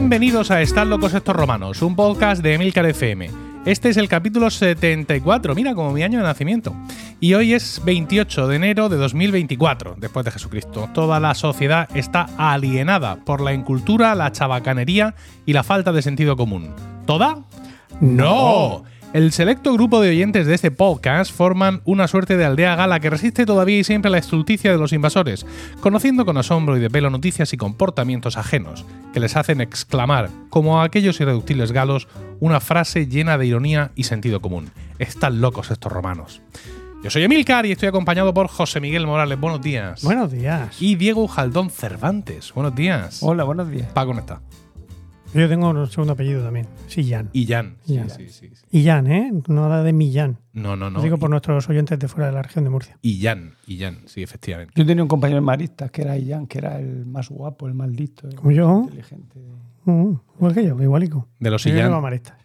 Bienvenidos a Están locos estos romanos, un podcast de Emilcar FM. Este es el capítulo 74, mira como mi año de nacimiento. Y hoy es 28 de enero de 2024, después de Jesucristo. Toda la sociedad está alienada por la incultura, la chabacanería y la falta de sentido común. ¿Toda? ¡No! El selecto grupo de oyentes de este podcast forman una suerte de aldea gala que resiste todavía y siempre a la estulticia de los invasores, conociendo con asombro y de pelo noticias y comportamientos ajenos, que les hacen exclamar, como a aquellos irreductibles galos, una frase llena de ironía y sentido común. Están locos estos romanos. Yo soy Emilcar y estoy acompañado por José Miguel Morales. Buenos días. Buenos días. Y Diego Jaldón Cervantes. Buenos días. Hola, buenos días. Paco no está. Yo tengo un segundo apellido también. Sí, Jan. Y Jan. Sí, Jan. sí, sí, sí. Y Jan, ¿eh? No la de Millán. No, no, Lo no. digo por Y- nuestros oyentes de fuera de la región de Murcia. Y Jan, y Jan, sí, efectivamente. Yo tenía un compañero en Maristas que era Ian, que era el más guapo, el más listo, el Como yo. más inteligente. Mm, igual que yo, igualico. De los Illán,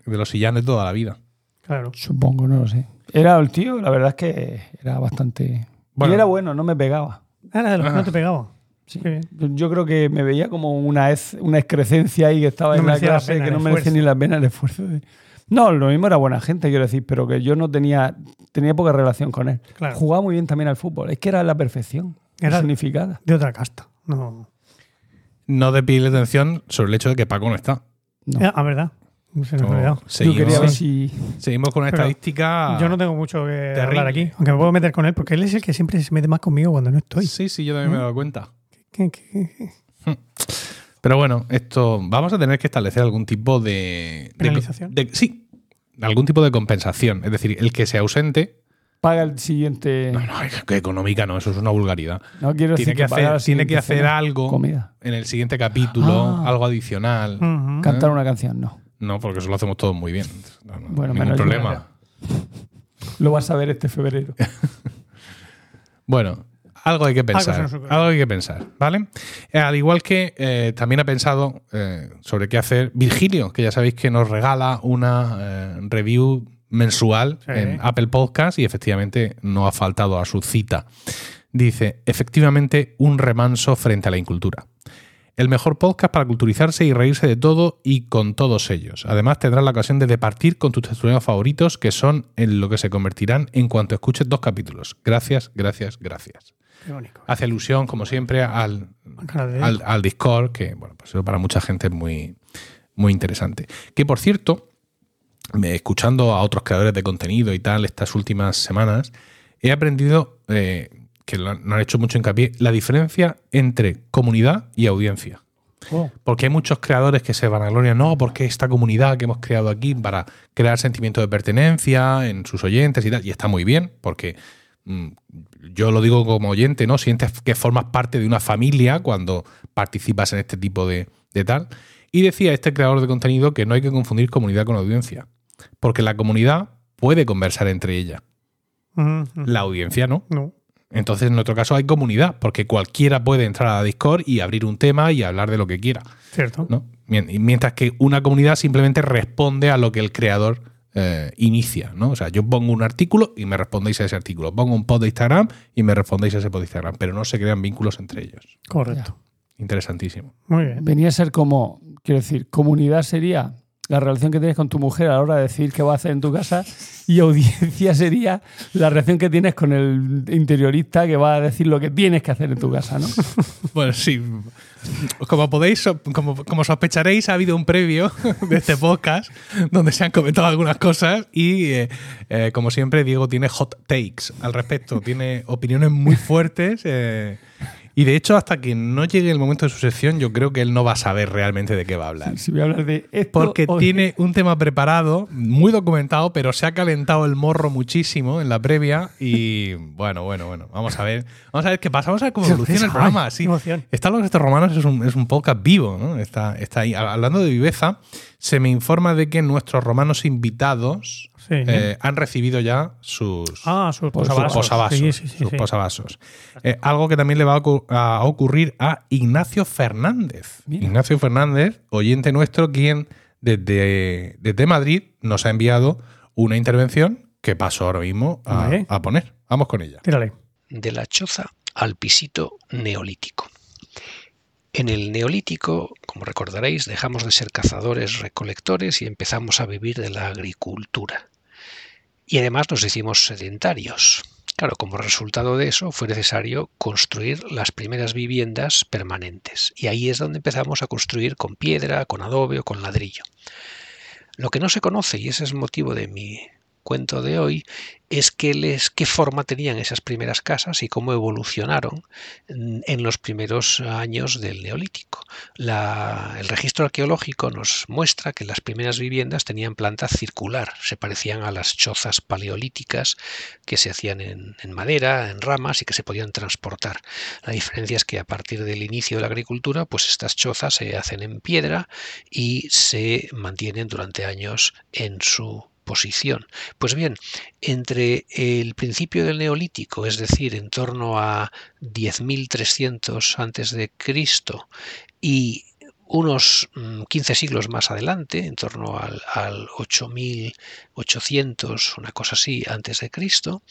de los Illán de toda la vida. Claro. Supongo, no lo sé. Era el tío, la verdad es que era bastante. Bueno. y era bueno, no me pegaba. Era de los que no te pegaba. Sí. Bien. Yo- Yo creo que me veía como una, ex- una excrecencia ahí que estaba No en la la clase, pena que no merecía esfuerzo. ni la pena el esfuerzo. de- No, lo mismo era buena gente, quiero decir, pero que yo no tenía, tenía poca relación con él. Claro. Jugaba muy bien también al fútbol. Es que era la perfección. Era- significada. De otra casta. No. No de pedirle atención sobre el hecho de que Paco no está. No. Eh, Ah, verdad. Se nos ha No, olvidado. Yo seguimos, quería ver si. seguimos con una Pero estadística. Yo no tengo mucho que Terrible. hablar aquí. Aunque me puedo meter con él, porque él es el que siempre se mete más conmigo cuando no estoy. Sí, sí, yo también me he dado cuenta. ¿Qué- qué- qué- qué? Pero bueno, esto vamos a tener que establecer algún tipo de. ¿Penalización? de- sí, algún tipo de compensación. Es decir, el que se ausente. Paga el siguiente. No, no, es que económica no, eso es una vulgaridad. No quiero Tiene decir que, hacer, tiene que hacer algo Comida. en el siguiente capítulo, Ah. algo adicional. Ujú. Cantar una canción, no. No, porque eso lo hacemos todos muy bien. No, no, Bueno, ningún problema. Lo vas a ver este febrero. Bueno, algo hay que pensar. Algo hay que pensar, ¿vale? Eh, al igual que eh, también ha pensado eh, sobre qué hacer Virgilio, que ya sabéis que nos regala una eh, review mensual Sí. en Apple Podcast y efectivamente no ha faltado a su cita. Dice, efectivamente, un remanso frente a la incultura. El mejor podcast para culturizarse y reírse de todo y con todos ellos. Además, tendrás la ocasión de departir con tus tertulianos favoritos, que son en lo que se convertirán en cuanto escuches dos capítulos. Gracias, gracias, gracias. Hace alusión, como siempre, al, Discord, que bueno, pues eso para mucha gente es muy, muy interesante. Que por cierto, escuchando a otros creadores de contenido y tal estas últimas semanas, he aprendido, eh, que lo han, hecho mucho hincapié, la diferencia entre comunidad y audiencia. Oh, Porque hay muchos creadores que se van a gloria, no, porque esta comunidad que hemos creado aquí para crear sentimiento de pertenencia en sus oyentes y tal, y está muy bien, porque yo lo digo como oyente, ¿no? Sientes que formas parte de una familia cuando participas en este tipo de, de tal. Y decía este creador de contenido que no hay que confundir comunidad con audiencia, porque la comunidad puede conversar entre ella, la audiencia no. No. Entonces, en nuestro caso hay comunidad, porque cualquiera puede entrar a Discord y abrir un tema y hablar de lo que quiera. Cierto. ¿no? Mientras que una comunidad simplemente responde a lo que el creador eh, inicia. ¿no? O sea, yo pongo un artículo y me respondéis a ese artículo. Pongo un post de Instagram y me respondéis a ese post de Instagram. Pero no se crean vínculos entre ellos. Correcto. Interesantísimo. Muy bien. Venía a ser como, quiero decir, comunidad sería la relación que tienes con tu mujer a la hora de decir qué va a hacer en tu casa y audiencia sería la relación que tienes con el interiorista que va a decir lo que tienes que hacer en tu casa, ¿no? Bueno, sí. Como podéis, como, como sospecharéis, ha habido un previo de este podcast donde se han comentado algunas cosas y, eh, eh, como siempre, Diego tiene hot takes al respecto. Tiene opiniones muy fuertes eh, y, de hecho, hasta que no llegue el momento de su sección, yo creo que él no va a saber realmente de qué va a hablar. Si voy a hablar de esto Porque tiene un tema preparado, muy documentado, pero se ha calentado el morro muchísimo en la previa. Y bueno, bueno, bueno. Vamos a ver. Vamos a ver qué pasa. Vamos a ver cómo evoluciona el programa. Sí. Está los estos romanos es un, es un podcast vivo, ¿no? Está, está ahí. Hablando de viveza, se me informa de que nuestros romanos invitados Sí. eh, han recibido ya sus, ah, sus sus posavasos. posavasos. Sí, sí, sí, sus sí. posavasos. Eh, algo que también le va a, ocu- a ocurrir a Ignacio Fernández. Mira. Ignacio Fernández, oyente nuestro, quien desde, desde Madrid nos ha enviado una intervención que paso ahora mismo a, Vale. a poner. Vamos con ella. Tírale. de la choza al pisito neolítico. En el neolítico, como recordaréis, dejamos de ser cazadores recolectores y empezamos a vivir de la agricultura. Y además nos hicimos sedentarios. Claro, como resultado de eso fue necesario construir las primeras viviendas permanentes. Y ahí es donde empezamos a construir con piedra, con adobe o con ladrillo. Lo que no se conoce, y ese es motivo de mi cuento de hoy es que les, qué forma tenían esas primeras casas y cómo evolucionaron en los primeros años del Neolítico. el registro arqueológico nos muestra que las primeras viviendas tenían planta circular, se parecían a las chozas paleolíticas que se hacían en, en madera, en ramas y que se podían transportar. La diferencia es que a partir del inicio de la agricultura, pues estas chozas se hacen en piedra y se mantienen durante años en su posición. Pues bien, entre el principio del Neolítico, es decir, en torno a 10.300 antes de Cristo y unos 15 mm, siglos más adelante, en torno al, al 8800, una cosa así, antes de Cristo,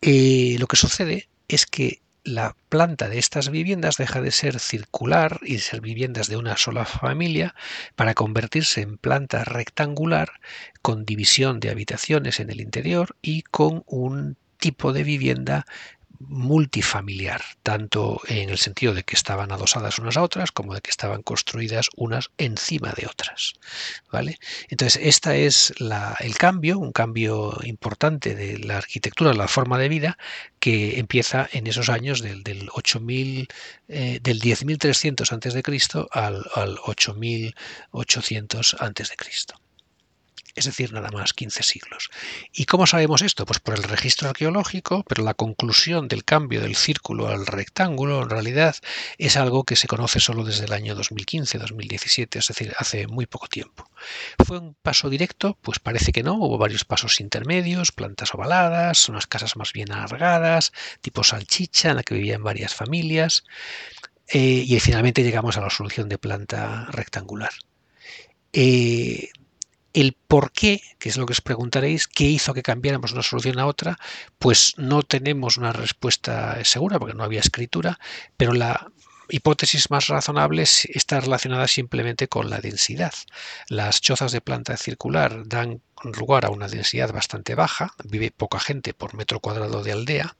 eh, lo que sucede es que la planta de estas viviendas deja de ser circular y ser viviendas de una sola familia para convertirse en planta rectangular con división de habitaciones en el interior y con un tipo de vivienda multifamiliar, tanto en el sentido de que estaban adosadas unas a otras como de que estaban construidas unas encima de otras. ¿vale? Entonces, este es el cambio, un cambio importante de la arquitectura, la forma de vida, que empieza en esos años del, del 8000, eh, del 10.300 antes de Cristo al, al 8.800 antes de Cristo es decir, nada más 15 siglos. ¿Y cómo sabemos esto? Pues por el registro arqueológico, pero la conclusión del cambio del círculo al rectángulo en realidad es algo que se conoce solo desde el año 2015-2017, es decir, hace muy poco tiempo. ¿Fue un paso directo? Pues parece que no, hubo varios pasos intermedios, plantas ovaladas, unas casas más bien alargadas, tipo salchicha, en la que vivían varias familias, eh, y finalmente llegamos a la solución de planta rectangular. Eh, el por qué, que es lo que os preguntaréis, qué hizo que cambiáramos una solución a otra, pues no tenemos una respuesta segura porque no había escritura, pero la hipótesis más razonable está relacionada simplemente con la densidad. Las chozas de planta circular dan lugar a una densidad bastante baja, vive poca gente por metro cuadrado de aldea,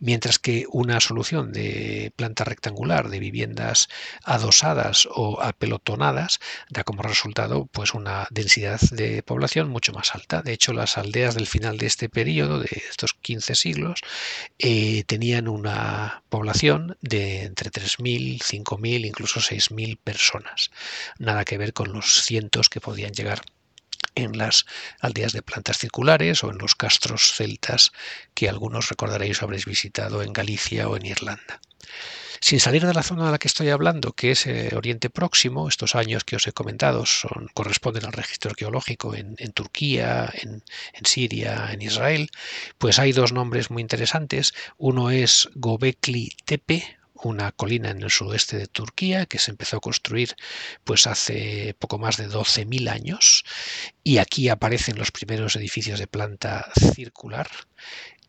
mientras que una solución de planta rectangular de viviendas adosadas o apelotonadas da como resultado pues una densidad de población mucho más alta. De hecho, las aldeas del final de este periodo, de estos 15 siglos, eh, tenían una población de entre 3.000, 5.000, incluso 6.000 personas. Nada que ver con los cientos que podían llegar en las aldeas de plantas circulares o en los castros celtas que algunos recordaréis habréis visitado en Galicia o en Irlanda. Sin salir de la zona de la que estoy hablando, que es eh, Oriente Próximo, estos años que os he comentado corresponden al registro arqueológico en, Turquía, en, en, Siria, en Israel, pues hay dos nombres muy interesantes. Uno es Gobekli Tepe una colina en el sudoeste de Turquía que se empezó a construir pues hace poco más de 12.000 años y aquí aparecen los primeros edificios de planta circular.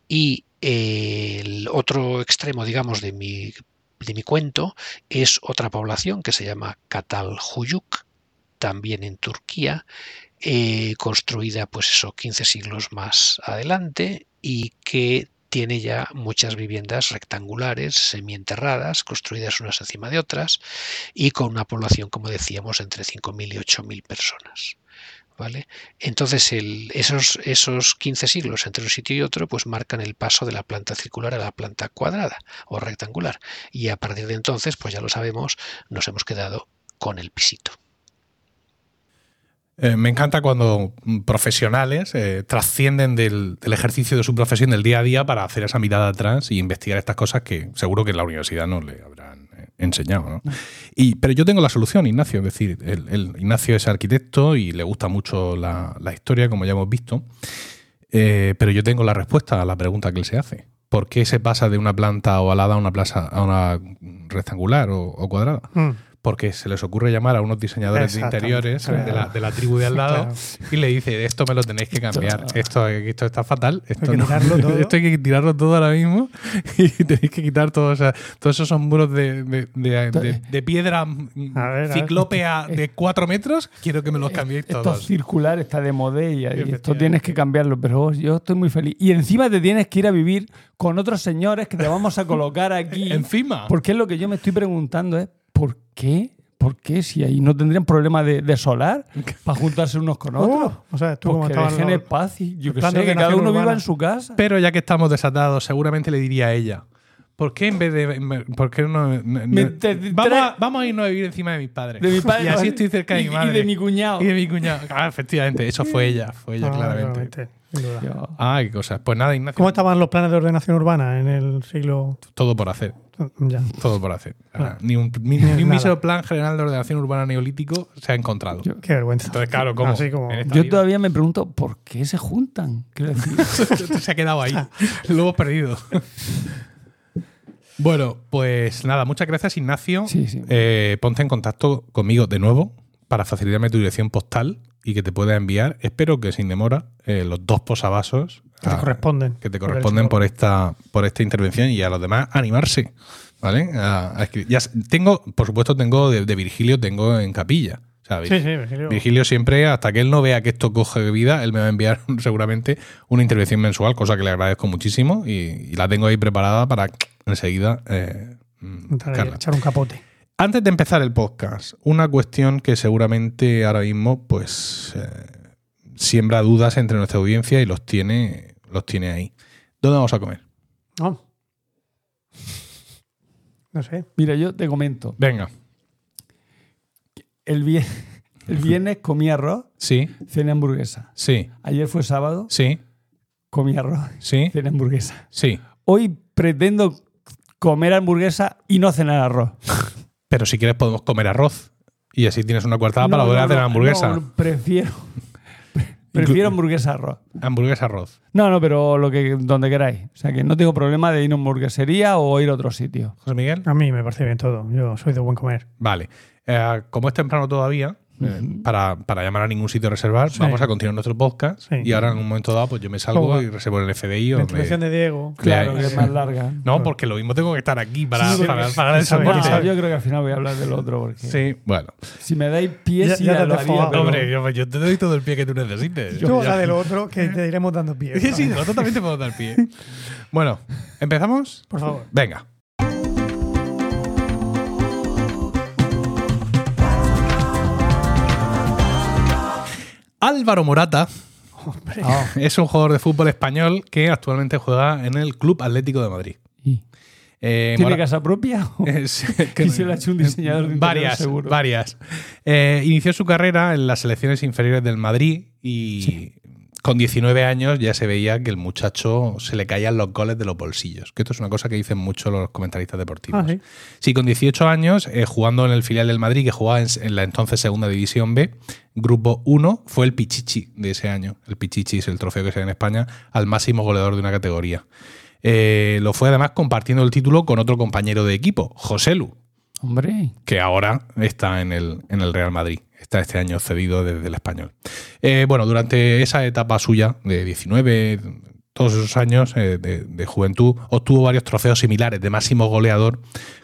Y el otro extremo digamos de mi, de mi cuento es otra población que se llama Catalhuyuk también en Turquía eh, construida pues eso 15 siglos más adelante y que tiene ya muchas viviendas rectangulares, semienterradas, construidas unas encima de otras y con una población, como decíamos, entre 5.000 y 8.000 personas. ¿Vale? Entonces, esos, esos 15 siglos entre un sitio y otro, pues marcan el paso de la planta circular a la planta cuadrada o rectangular. Y a partir de entonces, pues ya lo sabemos, nos hemos quedado con el pisito. Eh, me encanta cuando profesionales eh, trascienden del, ejercicio de su profesión del día a día para hacer esa mirada atrás y investigar estas cosas que seguro que en la universidad no le habrán eh, enseñado. Pero yo tengo la solución, Ignacio. Es decir, Ignacio es arquitecto y le gusta mucho la, historia, como ya hemos visto. pero yo tengo la respuesta a la pregunta que él se hace. ¿Por qué se pasa de una planta ovalada a una, plaza, a una rectangular o, cuadrada? Mm porque se les ocurre llamar a unos diseñadores de interiores claro. de, la, de la tribu de al lado Claro. y le dice, esto me lo tenéis que cambiar, esto, esto está fatal, esto, que no- tirarlo todo. esto hay que tirarlo todo ahora mismo y tenéis que quitar todos, o sea, todos esos muros de, de- de- de- de piedra mm, A ver, a ver. ciclópea de cuatro metros, quiero que me los cambiéis Esto todos. circular está de moda y, esto tienes que cambiarlo, pero yo estoy muy feliz. Y encima te tienes que ir a vivir con otros señores que te vamos a colocar aquí. Encima. Porque es lo que yo me estoy preguntando es, ¿por qué? ¿Por qué si ahí no tendrían problema de, de solar para juntarse unos con otros? Oh, o sea, tú como dejen los- espacio. Yo el que plan sé, de que cada uno viva en su casa. Pero ya que estamos desatados, seguramente le diría a ella. ¿Por qué en vez de.? ¿Por qué no.? no- no- Me- te- te vamos, a, vamos a irnos a vivir encima de mis padres. De mi padre, y así estoy cerca de Y- mi y madre. de mi cuñado. Y de mi cuñado. Ah, efectivamente, eso fue ella. Fue ella, Ah, claramente. claramente, sin duda. Yo- Ah, qué cosas. Pues nada, Ignacio. ¿Cómo estaban los planes de ordenación urbana en el siglo? Todo por hacer. Ya. Todo por hacer. Ah. Ni un, ni, Ni ni un nada. mísero plan general de ordenación urbana neolítico se ha encontrado. Yo- Qué vergüenza. Entonces, claro, ¿cómo? Así como- En esta Yo vida. todavía me pregunto, ¿por qué se juntan? Quiero decir, se ha quedado ahí. Lo hemos perdido. bueno, pues nada, muchas gracias, Ignacio. Sí, sí. Eh, ponte en contacto conmigo de nuevo para facilitarme tu dirección postal y que te pueda enviar, espero que sin demora, eh, los dos posavasos Que te ah, corresponden. que te corresponden por esta, por esta intervención y a los demás animarse. ¿Vale? A- a escribir. Ya tengo, por supuesto, tengo de, de Virgilio, tengo en capilla. O sea, Sí, sí, Virgilio. Virgilio siempre, hasta que él no vea que esto coge vida, él me va a enviar seguramente una intervención mensual, cosa que le agradezco muchísimo y, y la tengo ahí preparada para enseguida eh, mm, echar un capote. Antes de empezar el podcast, una cuestión que seguramente ahora mismo pues eh, siembra dudas entre nuestra audiencia y los tiene, los tiene ahí. ¿Dónde vamos a comer? No. No sé. mira, yo te comento. Venga. El, vie- el viernes comí arroz, Sí, cené hamburguesa. sí, Ayer fue sábado, sí, comí arroz, sí, cené hamburguesa. sí. Hoy pretendo comer hamburguesa y no cenar arroz. Pero si quieres podemos comer arroz y así tienes una cuartada para volver no, a hacer no, hamburguesa. no, prefiero. Prefiero hamburguesa arroz. Hamburguesa arroz. No, no, pero lo que donde queráis. O sea que no tengo problema de ir a una hamburguesería o ir a otro sitio. José Miguel. A mí me parece bien todo. Yo soy de buen comer. Vale. Eh, como es temprano todavía, eh, para, para llamar a ningún sitio a reservar, Sí. vamos a continuar nuestro podcast. Sí. Y ahora en un momento dado, pues yo me salgo y reservo en el FDI. o La me- de Diego. Claro, que es más larga. No, porque lo mismo tengo que estar aquí para, Sí, para, para el yo creo que al final voy a hablar del otro porque Sí, bueno. si me dais pie Ya- sí ya te pero- Hombre, yo, yo te doy todo el pie que tú necesites. Yo- habla del otro que te iremos dando pie. Sí, sí, nosotros también te podemos dar pie. Bueno, ¿empezamos? Por favor. Venga. Álvaro Morata es un jugador de fútbol español que actualmente juega en el Club Atlético de Madrid. ¿y Eh, ¿Tiene Mora- casa propia? Es- Y se lo ha hecho un diseñador de varias, seguro. varias. Eh, inició su carrera en las selecciones inferiores del Madrid y con 19 años ya se veía que el muchacho se le caían los goles de los bolsillos. Que esto es una cosa que dicen mucho los comentaristas deportivos. Ah, sí. Sí, con 18 años, eh, jugando en el filial del Madrid, que jugaba en, en la entonces Segunda División B, Grupo 1, fue el Pichichi de ese año. El Pichichi es el trofeo que se da en España al máximo goleador de una categoría. Eh, lo fue además compartiendo el título con otro compañero de equipo, José Lu, Hombre, que ahora está en el, en el Real Madrid. Está este año cedido desde el español. Eh, bueno, durante esa etapa suya de 19, todos esos años eh, de, de juventud, obtuvo varios trofeos similares de máximo goleador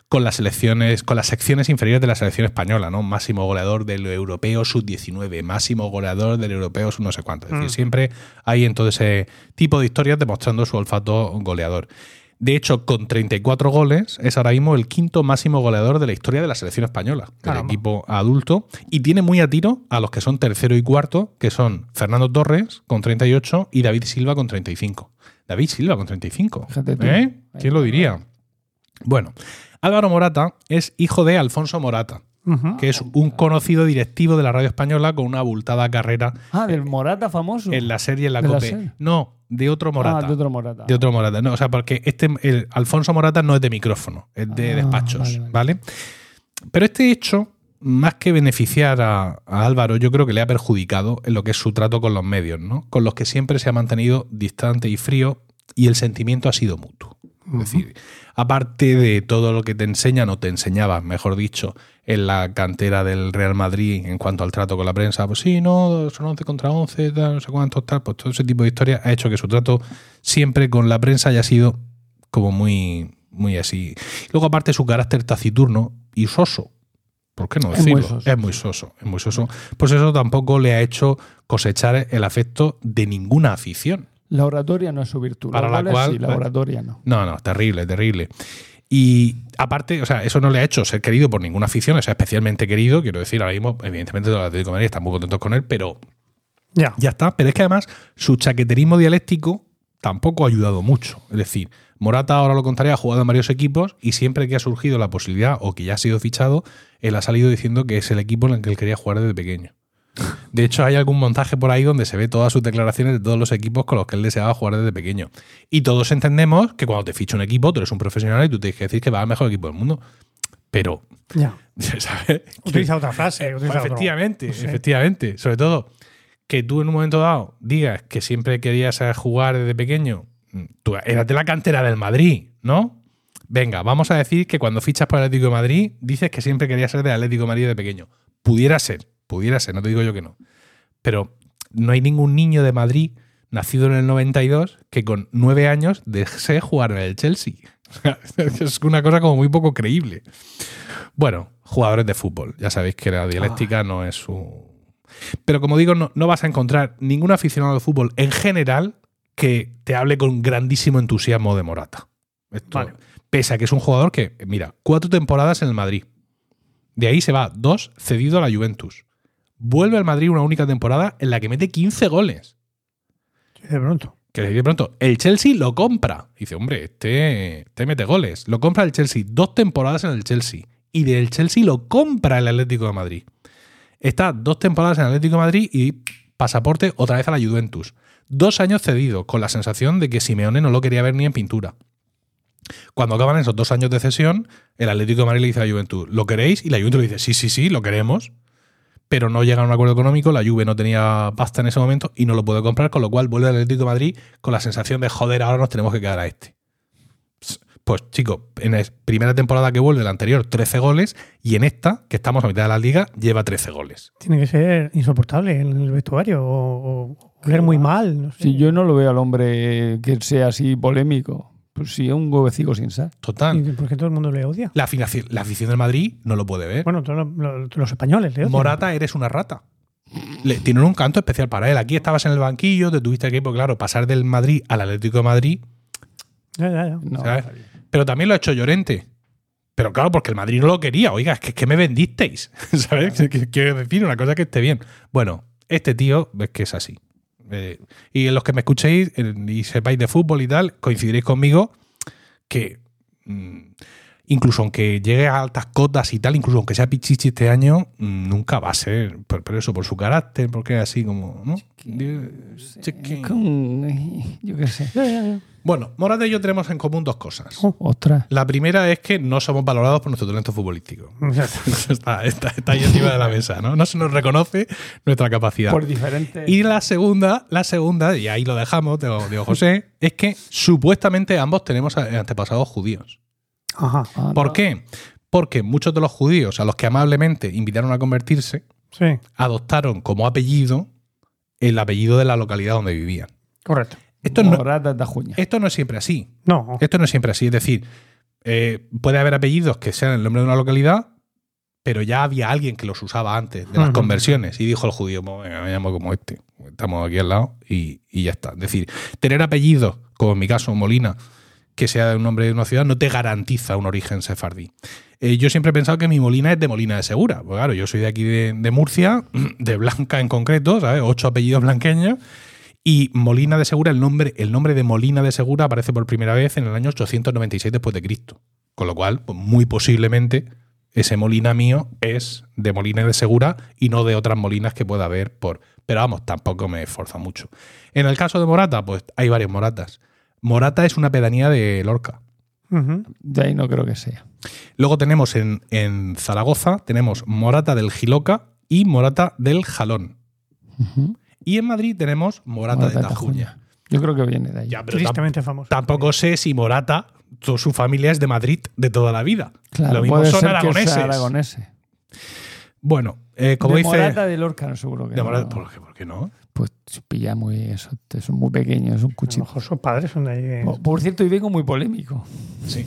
con las selecciones, con las secciones inferiores de la selección española, ¿no? Máximo goleador del europeo sub-19, máximo goleador del europeo sub no sé cuánto. Es decir, Mm. siempre hay en todo ese tipo de historias demostrando su olfato goleador. De hecho, con 34 goles, es ahora mismo el quinto máximo goleador de la historia de la selección española, del Caramba. equipo adulto, y tiene muy a tiro a los que son tercero y cuarto, que son Fernando Torres con 38 y David Silva con 35. David Silva con 35. Fíjate tú. ¿Eh? ¿Quién lo diría? Bueno, Álvaro Morata es hijo de Alfonso Morata, Que es un conocido directivo de la radio española con una abultada carrera ah, del Morata famoso. en la serie en la ¿De la COPE. No, de otro Morata. Ah, de otro Morata. De otro Morata. No, o sea, porque este, el Alfonso Morata no es de micrófono, es de Ah, despachos, vale, vale, vale. Pero este hecho, más que beneficiar a, a Álvaro, yo creo que le ha perjudicado en lo que es su trato con los medios, ¿no? Con los que siempre se ha mantenido distante y frío y el sentimiento ha sido mutuo. Es decir, aparte de todo lo que te enseñan o te enseñaban, mejor dicho, en la cantera del Real Madrid en cuanto al trato con la prensa, pues sí, no, son 11 contra 11, tal, no sé cuántos, tal, pues todo ese tipo de historia ha hecho que su trato siempre con la prensa haya sido como muy, muy así. Luego, aparte, su carácter taciturno y soso. ¿Por qué no Es muy decirlo? soso. Es muy soso, es muy soso. Pues eso tampoco le ha hecho cosechar el afecto de ninguna afición. La oratoria no es su virtud. Para la cual- sí, la oratoria no. No, no, terrible, terrible. Y aparte, o sea, eso no le ha hecho ser querido por ninguna afición, o sea, especialmente querido, quiero decir, ahora mismo, evidentemente, los Atlético de Madrid están muy contentos con él, pero Ya. ya está. Pero es que además su chaqueterismo dialéctico tampoco ha ayudado mucho. Es decir, Morata, ahora lo contaría, ha jugado en varios equipos y siempre que ha surgido la posibilidad o que ya ha sido fichado, él ha salido diciendo que es el equipo en el que él quería jugar desde pequeño. De hecho, hay algún montaje por ahí donde se ve todas sus declaraciones de todos los equipos con los que él deseaba jugar desde pequeño. Y todos entendemos que cuando te ficha un equipo, tú eres un profesional y tú tienes que decir que va al mejor equipo del mundo. Pero, Ya. ¿sabes? Utiliza otra frase. utiliza otro- efectivamente, no sé. efectivamente. Sobre todo, que tú en un momento dado digas que siempre querías eh, jugar desde pequeño, mm, tú eras de la cantera del Madrid, ¿no? Venga, vamos a decir que cuando fichas por el Atlético de Madrid, dices que siempre querías ser del Atlético de Madrid de pequeño. Pudiera ser, pudiera ser, no te digo yo que no. Pero no hay ningún niño de Madrid nacido en el 92 que con nueve años desee jugar en el Chelsea. es una cosa como muy poco creíble. Bueno, jugadores de fútbol. Ya sabéis que la dialéctica no es su. Pero como digo, no, no vas a encontrar ningún aficionado de fútbol en general que te hable con grandísimo entusiasmo de Morata. Esto, Vale. Pese a que es un jugador que, mira, cuatro temporadas en el Madrid. De ahí se va, dos cedido a la Juventus. Vuelve al Madrid una única temporada en la que mete 15 goles. De pronto. Que de pronto, el Chelsea lo compra. Dice, hombre, este, este mete goles. Lo compra el Chelsea. Dos temporadas en el Chelsea. Y del Chelsea lo compra el Atlético de Madrid. Está dos temporadas en el Atlético de Madrid y pasaporte otra vez a la Juventus. Dos años cedido, con la sensación de que Simeone no lo quería ver ni en pintura. Cuando acaban esos dos años de cesión, el Atlético de Madrid le dice a la Juventus, ¿lo queréis? Y la Juventus le dice, sí, sí, sí, lo queremos. Pero no llega a un acuerdo económico, la Juve no tenía pasta en ese momento y no lo puede comprar, con lo cual vuelve al Atlético de Madrid con la sensación de, joder, ahora nos tenemos que quedar a este. Pues chico, en la primera temporada que vuelve, la anterior, 13 goles, y en esta, que estamos a mitad de la liga, lleva 13 goles. Tiene que ser insoportable en el vestuario o, o oler muy mal. No sé. Si yo no lo veo al hombre que sea así polémico, pues sí, es un huevecico sin sal. Total. ¿Y por qué todo el mundo le odia? La, afición- la afición del Madrid no lo puede ver. Bueno, todos los, españoles le odian. Morata, eres una rata. Le, tienen un canto especial para él. Aquí estabas en el banquillo, te tuviste que, pues claro, pasar del Madrid al Atlético de Madrid, Ya, ya, ya. No, ¿sabes? Pero también lo ha hecho Llorente. Pero claro, porque el Madrid no lo quería. Oiga, es que, es que me vendisteis. ¿Sabes? Quiero decir una cosa que esté bien. Bueno, este tío ves que es así. Eh, y los que me escuchéis eh, y sepáis de fútbol y tal, coincidiréis conmigo que mm, incluso aunque llegue a altas cotas y tal, incluso aunque sea Pichichi este año, nunca va a ser. Por, por eso, por su carácter, porque es así como. ¿no? Chiqui. Yo qué sé. Bueno, Morata y yo tenemos en común dos cosas. Oh. Ostras. La primera es que no somos valorados por nuestro talento futbolístico. Está. está, ahí encima de la mesa, ¿no? No se nos reconoce nuestra capacidad. Por diferente. Y la segunda, la segunda, y ahí lo dejamos, digo, José, es que supuestamente ambos tenemos antepasados judíos. Ajá. Anda. ¿Por qué? Porque muchos de los judíos a los que amablemente invitaron a convertirse, Sí, adoptaron como apellido el apellido de la localidad donde vivían. correcto. Esto no, esto es siempre así. No, Esto no es siempre así. Es decir, eh, puede haber apellidos que sean el nombre de una localidad, pero ya había alguien que los usaba antes de las conversiones. Y dijo el judío, "Pues venga, me llamo como este. Estamos aquí al lado y, y ya está. Es decir, tener apellidos, como en mi caso Molina, que sea un nombre de una ciudad, no te garantiza un origen sefardí. Eh, yo siempre he pensado que mi Molina es de Molina de Segura. Pues claro, yo soy de aquí de, Murcia, de Blanca en concreto, ¿sabes? Ocho apellidos blanqueños. Y Molina de Segura, el nombre, el nombre de Molina de Segura aparece por primera vez en el año 896 después de Cristo. Con lo cual, pues, muy posiblemente, ese Molina mío es de Molina de Segura y no de otras Molinas que pueda haber por. Pero vamos, tampoco me esforza mucho. En el caso de Morata, pues hay varias Moratas. Morata es una pedanía de Lorca. De ahí no creo que sea. Luego tenemos en, en Zaragoza, tenemos Morata del Giloca y Morata del Jalón. Y en Madrid tenemos Morata, Morata de Tajuña. Yo creo que viene de ahí. Ya, pero Tristemente famoso. tampoco sé si Morata, su familia es de Madrid de toda la vida. Claro, Lo mismo puede son ser que aragoneses. Bueno, eh, como de dice. Morata de Lorca, no seguro que de no. Morata- ¿por, qué, por qué no? Pues se pilla muy. Eso, son muy pequeños, es un A lo cuchillo. mejor sus padres son de ahí. de- Por, por cierto, hoy vengo muy polémico. Sí,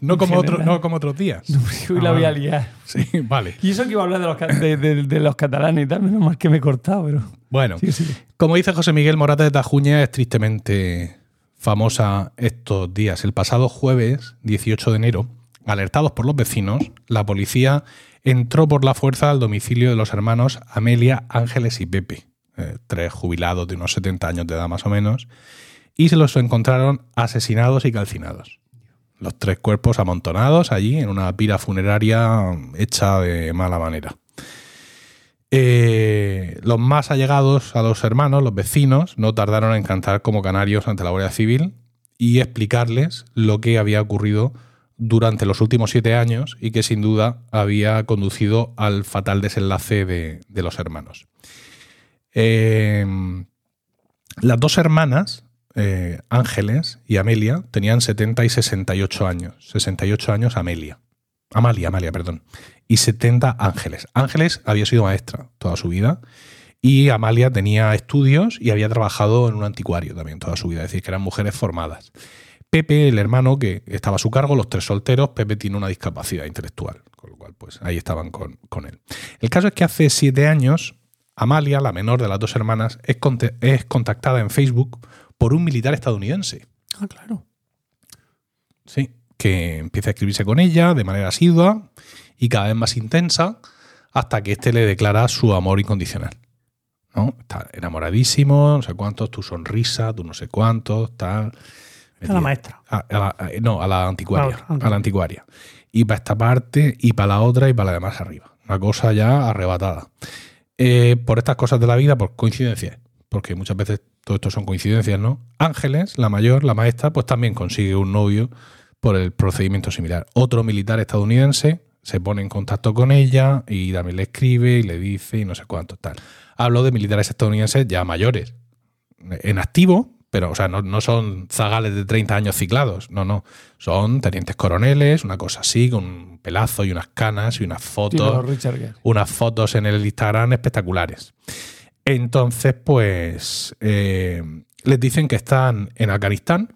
no, como otro- no como otros días. Hoy Ah, la voy a liar. Sí, vale. Y eso que iba a hablar de los, de, de- de los catalanes y tal, menos mal que me he cortado, pero. Bueno, Sí, sí. como dice José Miguel Morata de Tajuña, es tristemente famosa estos días. El pasado jueves, 18 de enero, alertados por los vecinos, la policía entró por la fuerza al domicilio de los hermanos Amelia, Ángeles y Pepe, eh, tres jubilados de unos 70 años de edad más o menos, y se los encontraron asesinados y calcinados. Los tres cuerpos amontonados allí en una pira funeraria hecha de mala manera. Eh, los más allegados a los hermanos, los vecinos, no tardaron en cantar como canarios ante la Guardia Civil y explicarles lo que había ocurrido durante los últimos siete años y que sin duda había conducido al fatal desenlace de, de los hermanos. Eh, las dos hermanas, eh, Ángeles y Amelia, tenían 70 y 68 años. 68 años Amelia. Amalia, Amalia, perdón. Y 70 Ángeles. Ángeles había sido maestra toda su vida y Amalia tenía estudios y había trabajado en un anticuario también toda su vida. Es decir, que eran mujeres formadas. Pepe, el hermano que estaba a su cargo, los tres solteros, Pepe tiene una discapacidad intelectual, con lo cual pues ahí estaban con, con él. El caso es que hace siete años, Amalia, la menor de las dos hermanas, es, es contactada en Facebook por un militar estadounidense. Ah, claro. Sí, que empieza a escribirse con ella de manera asidua y cada vez más intensa hasta que éste le declara su amor incondicional. ¿no? Está enamoradísimo, no sé cuántos, tu sonrisa, tú no sé cuántos, tal. Está la maestra. A- a la- a- no, a la anticuaria. A la anticuaria. Y para esta parte, y para la otra, y para la demás arriba. Una cosa ya arrebatada. Eh, por estas cosas de la vida, por coincidencias. Porque muchas veces todo esto son coincidencias, ¿no? Ángeles, la mayor, la maestra, pues también consigue un novio por el procedimiento similar. Otro militar estadounidense se pone en contacto con ella y también le escribe y le dice y no sé cuánto tal. Hablo de militares estadounidenses ya mayores, en activo, pero o sea, no, no son zagales de 30 años ciclados, no, no. Son tenientes coroneles, una cosa así, con un pelazo y unas canas y unas fotos Richard unas fotos en el Instagram espectaculares. Entonces, pues, eh, les dicen que están en Afganistán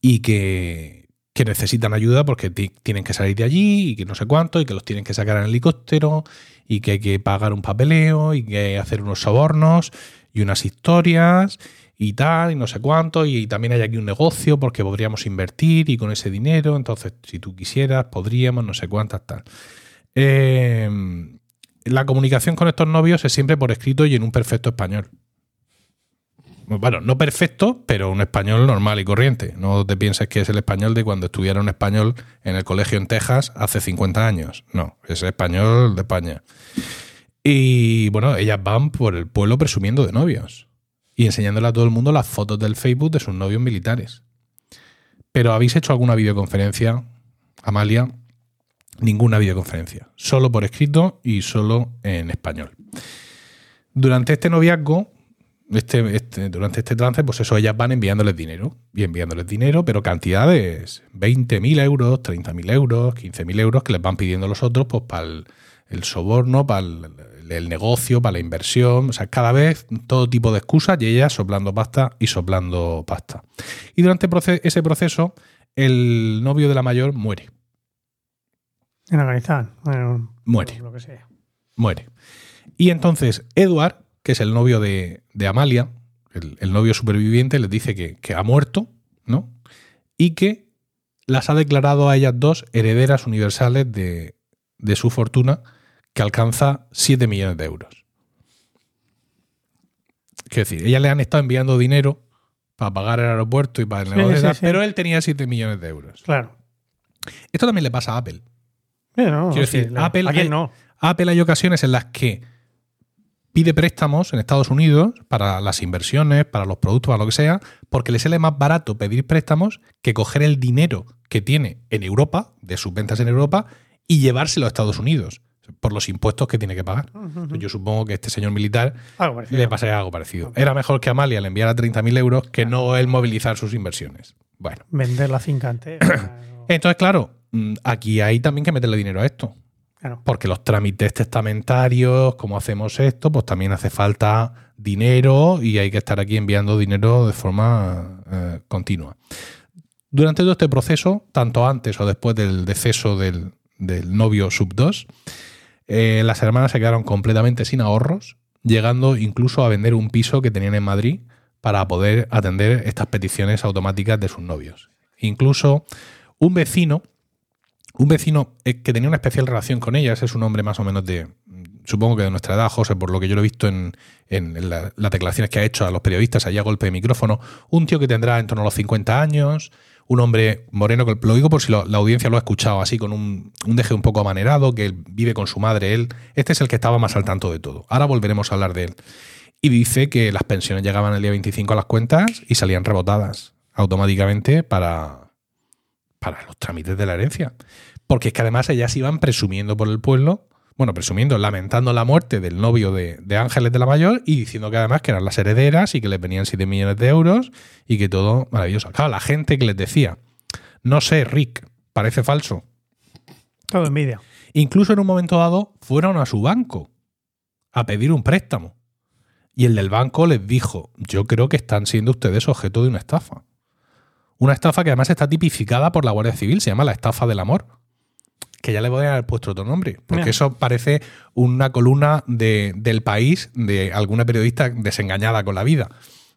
y que, que necesitan ayuda porque ti- tienen que salir de allí y que no sé cuánto y que los tienen que sacar en helicóptero y que hay que pagar un papeleo y que hay que hacer unos sobornos y unas historias y tal y no sé cuánto y también hay aquí un negocio porque podríamos invertir y con ese dinero entonces si tú quisieras podríamos no sé cuántas tal eh, la comunicación con estos novios es siempre por escrito y en un perfecto español. Bueno, no perfecto, pero un español normal y corriente. No te pienses que es el español de cuando estudiaron español en el colegio en Texas hace 50 años. No, es español de España. Y bueno, ellas van por el pueblo presumiendo de novios y enseñándole a todo el mundo las fotos del Facebook de sus novios militares. Pero ¿habéis hecho alguna videoconferencia, Amalia? Ninguna videoconferencia, solo por escrito y solo en español. Durante este noviazgo, este, este- durante este trance, pues eso, ellas van enviándoles dinero y enviándoles dinero, pero cantidades, 20.000 euros, 30.000 euros, 15.000 euros que les van pidiendo los otros pues para el, el soborno, para el, el negocio, para la inversión, o sea, cada vez todo tipo de excusas y ellas soplando pasta y soplando pasta. Y durante ese proceso, el novio de la mayor muere. En Afganistán. Bueno, Muere. Lo que sea. muere. Y entonces Edward, que es el novio de, de Amalia, el, el novio superviviente, les dice que, que ha muerto, ¿no? Y que las ha declarado a ellas dos herederas universales de, de su fortuna, que alcanza 7 millones de euros. Quiero decir, ellas le han estado enviando dinero para pagar el aeropuerto y para el negocio, sí, sí. pero él tenía 7 millones de euros. Claro. Esto también le pasa a Apple. Eh, no, Quiero decir, le- Apple ¿A quién hay- no? Apple hay ocasiones en las que pide préstamos en Estados Unidos para las inversiones, para los productos, para lo que sea, porque le sale más barato pedir préstamos que coger el dinero que tiene en Europa, de sus ventas en Europa, y llevárselo a Estados Unidos. Por los impuestos que tiene que pagar. Ujú. Yo supongo que este señor militar le pasaría algo parecido. Era mejor que Amalia le enviara 30.000 euros que no él movilizar sus inversiones. Bueno, Vender la finca entera. entonces, claro, mm, aquí hay también que meterle dinero a esto. claro. Porque los trámites testamentarios, cómo hacemos esto, pues también hace falta dinero y hay que estar aquí enviando dinero de forma eh, continua. Durante todo este proceso, tanto antes o después del deceso del, del novio sub 2, eh, las hermanas se quedaron completamente sin ahorros, llegando incluso a vender un piso que tenían en Madrid para poder atender estas peticiones automáticas de sus novios. Incluso un vecino un vecino eh, que tenía una especial relación con ellas, es un hombre más o menos de, supongo que de nuestra edad, José, por lo que yo lo he visto en, en la- las declaraciones que ha hecho a los periodistas allá a golpe de micrófono, un tío que tendrá en torno a los 50 años, un hombre moreno, que lo digo por si la audiencia lo ha escuchado así, con un, un deje un poco amanerado, que vive con su madre, él, este es el que estaba más al tanto de todo. Ahora volveremos a hablar de él. Y dice que las pensiones llegaban el día 25 a las cuentas y salían rebotadas automáticamente para, para los trámites de la herencia. Porque es que además ellas iban presumiendo por el pueblo, bueno, presumiendo, lamentando la muerte del novio de, de Ángeles de la Mayor y diciendo que además que eran las herederas y que le venían 7 millones de euros y que todo maravilloso. Claro, la gente que les decía, no sé, Rick, parece falso. Todo envidia. Incluso en un momento dado fueron a su banco a pedir un préstamo. Y el del banco les dijo, yo creo que están siendo ustedes objeto de una estafa. Una estafa que además está tipificada por la Guardia Civil, se llama la estafa del amor. Que ya le podrían haber puesto otro nombre, porque Mira. eso parece una columna de- del país de alguna periodista desengañada con la vida.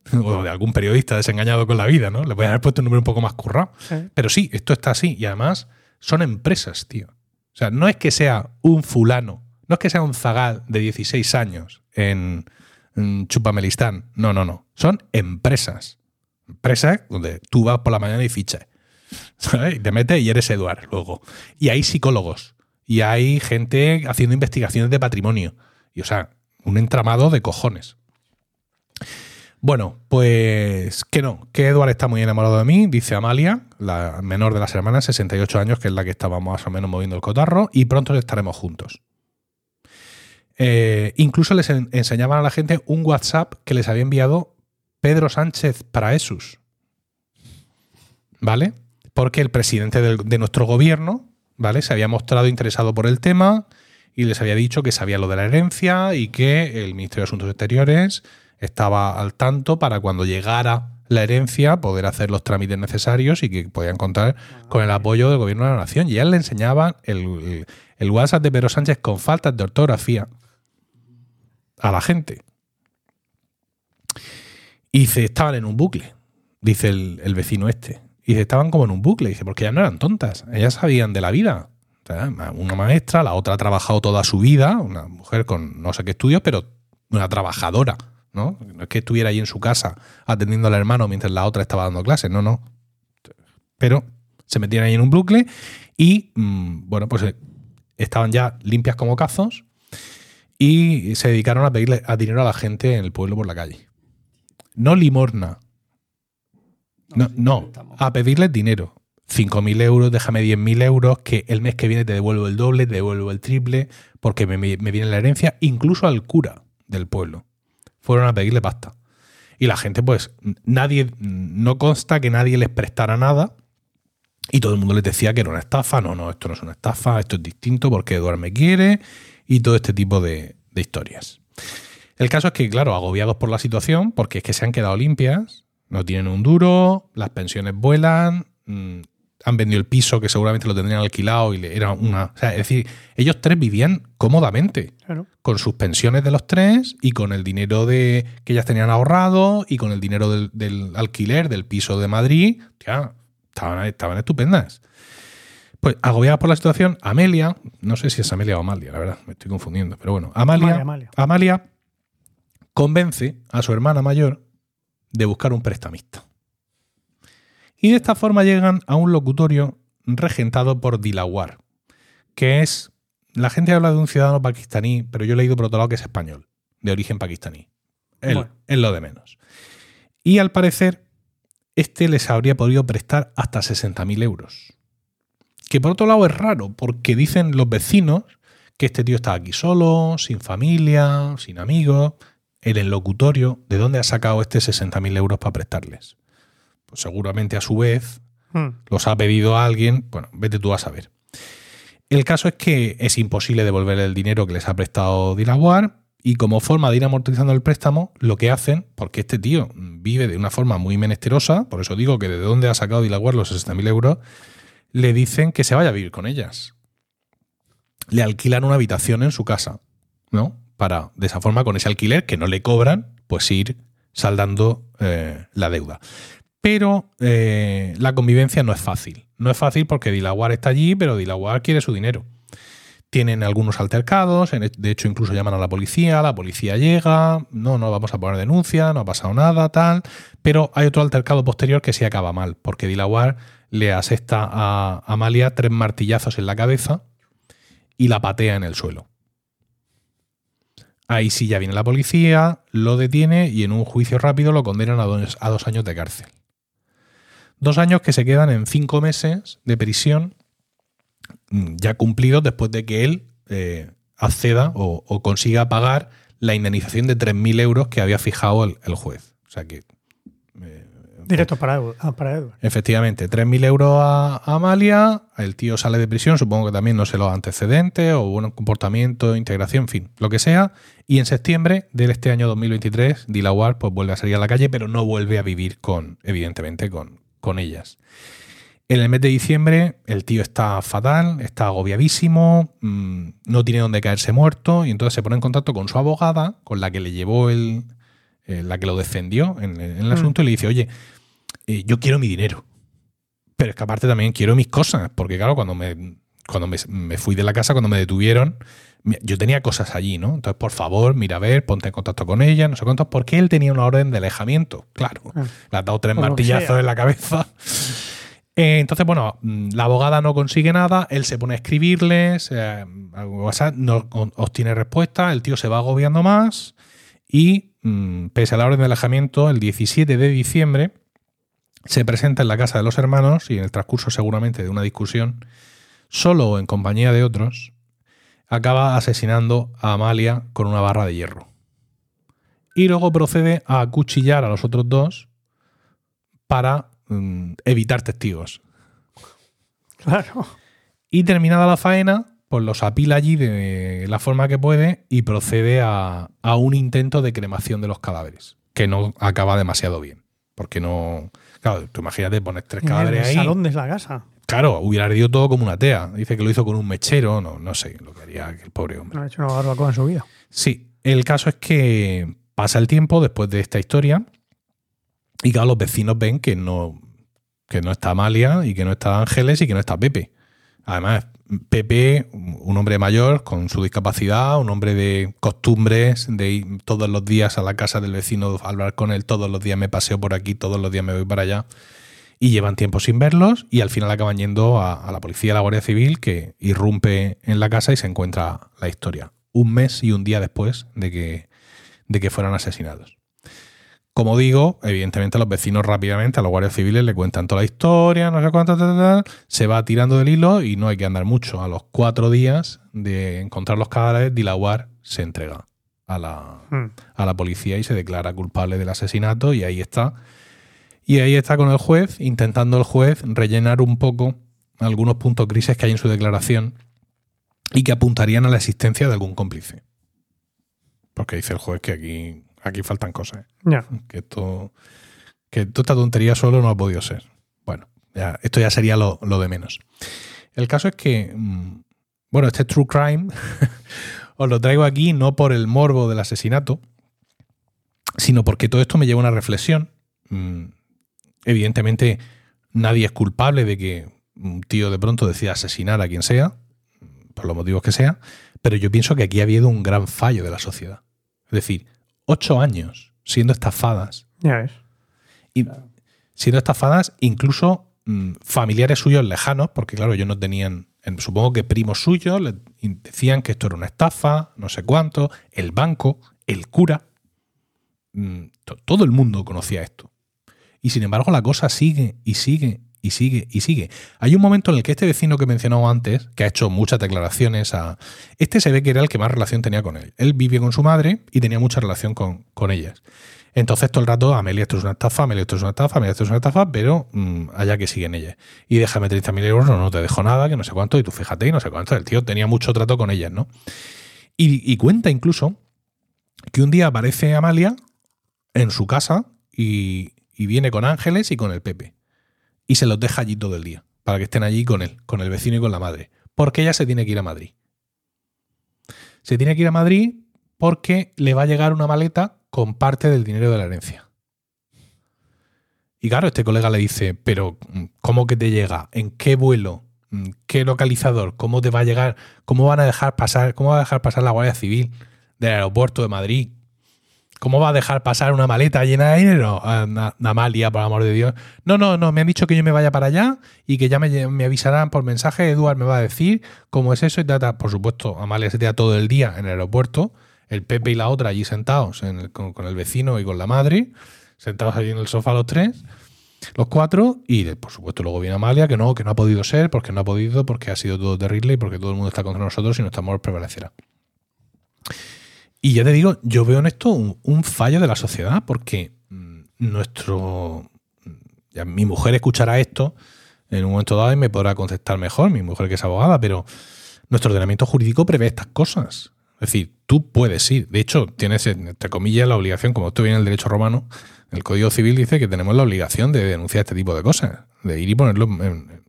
O de algún periodista desengañado con la vida, ¿no? Le podrían haber puesto un nombre un poco más currado. Sí. Pero sí, esto está así. Y además son empresas, tío. O sea, no es que sea un fulano, no es que sea un zagal de 16 años en, en Chupamelistán. No, no, no. Son empresas. Empresas donde tú vas por la mañana y fichas. Te metes y eres Eduard luego. Y hay psicólogos. Y hay gente haciendo investigaciones de patrimonio. Y o sea, un entramado de cojones. Bueno, pues que no, que Edward está muy enamorado de mí, dice Amalia, la menor de las hermanas, 68 años, que es la que estaba más o menos moviendo el cotarro, y pronto estaremos juntos. Eh, incluso les en- enseñaban a la gente un WhatsApp que les había enviado Pedro Sánchez Praesus. ¿Vale? Porque el presidente de nuestro gobierno, ¿vale? Se había mostrado interesado por el tema y les había dicho que sabía lo de la herencia y que el Ministerio de Asuntos Exteriores estaba al tanto para cuando llegara la herencia poder hacer los trámites necesarios y que podían contar con el apoyo del gobierno de la nación. Y ya le enseñaban el, WhatsApp de Pedro Sánchez con faltas de ortografía a la gente. Y dice, estaban en un bucle, dice el vecino este. Y estaban como en un bucle, dice, porque ellas no eran tontas, ellas sabían de la vida. Una maestra, la otra ha trabajado toda su vida, una mujer con no sé qué estudios, pero una trabajadora, ¿no? No es que estuviera ahí en su casa atendiendo al hermano mientras la otra estaba dando clases, no, no. Pero se metían ahí en un bucle y, mm, bueno, pues eh, estaban ya limpias como cazos y se dedicaron a pedirle a dinero a la gente en el pueblo por la calle. No limorna. No, no, a pedirles dinero. 5.000 euros, déjame 10.000 euros, que el mes que viene te devuelvo el doble, te devuelvo el triple, porque me, me- viene la herencia, incluso al cura del pueblo. Fueron a pedirle pasta. Y la gente, pues, nadie, no consta que nadie les prestara nada. Y todo el mundo les decía que era una estafa. No, no, esto no es una estafa, esto es distinto porque Eduard me quiere y todo este tipo de, de historias. El caso es que, claro, agobiados por la situación, porque es que se han quedado limpias, no tienen un duro, las pensiones vuelan, mm, han vendido el piso que seguramente lo tendrían alquilado y le- era una. O sea, es decir, ellos tres vivían cómodamente Claro. con sus pensiones de los tres y con el dinero de que ellas tenían ahorrado y con el dinero del, del alquiler del piso de Madrid. Ya, estaban, estaban estupendas. Pues agobiadas por la situación, Amelia, no sé si es Amelia o Amalia, la verdad, me estoy confundiendo, pero bueno, Amalia, Amalia, Amalia. Amalia convence a su hermana mayor de buscar un prestamista. Y de esta forma llegan a un locutorio regentado por Dilawar, que es. La gente habla de un ciudadano pakistaní, pero yo he leído por otro lado que es español, de origen pakistaní. Es, Bueno. lo de menos. Y al parecer, este les habría podido prestar hasta 60.000 euros. Que por otro lado es raro, porque dicen los vecinos que este tío está aquí solo, sin familia, sin amigos, el locutorio, ¿de dónde ha sacado este 60.000 euros para prestarles? Pues seguramente a su vez Hmm. los ha pedido a alguien, bueno, vete tú a saber. El caso es que es imposible devolver el dinero que les ha prestado Dilawar y como forma de ir amortizando el préstamo, lo que hacen, porque este tío vive de una forma muy menesterosa, por eso digo que de dónde ha sacado Dilawar los 60.000 euros, le dicen que se vaya a vivir con ellas. Le alquilan una habitación en su casa, ¿no? Para, de esa forma, con ese alquiler que no le cobran, pues ir saldando eh, la deuda. Pero eh, la convivencia no es fácil. No es fácil porque Dilawar está allí, pero Dilawar quiere su dinero. Tienen algunos altercados, en- de hecho incluso llaman a la policía, la policía llega, no, no vamos a poner denuncia, no ha pasado nada, tal. Pero hay otro altercado posterior que sí acaba mal, porque Dilawar le asesta a Amalia tres martillazos en la cabeza y la patea en el suelo. Ahí sí ya viene la policía, lo detiene y en un juicio rápido lo condenan a dos, años de cárcel. Dos años que se quedan en cinco meses de prisión mm, ya cumplidos después de que él eh, acceda o, consiga pagar la indemnización de 3.000 euros que había fijado el, el juez. O sea que... eh, Directo para, Edu- ah, para Edward. Efectivamente, 3.000 euros a, Amalia, el tío sale de prisión, supongo que también no sé los antecedentes o buen comportamiento, integración, en fin, lo que sea. Y en septiembre de este año 2023, Dilawar pues vuelve a salir a la calle, pero no vuelve a vivir con, evidentemente, con, con ellas. En el mes de diciembre el tío está fatal, está agobiadísimo, mm, no tiene dónde caerse muerto y entonces se pone en contacto con su abogada, con la que le llevó el, eh, la que lo defendió en, en el Mm. asunto y le dice, oye, eh, yo quiero mi dinero. Pero es que aparte también quiero mis cosas, porque claro, cuando me, cuando me, me fui de la casa, cuando me detuvieron, yo tenía cosas allí, ¿no? Entonces, por favor, mira a ver, ponte en contacto con ella, no sé cuántos, porque él tenía una orden de alejamiento, claro. Ah. Le has dado tres martillazos en la cabeza. Eh, entonces, bueno, la abogada no consigue nada, él se pone a escribirles, eh, WhatsApp no o- obtiene respuesta, el tío se va agobiando más y, mm, pese a la orden de alejamiento, el 17 de diciembre se presenta en la casa de los hermanos y en el transcurso seguramente de una discusión, solo o en compañía de otros, acaba asesinando a Amalia con una barra de hierro. Y luego procede a acuchillar a los otros dos para mm, evitar testigos. Claro. Y terminada la faena, pues los apila allí de la forma que puede y procede a, a un intento de cremación de los cadáveres, que no acaba demasiado bien. Porque no. Claro, tú imagínate poner tres En el cadáveres ahí. salón de la casa. Claro, hubiera ardido todo como una tea. Dice que lo hizo con un mechero, no, no sé lo que haría el pobre hombre. No ha hecho una barbacoa en su vida. Sí, el caso es que pasa el tiempo después de esta historia y claro, los vecinos ven que no, que no está Amalia y que no está Ángeles y que no está Pepe. Además, Pepe, un hombre mayor con su discapacidad, un hombre de costumbres, de ir todos los días a la casa del vecino a hablar con él, todos los días me paseo por aquí, todos los días me voy para allá. Y llevan tiempo sin verlos y al final acaban yendo a, la policía, a la Guardia Civil, que irrumpe en la casa y se encuentra la historia. Un mes y un día después de que, de que fueran asesinados. Como digo, evidentemente los vecinos rápidamente a los guardias civiles le cuentan toda la historia, no sé cuánto, se va tirando del hilo y no hay que andar mucho. A los cuatro días de encontrar los cadáveres, Dilawar se entrega a la, Hmm. a la policía y se declara culpable del asesinato y ahí está. Y ahí está con el juez, intentando el juez rellenar un poco algunos puntos grises que hay en su declaración y que apuntarían a la existencia de algún cómplice. Porque dice el juez que aquí, aquí faltan cosas. ¿eh? Ya. que esto que toda esta tontería solo no ha podido ser. Bueno, ya, esto ya sería lo, lo de menos. El caso es que, mm, bueno, este True Crime os lo traigo aquí no por el morbo del asesinato, sino porque todo esto me lleva a una reflexión. Mm, Evidentemente, nadie es culpable de que un tío de pronto decida asesinar a quien sea, por los motivos que sea, pero yo pienso que aquí ha habido un gran fallo de la sociedad. Es decir, ocho años siendo estafadas Ya ves. y siendo estafadas incluso mm, familiares suyos lejanos, porque claro, ellos no tenían, en- supongo que primos suyos decían que esto era una estafa, no sé cuánto, el banco, el cura, mm, to- todo el mundo conocía esto. Y sin embargo la cosa sigue y sigue y sigue y sigue. Hay un momento en el que este vecino que he mencionado antes, que ha hecho muchas declaraciones a... Este se ve que era el que más relación tenía con él. Él vivía con su madre y tenía mucha relación con, con ellas. Entonces todo el rato, Amelia, esto es una estafa, Amelia, esto es una estafa, Amelia, esto es una estafa, pero mm, allá que siguen ellas. Y déjame 30.000 euros, no, no te dejo nada, que no sé cuánto, y tú fíjate, y no sé cuánto. El tío tenía mucho trato con ellas, ¿no? Y, cuenta incluso que un día aparece Amalia en su casa y viene con Ángeles y con el Pepe. Y se los deja allí todo el día, para que estén allí con él, con el vecino y con la madre. Porque ella se tiene que ir a Madrid. Se tiene que ir a Madrid porque le va a llegar una maleta con parte del dinero de la herencia. Y claro, este colega le dice, pero mm, ¿cómo que te llega? ¿En qué vuelo? Mm, ¿Qué localizador? ¿Cómo te va a llegar? ¿Cómo van a dejar pasar? ¿Cómo va a dejar pasar la Guardia Civil del aeropuerto de Madrid? ¿Cómo va a dejar pasar una maleta llena de dinero? Ah, Na- Amalia, por amor de Dios. No, no, no, me han dicho que yo me vaya para allá y que ya me, avisarán por mensaje. Eduard me va a decir cómo es eso y tal. Por supuesto, Amalia se queda todo el día en el aeropuerto, el Pepe y la otra allí sentados con, con el vecino y con la madre, sentados allí en el sofá los tres, los cuatro, y por supuesto luego viene Amalia, que no, que no ha podido ser, porque no ha podido, porque ha sido todo terrible y porque todo el mundo está contra nosotros y nuestro amor prevalecerá. Y ya te digo, yo veo en esto un, fallo de la sociedad, porque mm, nuestro. ya mi mujer escuchará esto en un momento dado y me podrá contestar mejor, mi mujer que es abogada, pero nuestro ordenamiento jurídico prevé estas cosas. Es decir, tú puedes ir. De hecho, tienes, entre comillas, la obligación, como esto viene en el derecho romano, el Código Civil dice que tenemos la obligación de denunciar este tipo de cosas, de ir y ponerlo en-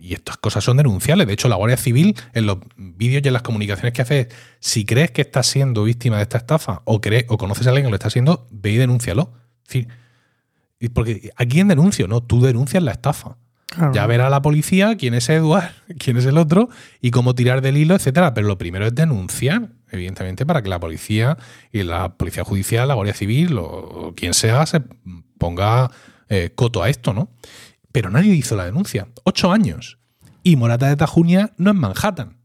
y estas cosas son denunciables. De hecho, la Guardia Civil, en los vídeos y en las comunicaciones que hace, si crees que estás siendo víctima de esta estafa o crees o conoces a alguien que lo está haciendo, ve y denúncialo. Es decir, y porque ¿a quién denuncio? No, tú denuncias la estafa. Claro. Ya verá la policía quién es Eduard, quién es el otro y cómo tirar del hilo, etcétera. Pero lo primero es denunciar, evidentemente, para que la policía y la policía judicial, la Guardia Civil o, o quien sea se ponga eh, coto a esto, ¿no? Pero nadie hizo la denuncia. Ocho años. Y Morata de Tajunia no es Manhattan.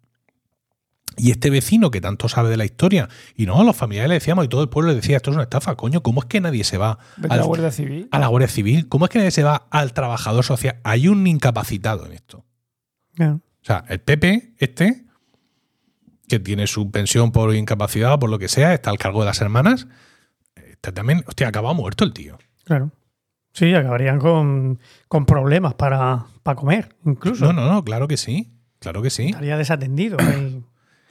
Y este vecino que tanto sabe de la historia, y no, los familiares le decíamos y todo el pueblo le decía, esto es una estafa, coño, ¿cómo es que nadie se va a la Guardia Civil. a la Guardia Civil? ¿Cómo es que nadie se va al trabajador social? Hay un incapacitado en esto. Claro. O sea, el Pepe, este, que tiene su pensión por incapacidad o por lo que sea, está al cargo de las hermanas, este también, hostia, acaba muerto el tío. Claro. Sí, acabarían con, con problemas para, para comer, incluso. No, no, no, claro que sí. Claro que sí. Estaría desatendido. el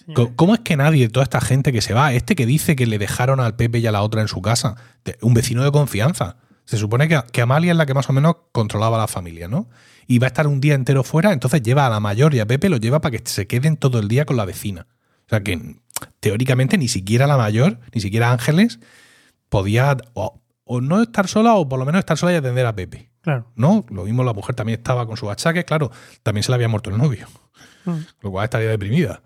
¿Cómo es que nadie, toda esta gente que se va, este que dice que le dejaron al Pepe y a la otra en su casa, un vecino de confianza? Se supone que, que Amalia es la que más o menos controlaba la familia, ¿no? Y va a estar un día entero fuera, entonces lleva a la mayor y a Pepe lo lleva para que se queden todo el día con la vecina. O sea que teóricamente ni siquiera la mayor, ni siquiera Ángeles, podía o, o no estar sola o por lo menos estar sola y atender a Pepe. Claro. ¿No? Lo mismo la mujer también estaba con sus achaques, claro, también se le había muerto el novio Mm. lo cual estaría deprimida.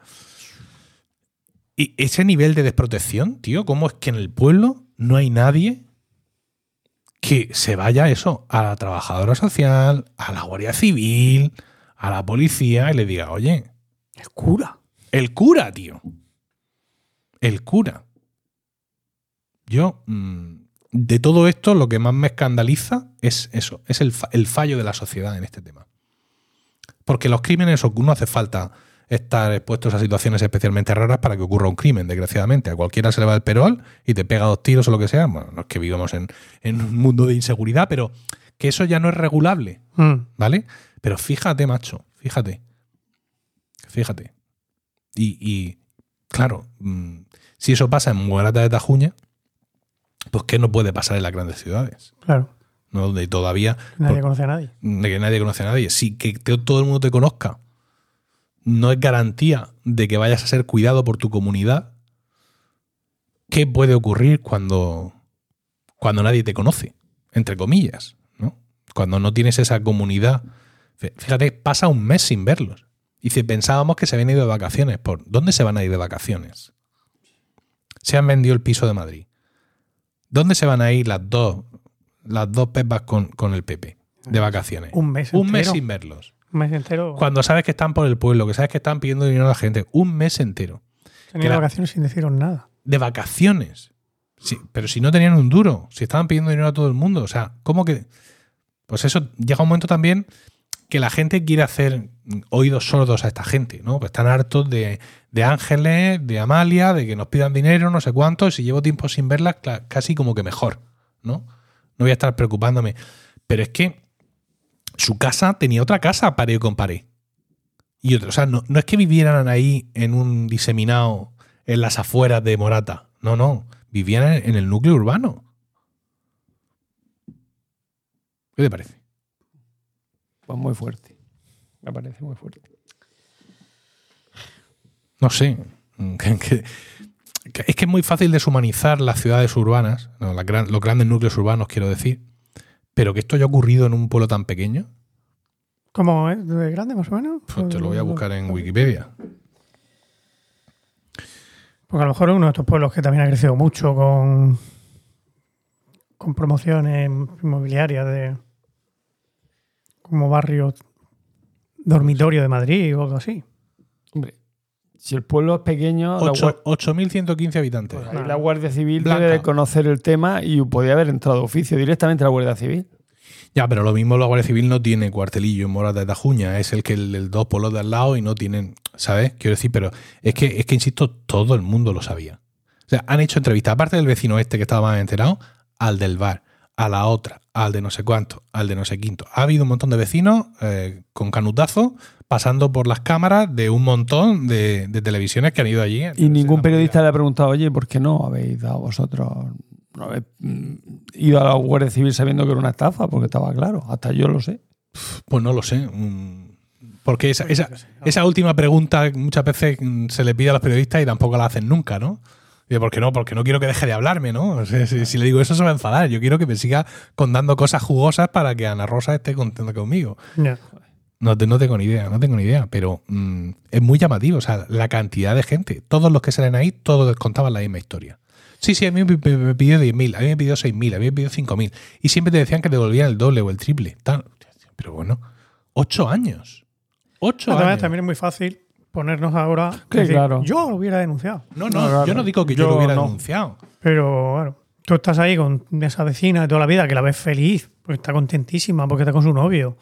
Y ese nivel de desprotección, tío, ¿cómo es que en el pueblo no hay nadie que se vaya eso, a la trabajadora social, a la Guardia Civil, a la policía y le diga, oye, El cura. el cura, tío. El cura. Yo, mm, de todo esto, lo que más me escandaliza es eso, es el, fa- el fallo de la sociedad en este tema. Porque los crímenes, no hace falta estar expuestos a situaciones especialmente raras para que ocurra un crimen, desgraciadamente. A cualquiera se le va el perol y te pega dos tiros o lo que sea. Bueno, no es que vivamos en, en un mundo de inseguridad, pero que eso ya no es regulable. Mm. ¿Vale? Pero fíjate, macho, fíjate. Fíjate. Y, y, claro, mm, si eso pasa en Muerata de Tajuña, pues ¿qué no puede pasar en las grandes ciudades? Claro. ¿no? Donde todavía Nadie por- conoce a nadie. de que nadie conoce a nadie. Si que te- todo el mundo te conozca no es garantía de que vayas a ser cuidado por tu comunidad. ¿Qué puede ocurrir cuando, cuando nadie te conoce? Entre comillas, ¿no? Cuando no tienes esa comunidad. Fí- Fíjate, pasa un mes sin verlos. Y si pensábamos que se habían ido de vacaciones, ¿por dónde se van a ir de vacaciones? Se han vendido el piso de Madrid. ¿Dónde se van a ir las dos, las dos pepas con, con el Pepe de vacaciones? Un mes Un mes sin verlos. Un mes entero. Cuando sabes que están por el pueblo, que sabes que están pidiendo dinero a la gente. Un mes entero. Tenían la- vacaciones sin deciros nada. De vacaciones. Sí, pero si no tenían un duro, si estaban pidiendo dinero a todo el mundo. O sea, ¿cómo que.? Pues eso llega un momento también que la gente quiere hacer oídos sordos a esta gente, ¿no? Pues están hartos de, Ángeles, de Amalia, de que nos pidan dinero, no sé cuánto, y si llevo tiempo sin verlas, casi como que mejor, ¿no? No voy a estar preocupándome. Pero es que su casa tenía otra casa pared con pared. Y otro, o sea, no, no es que vivieran ahí en un diseminado en las afueras de Morata. No, no. Vivían en el núcleo urbano. ¿Qué te parece? Pues muy fuerte. Me parece muy fuerte. No sé. Que- que- que es que es muy fácil deshumanizar las ciudades urbanas, no, las gran- los grandes núcleos urbanos, quiero decir. Pero que esto haya ocurrido en un pueblo tan pequeño, ¿Cómo es? ¿De grande más o menos? pues te lo voy a buscar en Wikipedia. Porque a lo mejor es uno de estos pueblos que también ha crecido mucho con, con promociones inmobiliarias de como barrio dormitorio de Madrid o algo así. Hombre, si el pueblo es pequeño, la, Ocho- guar- 8.115 habitantes. ahí la Guardia Civil Blanca. debe de conocer el tema y podía haber entrado de oficio directamente a la Guardia Civil. Ya, pero lo mismo la Guardia Civil no tiene cuartelillo en Morata de Tajuña, es el que el, el dos pueblos de al lado y no tienen, ¿sabes? Quiero decir, pero es que, es que, insisto, todo el mundo lo sabía. O sea, han hecho entrevistas, aparte del vecino este que estaba más enterado, al del bar, a la otra, al de no sé cuánto, al de no sé quinto. Ha habido un montón de vecinos eh, con canutazo pasando por las cámaras de un montón de, de televisiones que han ido allí. Y ningún periodista le ha preguntado, oye, ¿por qué no habéis dado vosotros, no habéis mm, ido a la Guardia Civil sabiendo que era una estafa? Porque estaba claro, hasta yo lo sé. Pues no lo sé. mm, Porque esa, esa, esa última pregunta muchas veces mm, se le pide a los periodistas y tampoco la hacen nunca, ¿no? Digo, ¿por qué no? Porque no quiero que deje de hablarme, ¿no? O sea, si, si le digo eso se va a enfadar. Yo quiero que me siga contando cosas jugosas para que Ana Rosa esté contenta conmigo. No, no tengo ni idea, no tengo ni idea, pero mm, es muy llamativo, o sea, la cantidad de gente. Todos los que salen ahí, todos contaban la misma historia. Sí, sí, a mí me, pidió 10.000, a mí me pidió 6.000, a mí me pidió 5.000. Y siempre te decían que te devolvían el doble o el triple. Tal. Pero bueno, ocho años. Ocho Además, años. también es muy fácil ponernos ahora. Decir, claro. Yo lo hubiera denunciado. No, No, no, claro. yo no digo que yo, Yo lo hubiera no. denunciado. Pero bueno, tú estás ahí con esa vecina de toda la vida que la ves feliz, porque está contentísima, porque está con su novio.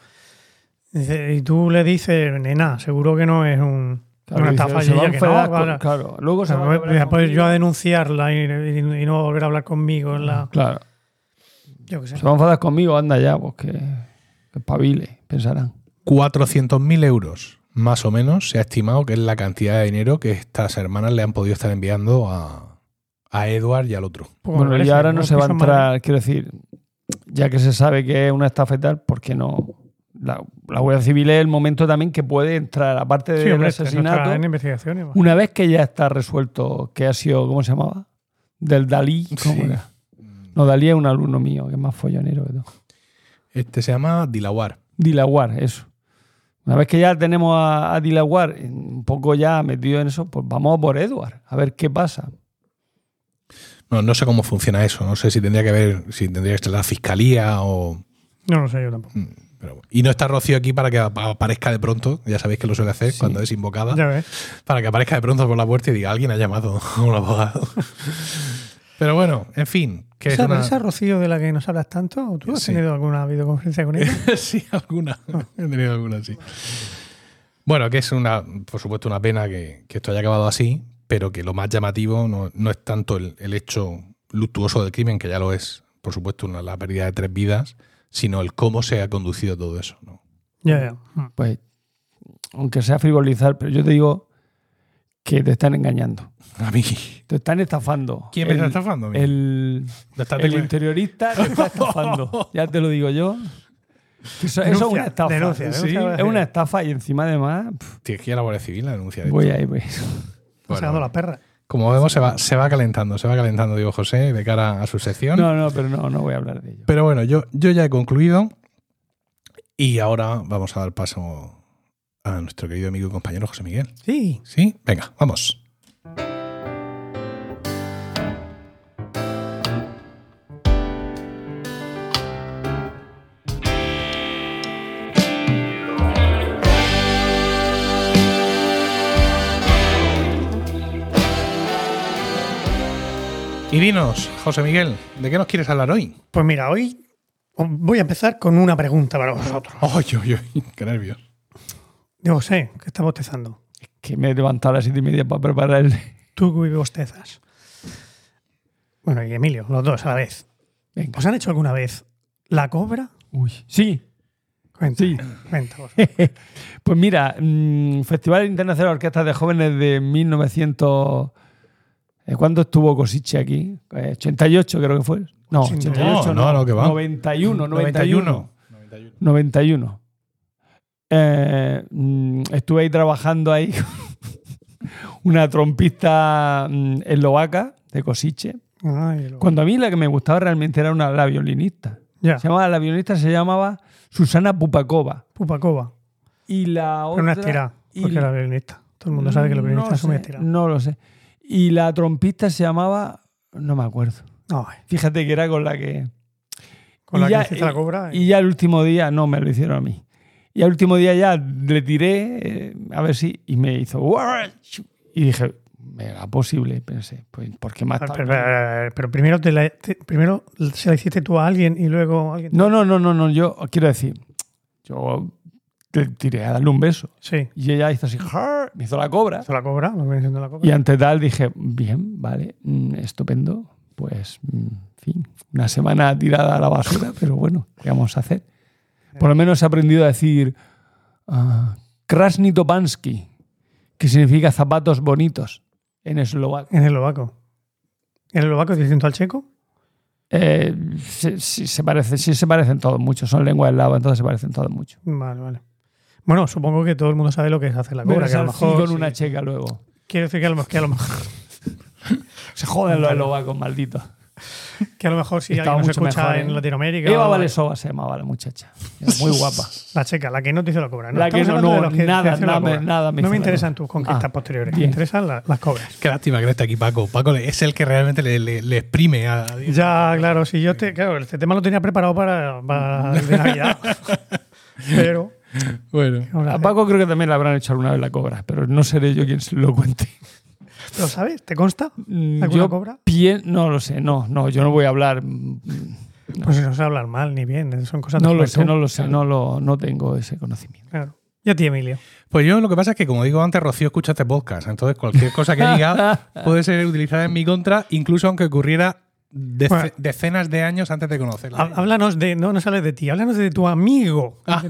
Y tú le dices, nena, seguro que no es un, Claro, una estafa. se que no, con- claro. claro. Luego se va a voy enfadar a poner yo a denunciarla y, y- y no volver a hablar conmigo en la. Claro. Yo qué sé. Se va a enfadar conmigo, anda ya, pues que, que espabile, pensarán. 400.000 euros, más o menos, se ha estimado que es la cantidad de dinero que estas hermanas le han podido estar enviando a, a Edward y al otro. Poco Bueno, y ahora no se va a entrar, quiero decir, ya que se sabe que es una estafa y tal, ¿por qué no? La, la Guardia Civil es el momento también que puede entrar, aparte del Sí, hombre, asesinato, está en investigaciones. una vez que ya está resuelto que ha sido, ¿cómo se llamaba? Del Dalí. ¿cómo Sí. era? No, Dalí es un alumno mío, que es más follonero que todo. Este se llama Dilawar. Dilawar, eso. Una vez que ya tenemos a, a Dilawar un poco ya metido en eso, pues vamos a por Edward, a ver qué pasa. No, no sé cómo funciona eso. No sé si tendría que ver, si tendría que estar la fiscalía o. No lo sé yo tampoco. pero bueno. y no está Rocío aquí para que ap- aparezca de pronto. Ya sabéis que lo suele hacer Sí. cuando es invocada. Ya ves. Para que aparezca de pronto por la puerta y diga alguien ha llamado a un abogado. pero bueno, en fin. Que es ¿Esa, una... esa Rocío de la que nos hablas tanto? ¿Tú has Sí. tenido alguna videoconferencia con ella? sí, alguna. He tenido alguna, sí. Bueno, que es una, por supuesto, una pena que, que esto haya acabado así, pero que lo más llamativo no, no es tanto el, el hecho luctuoso del crimen, que ya lo es, por supuesto, una, la pérdida de tres vidas, sino el cómo se ha conducido todo eso. ¿no? ya, ya. Pues, aunque sea frivolizar, pero yo te digo que te están engañando. A mí. Te están estafando. ¿Quién me El- está estafando? El, ¿No está el interiorista te está estafando. ya te lo digo yo. Eso, eso es Denuncia, una estafa. denuncia, Sí, denuncia, es una estafa y encima además Tienes que ir a la Guardia Civil a denunciar voy esto. ahí. Voy. Sacando la perra. Como vemos, se va, se va calentando, se va calentando, digo José, de cara a su sección. No, no, pero no, no voy a hablar de ello. Pero bueno, yo, yo ya he concluido y ahora vamos a dar paso a nuestro querido amigo y compañero José Miguel. Sí. ¿Sí? Venga, vamos. Y dinos, José Miguel, ¿de qué nos quieres hablar hoy? Pues mira, hoy voy a empezar con una pregunta para vosotros. ¡Ay, ay, ay! ¡Qué nervios! Yo sé que está bostezando. Que me he levantado a las siete y media para preparar el. Tú y bostezas. Bueno, y Emilio, los dos a la vez. Venga. ¿Os han hecho alguna vez la cobra? Uy. Sí. Cuenta, Sí. cuenta. Pues mira, mm, Festival Internacional de Orquestas de Jóvenes de 1900. eh, ¿Cuándo estuvo Cosiche aquí? Eh, 88 creo que fue. No, 88 No, no, no, que va. 91, 91. 91. Eh, mm, estuve ahí trabajando ahí una trompista mm, eslovaca de Cosiche. Ay, Cuando a mí la que me gustaba realmente era una, la violinista. Ya, Se llamaba, la violinista se llamaba Susana Pupakova. Pupacova. Y la Pero otra. una estirada, porque era violinista. Todo el mundo sabe que los violinistas no son muy estirados. No lo sé. Y la trompista se llamaba. No me acuerdo. Ay, Fíjate que era con la que. con Y la ya- que hiciste la cobra. Y ya el último día, no, me lo hicieron a mí. Y al último día ya le tiré, eh, a ver si, y me hizo. Y dije, mega posible. Pensé, pues, ¿por qué más pero, pero- pero primero, te la, te- primero se la hiciste tú a alguien y luego alguien. No, no, no, no, no, yo quiero decir, yo le tiré a darle un beso. Sí. Y ella hizo así, me hizo la cobra. Hizo la cobra, siendo la cobra. Y ante tal dije, bien, vale, mm, estupendo. Pues, mm, en fin, una semana tirada a la basura, pero bueno, ¿qué vamos a hacer? Por lo menos he aprendido a decir ah, Krasny Topansky, que significa zapatos bonitos en eslovaco. En el eslovaco. ¿En el eslovaco es distinto al checo? Eh, sí, sí se parece, sí se parecen todos mucho, son lenguas eslavas, entonces se parecen todos mucho. Vale, vale. Bueno, supongo que todo el mundo sabe lo que es hacer la cobra. Que a lo mejor. con una checa luego. Quiero decir que a lo, que a lo mejor. Se joden los eslovacos, malditos. Que a lo mejor si Estaba alguien nos mucho escucha mejor, en ¿eh? Latinoamérica. Eva o- Valesova se llamaba la muchacha. Era muy guapa. La checa, la que no te hizo la cobra. No, La que Estamos no- hablando no, de los que nada, te hacen la nada me- cobra. nada me No hizo me la interesan tus conquistas Ah, posteriores. Me bien. interesan la- las cobras. Qué lástima que no esté aquí Paco. Paco es el que realmente le, le- le exprime a. Ya, claro, si yo te. Claro, este tema lo tenía preparado para, para el de Navidad. Pero. Bueno. vamos a A hacer. Paco creo que también le habrán hecho alguna vez la cobra, pero no seré yo quien se lo cuente. ¿Pero sabes? ¿Te consta? Mm, ¿Alguna yo cobra? pien- no lo sé, no, no, yo no voy a hablar. mm, Pues no sé hablar mal ni bien. Son cosas No lo sé, no lo sé, no, lo, no tengo ese conocimiento. Claro. Y a ti, Emilio. Pues yo lo que pasa es que, como digo antes, Rocío escucha este podcast. Entonces, cualquier cosa que diga puede ser utilizada en mi contra, incluso aunque ocurriera dece- Bueno. decenas de años antes de conocerla. Há- Háblanos de. No, no sales de ti. Háblanos de tu amigo. ¿A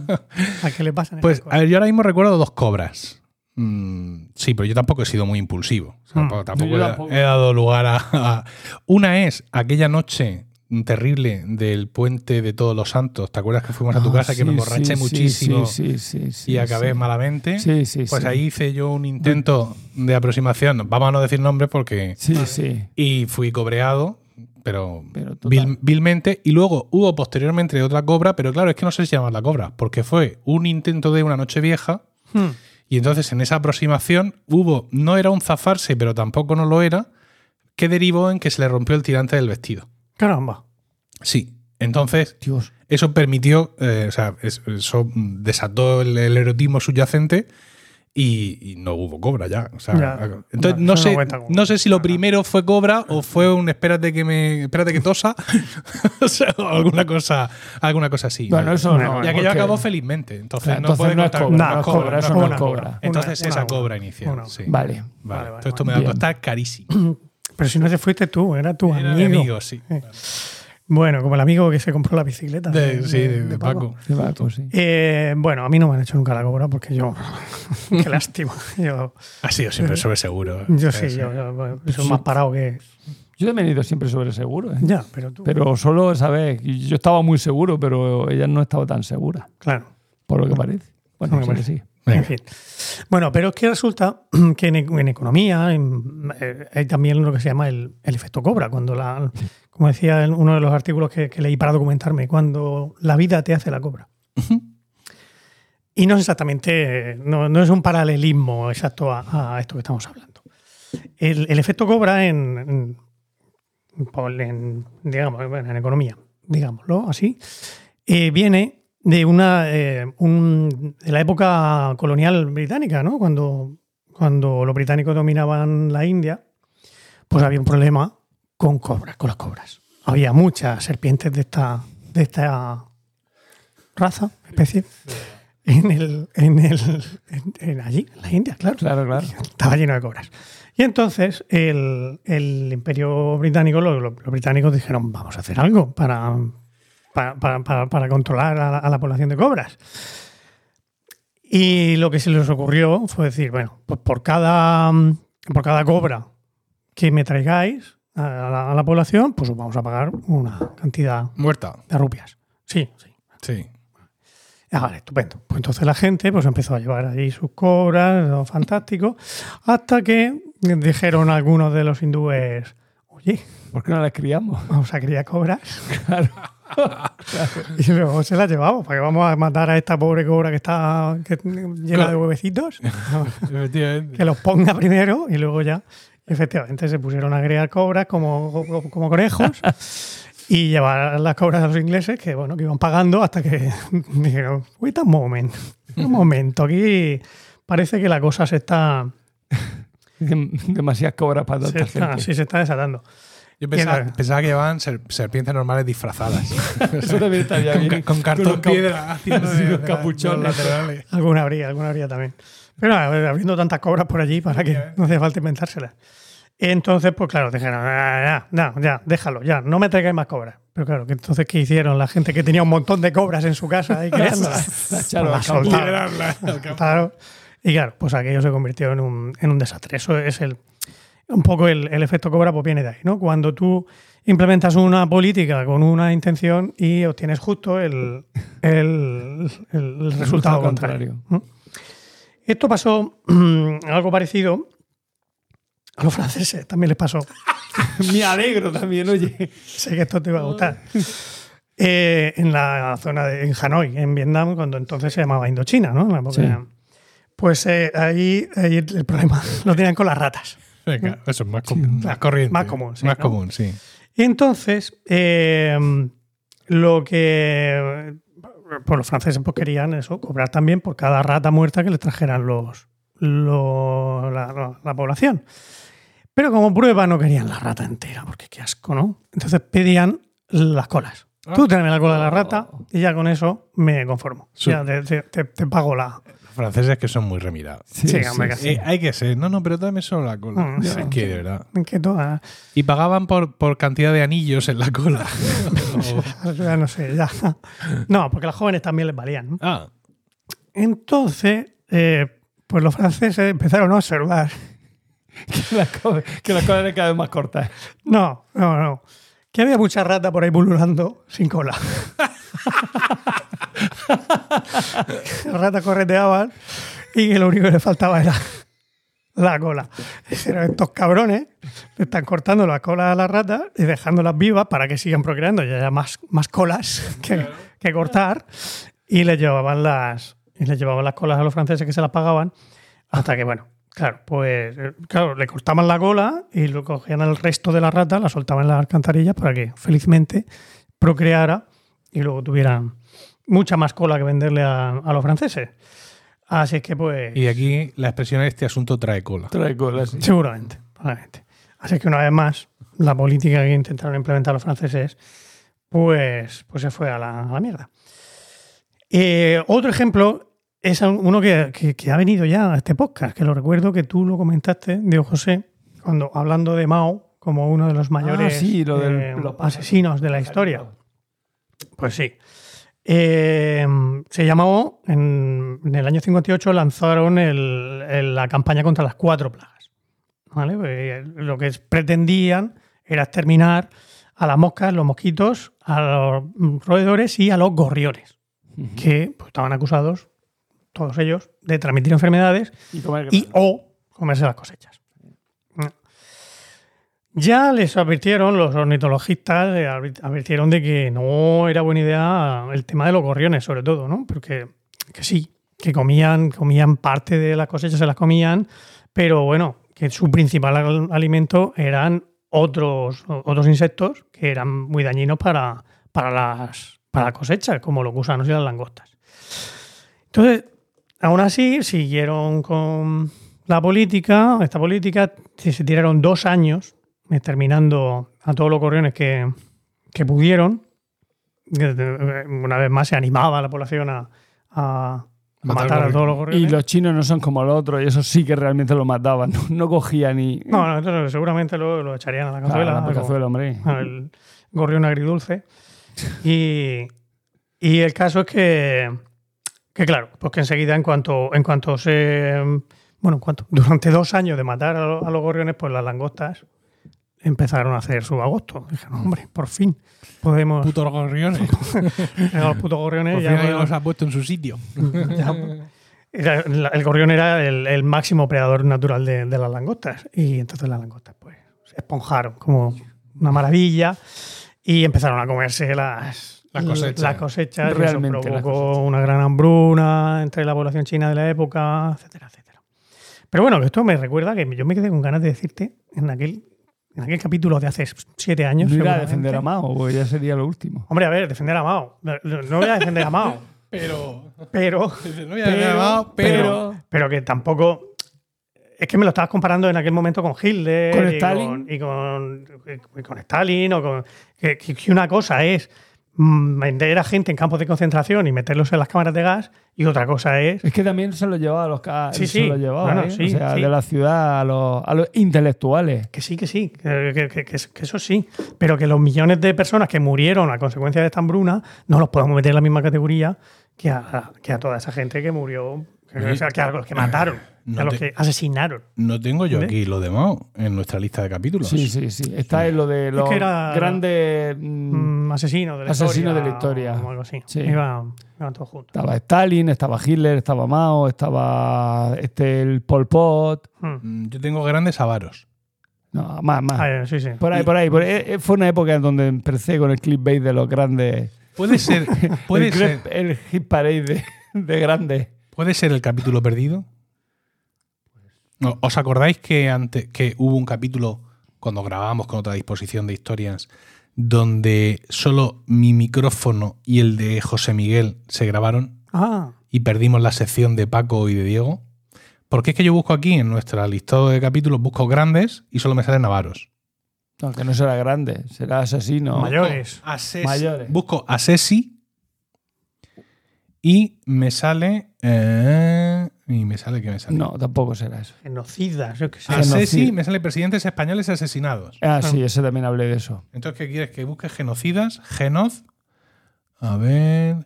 qué le pasan? Ah. Pues, estas a ver, yo ahora mismo recuerdo dos cobras. Mm, sí, pero yo tampoco he sido muy impulsivo. O sea, Mm. tampoco- he, tampoco. he dado lugar a, a- Una es aquella noche terrible del puente de Todos los Santos. ¿Te acuerdas que fuimos a tu Ah, casa que me sí, emborraché sí, muchísimo Sí, sí, sí, sí, y acabé sí. malamente? Sí, sí, Pues sí. ahí hice yo un intento de aproximación. Vamos a no decir nombres porque. Sí, sí. Y fui cobreado, pero, Pero vil- vilmente. Y luego hubo posteriormente otra cobra, pero claro, es que no sé si llaman la cobra, porque fue un intento de una noche vieja. Hmm. Y entonces en esa aproximación hubo, no era un zafarse, pero tampoco no lo era, que derivó en que se le rompió el tirante del vestido. Caramba. Sí. Entonces, Dios. eso permitió, eh, o sea, es- eso desató el, el erotismo subyacente y, y no hubo cobra ya. O sea, Ya. entonces No, no, no sé, como- no sé si lo primero fue cobra o fue un espérate que me espérate que tosa, o sea, o alguna cosa, alguna cosa así. Bueno, eso no. y aquello porque- acabó felizmente. Entonces, Claro, no entonces puede no es contar cobra, como no es cobra, eso no no es cobra. Entonces Una- esa una- cobra inicial. una- sí. Vale. Vale. Vale, vale, Todo esto me va a costar carísimo. Pero si no te fuiste tú, era tu Era amigo. de amigos, sí. Bueno, como el amigo que se compró la bicicleta. De, sí, de, de Paco. Sí, va, pues sí. Eh, bueno, a mí no me han hecho nunca la cobra porque yo. qué lástima. Yo, Ha sido siempre sobre seguro. yo sí, yo, yo- bueno, soy más parado que. Yo también he ido siempre sobre seguro. ¿eh? Ya, pero tú. Pero solo esa vez. y Yo estaba muy seguro, pero ella no estaba tan segura, claro. por lo que parece. Bueno, sí, sí. Venga. En fin. Bueno, pero es que resulta que en, en economía en- eh, hay también lo que se llama el, el efecto cobra. Cuando la, como decía en uno de los artículos que, que leí para documentarme, cuando la vida te hace la cobra. Y no es exactamente, no, no es un paralelismo exacto a, a esto que estamos hablando. El, el efecto cobra en, en, digamos, en economía, digámoslo así, eh, viene de una eh, un- de la época colonial británica, ¿no? Cuando, cuando los británicos dominaban la India, pues había un problema con cobras, con las cobras. Había muchas serpientes de esta, de esta raza, especie, en el, en el, en- en allí, en la India, claro. Claro, claro. Estaba lleno de cobras. Y entonces el, el imperio británico, lo- lo- los, británicos dijeron, vamos a hacer algo para, para, para- para- controlar a la, a la población de cobras. Y lo que se les ocurrió fue decir, bueno, pues por cada, por cada cobra que me traigáis a la, a la población, pues os vamos a pagar una cantidad Muerta. de rupias. Sí, sí. Sí. Ah, vale, estupendo. Pues entonces la gente pues empezó a llevar ahí sus cobras, fantástico, hasta que dijeron algunos de los hindúes, oye, ¿Por qué no las criamos? vamos a criar cobras Claro. y luego se las llevamos, para que vamos a matar a esta pobre cobra que está que- llena de huevecitos, que los ponga primero y luego ya, efectivamente, se pusieron a criar cobras como, como, como conejos. Y llevar las cobras a los ingleses que, bueno, que iban pagando hasta que dijeron, wait a moment, un momento, aquí parece que la cosa se está, Dem- Demasiadas cobras para se tanta está, gente. sí, se está desatando. Yo pensaba, pensaba que llevaban ser- serpientes normales disfrazadas. Eso también estaría con, bien. con cartón cap- piedra haciendo de- capuchones. laterales. Alguna habría, alguna habría también. Pero habiendo tantas cobras por allí, para que no hace falta inventárselas. Entonces, pues claro, dijeron, "Ah, ya, ya, ya, déjalo, ya, no me traigáis más cobras. Pero claro, que entonces, ¿qué hicieron? La gente que tenía un montón de cobras en su casa ahí. La echaron Pues soltaron. Claro. Y claro, pues aquello se convirtió en un, en un desastre. Eso es el un poco el, el efecto cobra, pues viene de ahí, ¿no? Cuando tú implementas una política con una intención y obtienes justo el, el, el resultado contrario. ¿no? Esto pasó algo parecido a los franceses, también les pasó. Me alegro también, oye. Sé que esto te iba a gustar. Eh, en la zona de en Hanoi, en Vietnam, cuando entonces se llamaba Indochina, ¿no? La Sí. Pues eh, ahí, ahí el problema lo tenían con las ratas. Venga, eso es más, com- más corriente. más común, sí, Más ¿no? común, sí. Y entonces, eh, lo que pues los franceses pues querían eso, cobrar también por cada rata muerta que les trajeran los, los- la, la- la población. Pero como prueba no querían la rata entera, porque qué asco, ¿no? Entonces pedían las colas. Tú tráeme la cola de la rata y ya con eso me conformo. Su- Ya te, te- te- te pago la... Los franceses que son muy remirados. Sí, hombre, que sí. Eh, hay que ser. No, no, pero dame solo la cola. Mm, Es que de verdad. Que toda, Y pagaban por, por cantidad de anillos en la cola. ya no sé, ya. No, porque las jóvenes también les valían. ¿no? ah, Entonces, eh, pues los franceses empezaron a observar. Que las co- que las cosas eran cada vez más cortas. No, no, no. Que había mucha rata por ahí pululando sin cola. Las ratas correteaban y que lo único que le faltaba era la cola. Dijeron, estos cabrones le están cortando la cola a las ratas y dejándolas vivas para que sigan procreando y haya más, más colas que, que cortar. Y les llevaban las y les llevaban las colas a los franceses que se las pagaban hasta que, bueno, claro, pues eh, claro, le cortaban la cola y lo cogían al resto de la rata, la soltaban en las alcantarillas para que felizmente procreara y luego tuvieran mucha más cola que venderle a, a los franceses. Así que pues... y de aquí la expresión este asunto trae cola. Trae colas. sí. Seguramente, probablemente. Así que una vez más, la política que intentaron implementar los franceses, pues, pues se fue a la, a la mierda. Eh, otro ejemplo es un- uno que, que- que ha venido ya a este podcast, que lo recuerdo que tú lo comentaste, Diego José, cuando hablando de Mao como uno de los mayores Ah, sí, lo del- eh, los asesinos de la historia. Pues sí. Eh, se llamó, en, en el año 58 lanzaron el- el- la campaña contra las cuatro plagas. ¿vale? Eh, Lo que pretendían era exterminar a las moscas, los mosquitos, a los roedores y a los gorriones, que pues, estaban acusados, todos ellos, de transmitir enfermedades Y comer y grano. o comerse las cosechas. Ya les advirtieron, los ornitologistas advi- advirtieron de que no era buena idea el tema de los gorriones, sobre todo, ¿no? Porque que sí, que comían, comían parte de las cosechas, se las comían, pero bueno, que su principal al- alimento eran otros, otros insectos que eran muy dañinos para, para, las, para la cosecha, como los gusanos y las langostas. Entonces, aún así, siguieron con la política, esta política, se tiraron dos años exterminando a todos los gorriones que, que pudieron, eh, una vez más se animaba a la población a, a- a matar a todos los Y gorriones. los chinos no son como los otros, y eso sí que realmente lo mataban. No, no cogía ni. No, no, entonces seguramente lo, lo echarían a la Claro, cazuela. la como- cazuela, hombre. el gorrión agridulce. Y, y el caso es que, que, claro, pues que enseguida, en cuanto, en cuanto se. Bueno, en cuanto, durante dos años de matar a, lo- a los gorriones, pues las langostas empezaron a hacer su agosto. Dijeron, hombre, por fin podemos. Putos gorriones. los putos gorriones Por ya los ha puesto en su sitio. ya- era- la- el gorrión era el, el máximo predador natural de, de las langostas. Y entonces las langostas, pues, se esponjaron como una maravilla y empezaron a comerse las, Las cosechas. las cosechas, eso Realmente, las provocó cosechas. una gran hambruna entre la población china de la época, etcétera, etcétera. Pero bueno, esto me recuerda que yo me quedé con ganas de decirte en aquel, en aquel capítulo de hace siete años. No irá a defender a Mao, porque ya sería lo último. Hombre, a ver, defender a Mao. No, voy a defender a Mao, Pero. pero No voy a decir nada, pero. pero que tampoco. Es que me lo estabas comparando en aquel momento con Hitler. ¿Con y Stalin? Con, y, con, y con Stalin. O con, que, una cosa es vender a gente en campos de concentración y meterlos en las cámaras de gas, y otra cosa es. Es que también se lo llevaba a los ca- Sí, se sí. lo llevaba, Bueno, ¿eh? sí, o sea, sí. de la ciudad a los, a los intelectuales. Que sí, que sí, que, que- que- que eso sí, pero que los millones de personas que murieron a consecuencia de esta hambruna no los podemos meter en la misma categoría que a, que a toda esa gente que murió, que, o sea, que a los que mataron, No a los te- que asesinaron. No tengo yo aquí lo de Mao en nuestra lista de capítulos. Sí, sí, sí. Está en lo de los que era- grandes. mm, Mm, asesino de la Asesino historia. de la historia. O algo así. Sí. Iban, iban todos juntos. Estaba Stalin, estaba Hitler, estaba Mao, estaba este, el Pol Pot. Mm. Mm, Yo tengo grandes avaros. No, más, más. Ah, eh, sí, sí. Por ahí, por ahí. por ahí. Eh, Fue una época en donde empecé con el clickbait de los grandes. Puede ser, puede el, ser, el hit parade de, de grandes. puede ser el capítulo perdido. No, ¿Os acordáis que, ante, que hubo un capítulo cuando grabábamos con otra disposición de historias donde solo mi micrófono y el de José Miguel se grabaron Ah, y perdimos la sección de Paco y de Diego? Porque es que yo busco aquí en nuestra listado de capítulos, busco grandes y solo me salen avaros. No, que no será grande, será asesino. mayores. Ases- Mayores. Busco Asesi y me sale. eh, y me sale que me sale. No, tampoco será eso. Genocidas, yo qué sé. Asesi me sale presidentes españoles asesinados. Ah, sí, ese también hablé de eso. Entonces, ¿qué quieres? Que busque genocidas, genoz. A ver.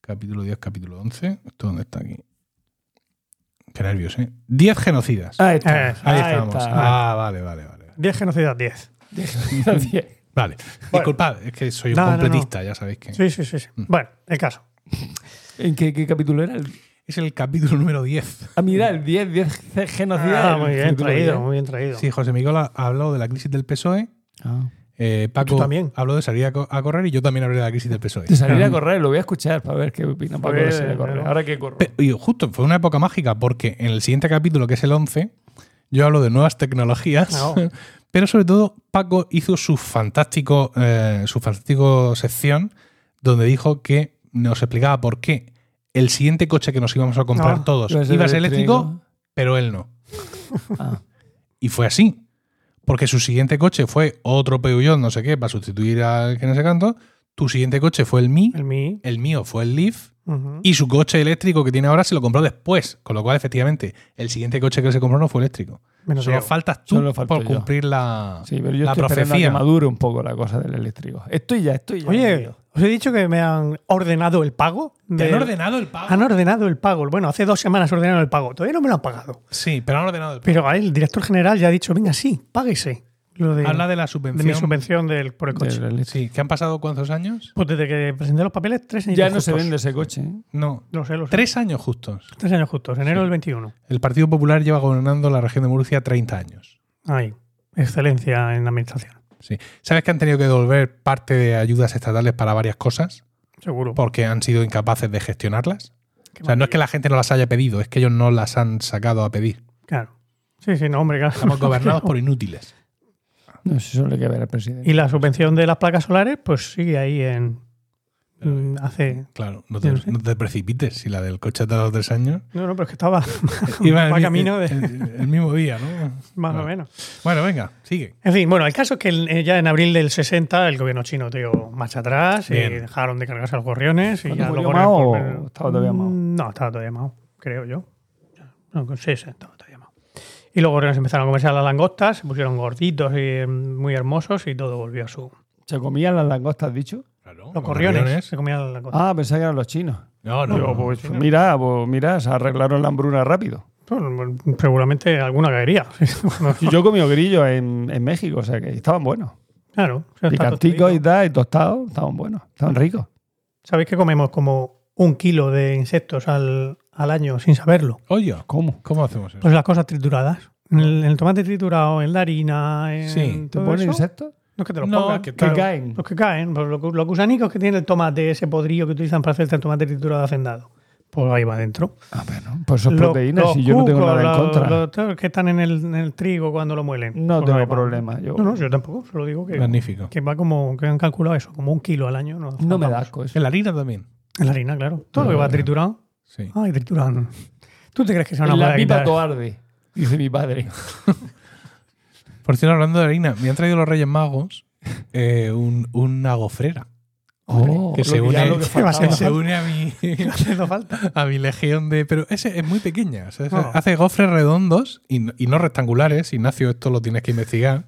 Capítulo 10, capítulo 11. ¿Esto dónde está aquí? Qué nervios, ¿eh? 10 genocidas. Ahí está. Eh, Ahí estamos. está. Ah, vale, vale, vale. 10 genocidas, 10. Vale. Disculpad, es que soy un No, no, no. completista, ya sabéis que. Sí, sí, sí. sí. Bueno, el caso. ¿En qué, qué capítulo era? El- Es el capítulo número 10. Ah, mira, el 10, 10 genocidas. Ah, muy bien traído, 10. muy bien traído. Sí, José Miguel ha hablado de la crisis del PSOE. Ah. Eh, Paco Tú también. habló de salir a, co- a correr y yo también hablé de la crisis del PSOE. De salir a correr, lo voy a escuchar para ver qué opina Paco de Pues, salir a correr. bueno. Ahora que corro. Pe- y justo, fue una época mágica porque en el siguiente capítulo, que es el 11, yo hablo de nuevas tecnologías, No. pero sobre todo Paco hizo su fantástico, eh, su fantástico sección donde dijo que nos explicaba por qué el siguiente coche que nos íbamos a comprar Ah, todos iba a ser eléctrico, eléctrico. pero él no. Ah. Y fue así. Porque su siguiente coche fue otro Peugeot, no sé qué, para sustituir al que no sé canto. Tu siguiente coche fue el Mi, El mi. el mío fue el Leaf. Y su coche eléctrico que tiene ahora se lo compró después. Con lo cual, efectivamente, el siguiente coche que se compró no fue eléctrico. Menos Solo yo. faltas tú Solo por yo. cumplir la, Sí, pero yo la estoy profecía. que madure un poco la cosa del eléctrico. Estoy ya, estoy ya. Oye, os he dicho que me han ordenado el pago. ¿Te han ordenado el pago? Han ordenado el pago. Bueno, hace dos semanas ordenaron el pago. Todavía no me lo han pagado. Sí, pero han ordenado el pago. Pero el director general ya ha dicho, venga, sí, páguese. Lo de, Habla de la de subvención. mi subvención del, por el coche. Del. Sí, ¿que han pasado cuántos años? Pues desde que presenté los papeles, tres años Ya no se vende ese coche. ¿eh? No. Lo sé, lo sé. Tres años justos. Tres años justos, enero del 21. El Partido Popular lleva gobernando la región de Murcia 30 años. Ahí. Excelencia en la administración. Sí. ¿Sabes que han tenido que devolver parte de ayudas estatales para varias cosas? Seguro. Porque han sido incapaces de gestionarlas. Qué O sea, no es que la gente no las haya pedido, es que ellos no las han sacado a pedir. Claro. Sí, sí, no, hombre, claro. Estamos gobernados por inútiles. No sé, eso que ver al presidente. Y la subvención de las placas solares, pues sigue ahí en mm, hace. Claro, no te, No sé. no te precipites. Si la del coche de los tres años No, no, pero es que estaba iba el, camino de. el- el mismo día, ¿no? más o menos. Bueno, venga, sigue. En fin, bueno, el caso es que eh, ya en abril del 60 el gobierno chino dio marcha atrás y Bien. dejaron de cargarse a los gorriones. Y ¿Cuándo ya murió Mao por- o estaba todavía Mao? Mm, No, estaba todavía Mao, creo yo. No, sí, sí, estaba todavía Mao. Y los gorriones empezaron a comerse las langostas, se pusieron gorditos y mm, muy hermosos y todo volvió a su. ¿Se comían las langostas, dicho? Claro, Los gorriones se comían las langostas. Ah, pensaba que eran los chinos. No, no. Pues, mira, pues mira, se arreglaron la hambruna rápido. Bueno, seguramente alguna caería. Yo he comido grillos en, en México, o sea que estaban buenos. claro. Picanticos y tal, y tostados, estaban buenos, estaban ricos. ¿Sabéis que comemos como un kilo de insectos al, al año sin saberlo? Oye, ¿Cómo? ¿cómo hacemos eso? Pues las cosas trituradas. En el, en el tomate triturado, en la harina, en Sí. ¿Te ponen eso. insectos? No es que te los No, pongan, que claro. caen. Los que caen, pues los, los gusanicos que tiene el tomate, ese podrillo que utilizan para hacer el tomate triturado hacendado. Pues ahí va adentro. Ah, bueno, pues eso es Los- proteína, los si yo no tengo nada en contra. los- que están en el, en el trigo cuando lo muelen. No Pues tengo problema. Yo, No, no, yo tampoco. Solo digo que, Magnífico. que va como que han calculado eso, como un kilo al año. No, no me da asco eso. En la harina también. En la harina, claro. Todo lo que va triturado. Sí. Ay, triturado. ¿Tú te crees que se van a En la pipa quitar? todo arde, dice mi padre. Por cierto, hablando de harina, me han traído los Reyes Magos eh, un- una gofrera. Oh, que se une, lo que va a que ser se une a mi, haciendo falta. a mi legión de. Pero ese es muy pequeña. o sea, ese- Ah. Hace gofres redondos y, no- y no rectangulares. Ignacio, esto lo tienes que investigar.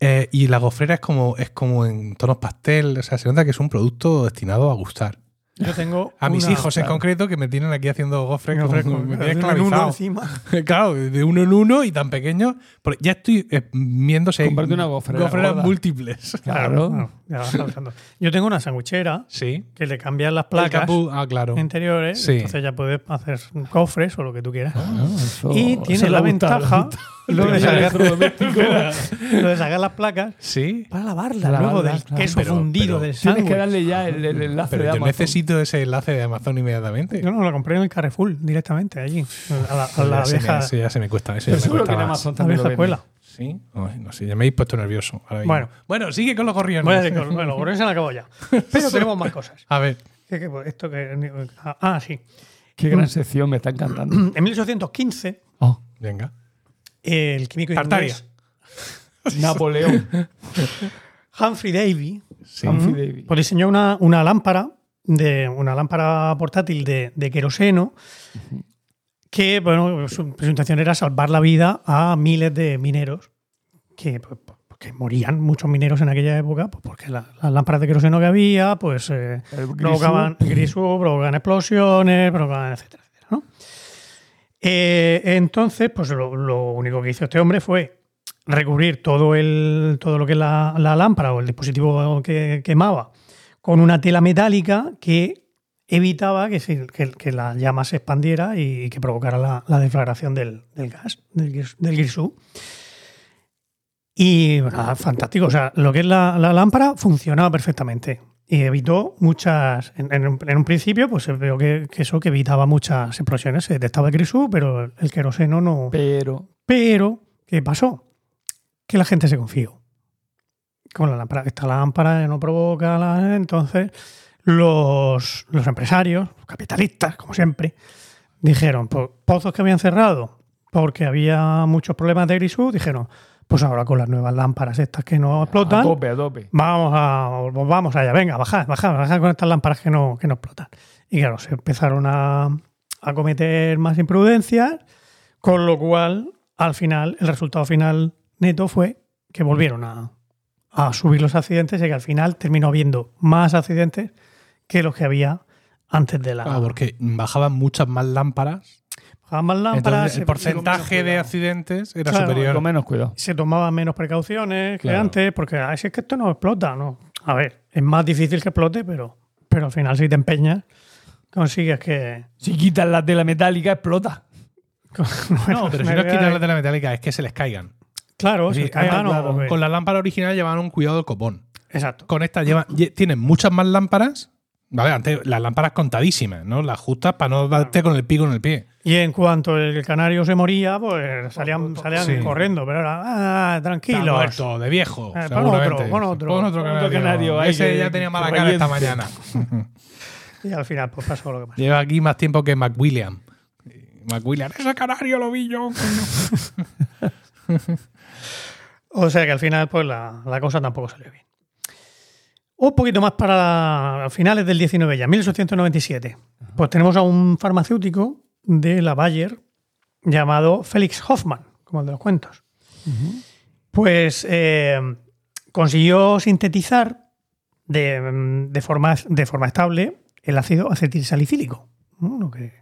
Eh, y la gofrera es como, es como en tonos pastel. O sea, se nota que es un producto destinado a gustar. Yo tengo A mis una- hijos en concreto que me tienen aquí haciendo gofres. Gofres como- con- me tienen en esclavizado. encima. Claro, de uno en uno y tan pequeño. porque ya estoy eh, viendo si hay Comprarte una gofrera gofreras múltiples. Claro. Ya vas avanzando. Yo tengo una sandwichera Sí. que le cambian las placas capú- ah, claro. interiores, Sí. entonces ya puedes hacer cofres o lo que tú quieras. Ah, eso- y tiene la ventaja. Lo de, sacar, lo de sacar las placas Sí. para lavarlas Para luego del queso Pero- fundido pero del Tienes sándwich. que darle ya el, el enlace Pero de yo Amazon. necesito ese enlace de Amazon inmediatamente. Yo no, lo compré en el Carrefour directamente, allí, a la, a la ya, se me, vieja, eso ya se me cuesta. Eso Pero ya me seguro cuesta que en. Amazon la también vieja lo venden. escuela. Sí, Ay, no sé, ya me habéis puesto nervioso. ahora mismo. Bueno. bueno, sigue con los gorriones. Con- bueno, con eso se la acabo ya. Pero tenemos más cosas. A ver, ¿Qué- qué- esto que, ah, ah, sí. Qué gran sección, me está encantando. En 1815, Oh, venga. El químico Tartaria. inglés Napoleón. Humphrey Davy Sí. Humphrey Davy. pues diseñó una, una lámpara de una lámpara portátil de, de queroseno que bueno su, intención era salvar la vida a miles de mineros que, pues, pues, que morían muchos mineros en aquella época pues, porque la- las lámparas de queroseno que había pues eh, provocaban grisú, provocaban explosiones, provocaban etcétera. Eh, entonces, pues lo, único que hizo este hombre fue recubrir todo, el, todo lo que es la, lámpara o el dispositivo que quemaba con una tela metálica que evitaba que, que- la llama se expandiera y que provocara la, la deflagración del, del gas, del, del grisú. Y fantástico. O sea, lo que es la lámpara funcionaba perfectamente. Y evitó muchas. En, en un, en un principio, pues veo que, que eso que evitaba muchas explosiones. Se detectaba el grisú, pero el queroseno no. Pero Pero, ¿qué pasó? Que la gente se confió. Con la lámpara, esta lámpara no provoca la. Entonces, los, los empresarios, los capitalistas, como siempre, dijeron: pues, pozos que habían cerrado porque había muchos problemas de grisú, dijeron: pues ahora con las nuevas lámparas estas que no a explotan, tope, a tope. Vamos a, vamos allá, venga, bajad, bajad, bajad con estas lámparas que no, que no explotan. Y claro, se empezaron a, a cometer más imprudencias, con lo cual, al final, el resultado final neto fue que volvieron a, a subir los accidentes y que al final terminó habiendo más accidentes que los que había antes de la. Claro, porque bajaban muchas más lámparas. Bajaban más lámparas, Entonces, el porcentaje de accidentes era Claro, superior. Con menos cuidado. se tomaban menos precauciones que Claro. antes, porque ah, si es que esto no explota, ¿no? A ver, es más difícil que explote, pero, pero al final si te empeñas, consigues que... Si quitas la tela metálica, explota. No, pero si no es quitarlas de la metálica, es que se les caigan. Claro, Es se decir, caigan claro, o- Con la lámpara original llevaban un cuidado del copón. Exacto. Con esta lleva, lle- tienen muchas más lámparas, Vale, antes las lámparas contadísimas, ¿no? Las justas para no darte con el pico en el pie. Y en cuanto el canario se moría, pues salían, salían Sí. corriendo. Pero ahora, ah, Está tranquilos. muerto, de viejo. Eh, pon otro, pon otro. Pon otro canario. otro canario ahí Ese que- ya tenía mala cara esta mañana. Y al final, pues pasó lo que pasó. Lleva aquí más tiempo que McWilliam. McWilliam, ese canario lo vi yo. O sea que al final, pues la, la cosa tampoco salió bien. Un poquito más para la- finales del 19 ya, 1897. Pues tenemos a un farmacéutico de la Bayer llamado Félix Hoffmann, como el de los cuentos. Pues eh, consiguió sintetizar de, de forma, de forma estable el ácido acetilsalicílico, ¿no? Que-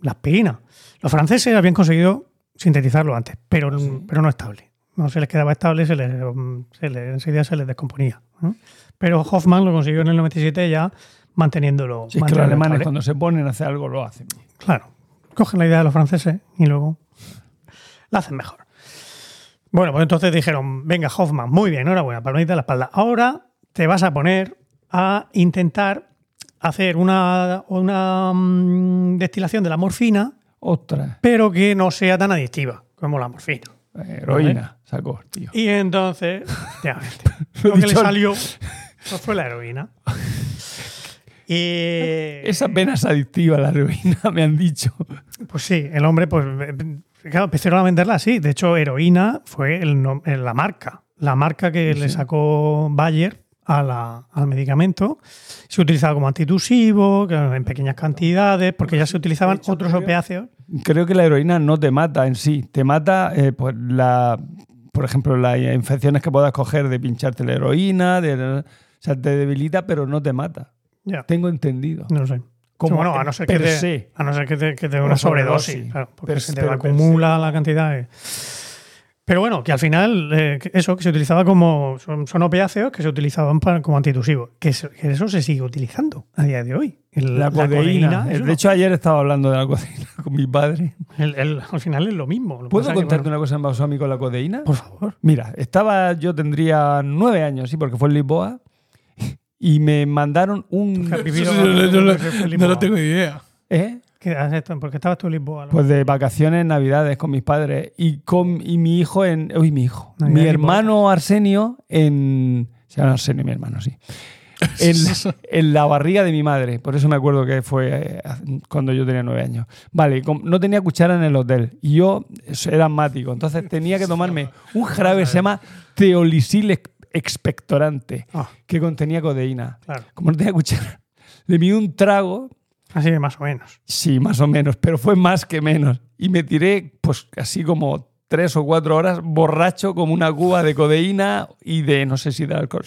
la aspirina. Los franceses habían conseguido sintetizarlo antes, pero, pero no estable. No se les quedaba estable, se les, se les- enseguida se les descomponía. ¿no? Pero Hoffman lo consiguió en el 97 ya manteniéndolo. Es que los alemanes cuando se ponen a hacer algo lo hacen. Claro. Cogen la idea de los franceses y luego la hacen mejor. Bueno, pues entonces dijeron, venga, Hoffman, muy bien, enhorabuena, palmadita en la espalda. Ahora te vas a poner a intentar hacer una, una mm, destilación de la morfina, Ostras, pero que no sea tan adictiva como la morfina. eh, heroína sacó, tío. Y entonces, efectivamente, lo que le salió pues fue la heroína. Y Esa pena es adictiva, la heroína, me han dicho. Pues sí, el hombre, pues eh, claro, empezaron a venderla así. De hecho, heroína fue el eh, la marca. La marca que le sacó Bayer a la- al medicamento. Se utilizaba como antitusivo, en pequeñas cantidades, porque ya se utilizaban otros opiáceos. Creo que la heroína no te mata en sí, te mata, eh, pues la, por ejemplo, las infecciones que puedas coger de pincharte la heroína, de, sea, te debilita, pero no te mata. Tengo entendido. no sé. Como bueno, a no ser que te, se. a no ser que te, que te dé Una sobredosis, sobredosis. claro, porque Per- se te per acumula la cantidad. Pero bueno, que al final, eh, eso, que se utilizaba como. Son, son opiáceos que se utilizaban para, como antitusivos. Que, eso- que eso se sigue utilizando a día de hoy. El- La, codeína. de hecho, ayer estaba hablando de la codeína con mi padre. el- el- al final es lo mismo. Lo ¿Puedo que, contarte bueno, una cosa a mí con la codeína? Por favor. Mira, estaba, yo tendría nueve años, sí, porque fue en Lisboa, y me mandaron un... no, no lo- no tengo idea. ¿Eh? ¿Qué has hecho? Porque estabas tú en Lisboa. Pues de vacaciones, navidades con mis padres y con y mi hijo en. Uy, mi hijo. Mi en hermano Arsenio en. Se llama Arsenio, mi hermano, sí. En, en la barriga de mi madre. Por eso me acuerdo que fue eh, cuando yo tenía nueve años. Vale, no tenía cuchara en el hotel. Y yo era asmático. Entonces tenía que tomarme un jarabe que se llama teolisil ex- expectorante, Ah, que contenía codeína. claro. Como no tenía cuchara, le di un trago Así que más o menos. Sí, más o menos, pero fue más que menos. Y me tiré, pues así como tres o cuatro horas, borracho como una cuba de codeína y de, no sé si de alcohol.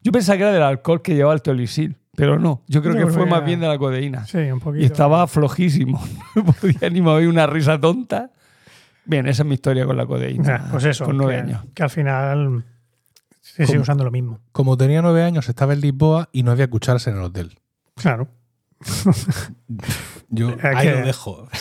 Yo pensaba que era del alcohol que llevaba el teolisil, pero no. Yo creo Yo que creo fue que más era- bien de la codeína. Sí, un poquito. Y estaba flojísimo. No podía ni mover una risa tonta. Bien, esa es mi historia con la codeína. Ya, pues eso. Con nueve que, años. Que al final se sigue usando lo mismo. Como tenía nueve años, estaba en Lisboa y no había cucharas en el hotel. Claro. Yo ahí que- lo dejo.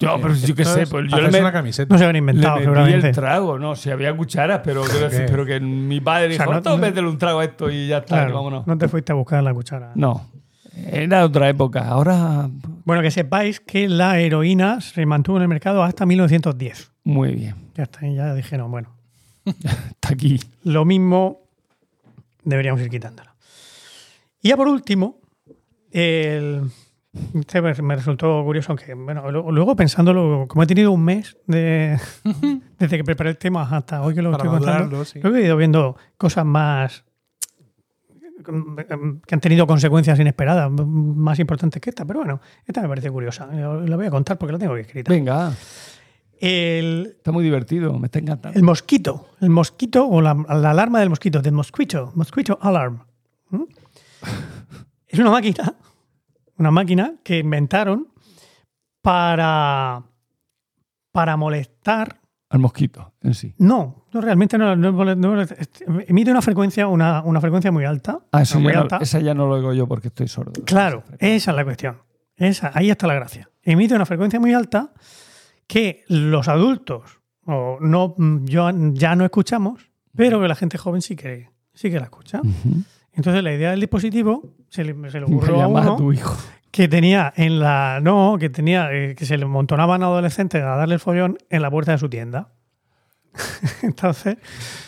Yo, pero yo qué sé, es pues yo le, una camiseta. No se habían le inventado, metí seguramente. el trago. No, si había cucharas, pero, pero que mi padre O sea, dijo, no- "Tú no- métele un trago a esto y ya está, Claro, vámonos. no te fuiste a buscar la cuchara. No, era otra época. Ahora, Bueno, que sepáis que la heroína se mantuvo en el mercado hasta 1910. muy bien. Ya está, y ya dijeron, bueno, Está aquí. lo mismo deberíamos ir quitándola. Y ya por último, el, este me resultó curioso que, bueno, luego pensándolo, como he tenido un mes de, desde que preparé el tema hasta hoy que lo Para estoy contando, sí. Creo que he ido viendo cosas más que han tenido consecuencias inesperadas, más importantes que esta, pero bueno, esta me parece curiosa. La voy a contar porque la tengo escrita. Venga, El, está muy divertido, me está encantando. el mosquito, el mosquito o la, la alarma del mosquito, del mosquito, mosquito alarm. ¿Mm? Es una máquina, una máquina que inventaron para, para molestar Al mosquito en sí. No, no realmente no, no- no- no- emite una frecuencia, una, una frecuencia muy alta. Ah, eso muy ya alta. esa ya no lo oigo yo porque estoy sordo. Claro, esa es la cuestión. Esa, ahí está la gracia. Emite una frecuencia muy alta que los adultos o no, yo, ya no escuchamos, pero que la gente joven sí que, sí que la escucha. Entonces la idea del dispositivo se le, se le Me ocurrió a uno tu hijo. que tenía en la. No, que tenía. eh, que se le montonaban adolescentes a darle el follón en la puerta de su tienda. Entonces,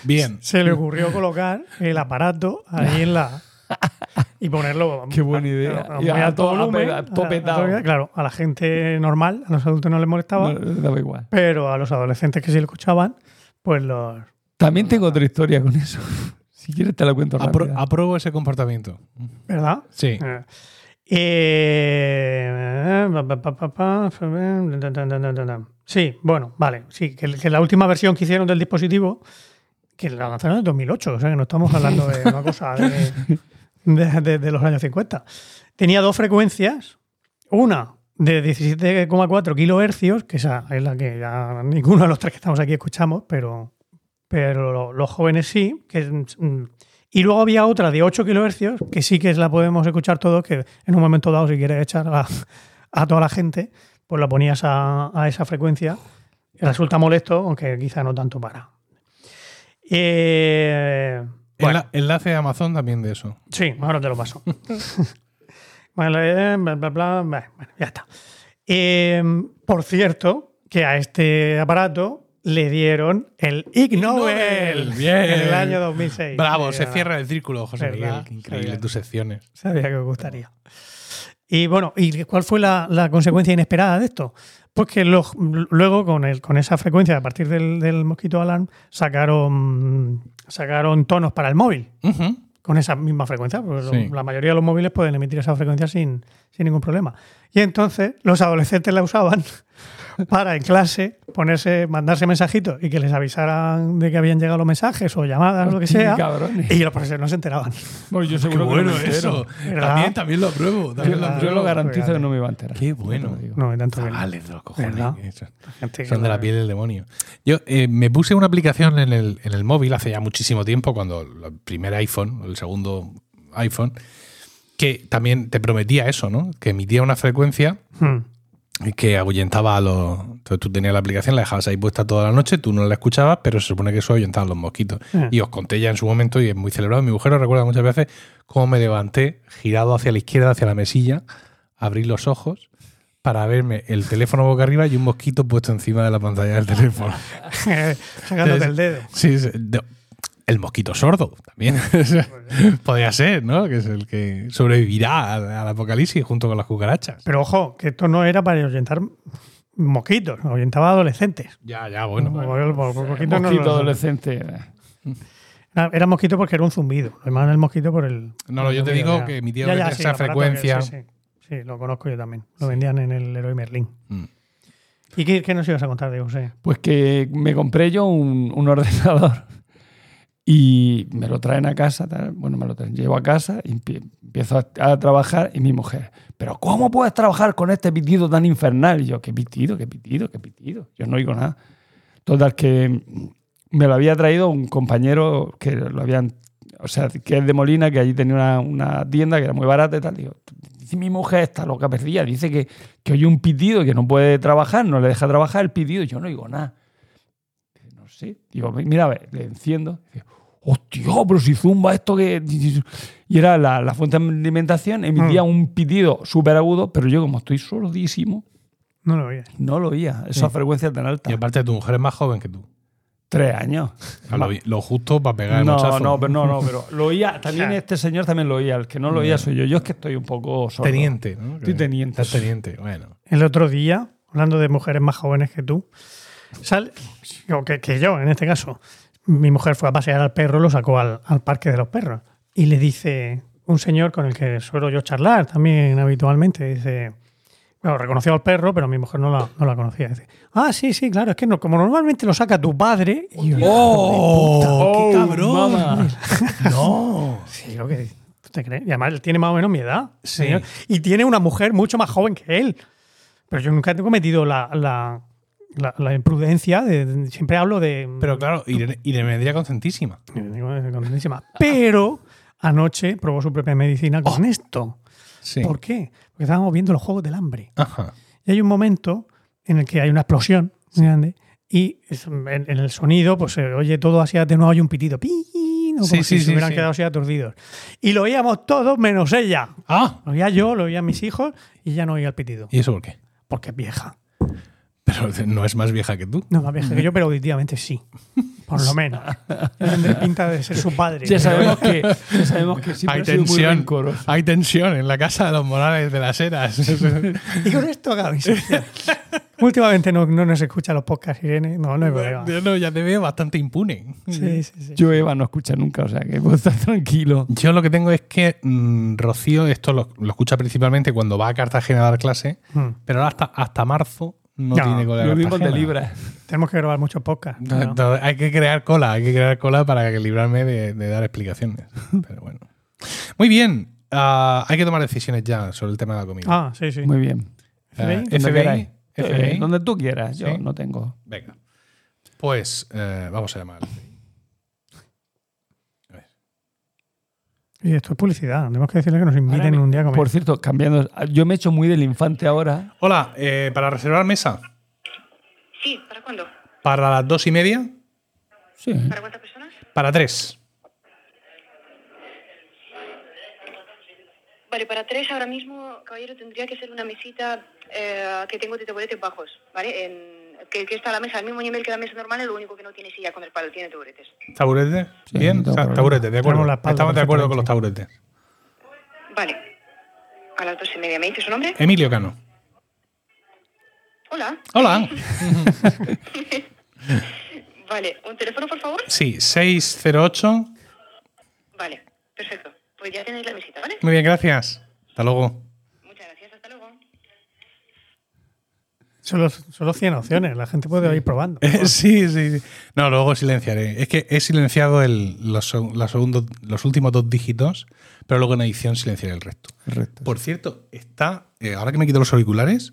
Bien. se le ocurrió colocar el aparato ahí en la. Y ponerlo. Qué buena idea. a- a- Y muy a alto to- a volumen, a to a- a- petado. Claro, a la gente normal, a los adultos no les molestaba, No, le daba igual. pero a los adolescentes que sí lo escuchaban, pues los. También tengo otra historia con eso. Si quieres te la cuento Apro- rápido. apruebo ese comportamiento. ¿Verdad? Sí. Eh. Sí, bueno, vale. Sí, que, que la última versión que hicieron del dispositivo, que la lanzaron en 2008, o sea que no estamos hablando de una cosa de, de- los años 50. Tenía dos frecuencias, una de 17,4 kilohercios, que esa es la que ya ninguno de los tres que estamos aquí escuchamos, pero, pero lo- los jóvenes sí, que mm, y luego había otra de 8 kilohercios, que sí que la podemos escuchar todos, que en un momento dado, si quieres echar a, toda la gente, pues la ponías a, esa frecuencia. Resulta molesto, aunque quizá no tanto para. Eh, bueno, Enla- enlace a Amazon también de eso. sí, ahora te lo paso. bueno, bla, bla, bla, bueno, ya está. Eh, por cierto, que a este aparato le dieron el Ig Nobel bien. en el año 2006. Bravo, se cierra el círculo, José. Miguel. Increíble Sabía. tus secciones. Sabía que os gustaría. Y bueno, ¿y cuál fue la, la consecuencia inesperada de esto? Pues que luego con, el, con esa frecuencia, a partir del, del Mosquito Alarm, sacaron, sacaron tonos para el móvil con esa misma frecuencia. Porque lo- Sí. la mayoría de los móviles pueden emitir esa frecuencia sin, sin ningún problema. Y entonces los adolescentes la usaban para en clase ponerse, mandarse mensajitos y que les avisaran de que habían llegado los mensajes o llamadas o lo que sea. Cabrones. Y los profesores no se enteraban. Bueno, yo Qué seguro que bueno no me eso. También, también lo apruebo. También lo Yo, lo garantizo Fíjate. que no me iba a enterar. Qué bueno. No, hay tanto. Chavales de los cojones. Que Son de la piel del demonio. Yo eh, me puse una aplicación en el, en el móvil hace ya muchísimo tiempo, cuando el primer iPhone, el segundo iPhone, que también te prometía eso, ¿no? Que emitía una frecuencia Hmm. Que ahuyentaba a los. Entonces tú tenías la aplicación, la dejabas ahí puesta toda la noche, tú no la escuchabas, pero se supone que eso ahuyentaba a los mosquitos. Eh. Y os conté ya en su momento, y es muy celebrado. Mi mujer recuerda muchas veces cómo me levanté, girado hacia la izquierda, hacia la mesilla, abrí los ojos para verme el teléfono boca arriba y un mosquito puesto encima de la pantalla del teléfono. Sacándote el dedo. Sí, sí, el mosquito sordo también. Podría ser, ¿no? Que es el que sobrevivirá al, al apocalipsis junto con las cucarachas. Pero ojo, que esto no era para ahuyentar mosquitos, ahuyentaba a adolescentes. Ya, ya, bueno. Por- por- por mosquito no adolescente. Era, era mosquito porque era un zumbido. Lo llamaban el mosquito por el. No, no, yo te el digo que Ya, ya, esa sí, el frecuencia. que- sí, sí. Sí, lo conozco yo también. Lo vendían en el Leroy Merlin. Mm. ¿Y qué, qué nos ibas a contar, Diego? José? Pues que me compré yo un, un ordenador y me lo traen a casa. Bueno, me lo traen. Llego a casa y empie- empiezo a, a trabajar y mi mujer, ¿pero cómo puedes trabajar con este pitido tan infernal? Y yo, ¿qué pitido, qué pitido, qué pitido? Yo no oigo nada. Total, que me lo había traído un compañero que lo habían. O sea, que es de Molina, que allí tenía una, una tienda que era muy barata y tal. Digo, mi mujer está loca perdida. Dice que, que oye un pitido que no puede trabajar, no le deja trabajar el pitido. Yo no oigo nada. No sé. Digo, mira, a ver, le enciendo. Dice, Hostia, pero si zumba esto que. Y era la, la fuente de alimentación, emitía un pitido súper agudo, pero yo, como estoy sordísimo, No lo oía. no lo oía. Esa frecuencia tan alta. Y aparte, tu mujer es más joven que tú. Tres años. Lo, lo justo para pegar el No, no, pero no, no, pero lo oía. También O sea, este señor también lo oía. El que no lo oía soy yo. Yo es que estoy un poco sordo. Teniente, ¿no? Estoy teniente. Estás teniente, bueno. El otro día, hablando de mujeres más jóvenes que tú, sale, o que, que yo en este caso, mi mujer fue a pasear al perro, lo sacó al, al parque de los perros. Y le dice un señor con el que suelo yo charlar también habitualmente, dice, bueno, reconoció al perro, pero mi mujer no la, no la conocía. Dice, ah, sí, sí, claro, es que no, como normalmente lo saca tu padre. Y yo, ¡Oh! ¡Qué Oh, cabrón! ¡No! Sí, lo que ¿tú te crees? Y además él tiene más o menos mi edad. Sí. señor. Y tiene una mujer mucho más joven que él. Pero yo nunca he cometido la, la, la- la imprudencia de, de- siempre hablo de. Pero claro, Irene, Irene vendría contentísima. contentísima. Pero anoche probó su propia medicina con esto. Sí. ¿Por qué? Porque estábamos viendo los juegos del hambre. Ajá. Y hay un momento en el que hay una explosión muy grande y en, en el sonido pues se oye todo así atenuado y un pitido. ¡Pin! Como Sí, si sí, se sí, hubieran sí. quedado así aturdidos. Y lo oíamos todos menos ella. Ah, Lo oía yo, lo oían mis hijos y ya no oía el pitido. ¿y eso por qué? Porque es vieja. Pero no es más vieja que tú. No, más vieja que yo, pero auditivamente sí. Por lo menos. Tendré pinta de ser su padre. Ya sabemos que, ya sabemos que siempre Hay ha sido muy tensión, rencoroso. hay tensión en la casa de los Morales de las Heras. Y con esto sección. Últimamente no, no nos escucha los podcasts, Irene. No, no hay problema. Yo no, ya te veo bastante impune. Sí, sí, sí. Yo Eva no escucha nunca, o sea que puedo estar tranquilo. Yo lo que tengo es que mm, Rocío, esto lo, lo escucha principalmente cuando va a Cartagena a dar clase, Mm. pero ahora hasta, hasta marzo no, No, tiene cola de Lo mismo te Cartagena. libra. Tenemos que grabar muchos podcasts. Pero- entonces hay que crear cola, hay que crear cola para que librarme de, de dar explicaciones. Pero bueno. Muy bien. ah, hay que tomar decisiones ya sobre el tema de la comida. Ah, sí, sí. Muy bien. FBI. FBI. FBI. donde tú quieras, yo Sí. no tengo. Venga. Pues eh, vamos a llamar. al FBI. A ver. Y esto es publicidad. Tenemos que decirle que nos inviten Ahora, un día a comer. Por cierto, cambiando, yo me he hecho muy del infante ahora. Hola, eh, para reservar mesa Sí, ¿para cuándo? para las dos y media, Sí. ¿Para cuántas personas? para tres. Vale, para tres ahora mismo, caballero, tendría que ser una mesita eh, que tengo de taburetes bajos, ¿vale? En- que, que está la mesa al mismo nivel que la mesa normal, lo único que no tiene silla con el palo, tiene taburetes. ¿Taburete? Sí, Bien, no o sea, problema. taburete, de acuerdo. Estamos de acuerdo con los taburetes. Vale. A las dos y media. ¿Me dice su nombre? Emilio Cano. Hola. Hola. Vale, ¿un teléfono, por favor? Sí, 608. Vale, perfecto. Pues ya tenéis la mesita, ¿vale? Muy bien, gracias. Hasta luego. Muchas gracias, hasta luego. Solo, solo 100 opciones. La gente puede ir probando. Sí, sí, sí. No, luego silenciaré. Es que he silenciado el- los, los segundos- los últimos dos dígitos, pero luego en edición silenciaré el resto. Por cierto, está. eh, ahora que me quito los auriculares.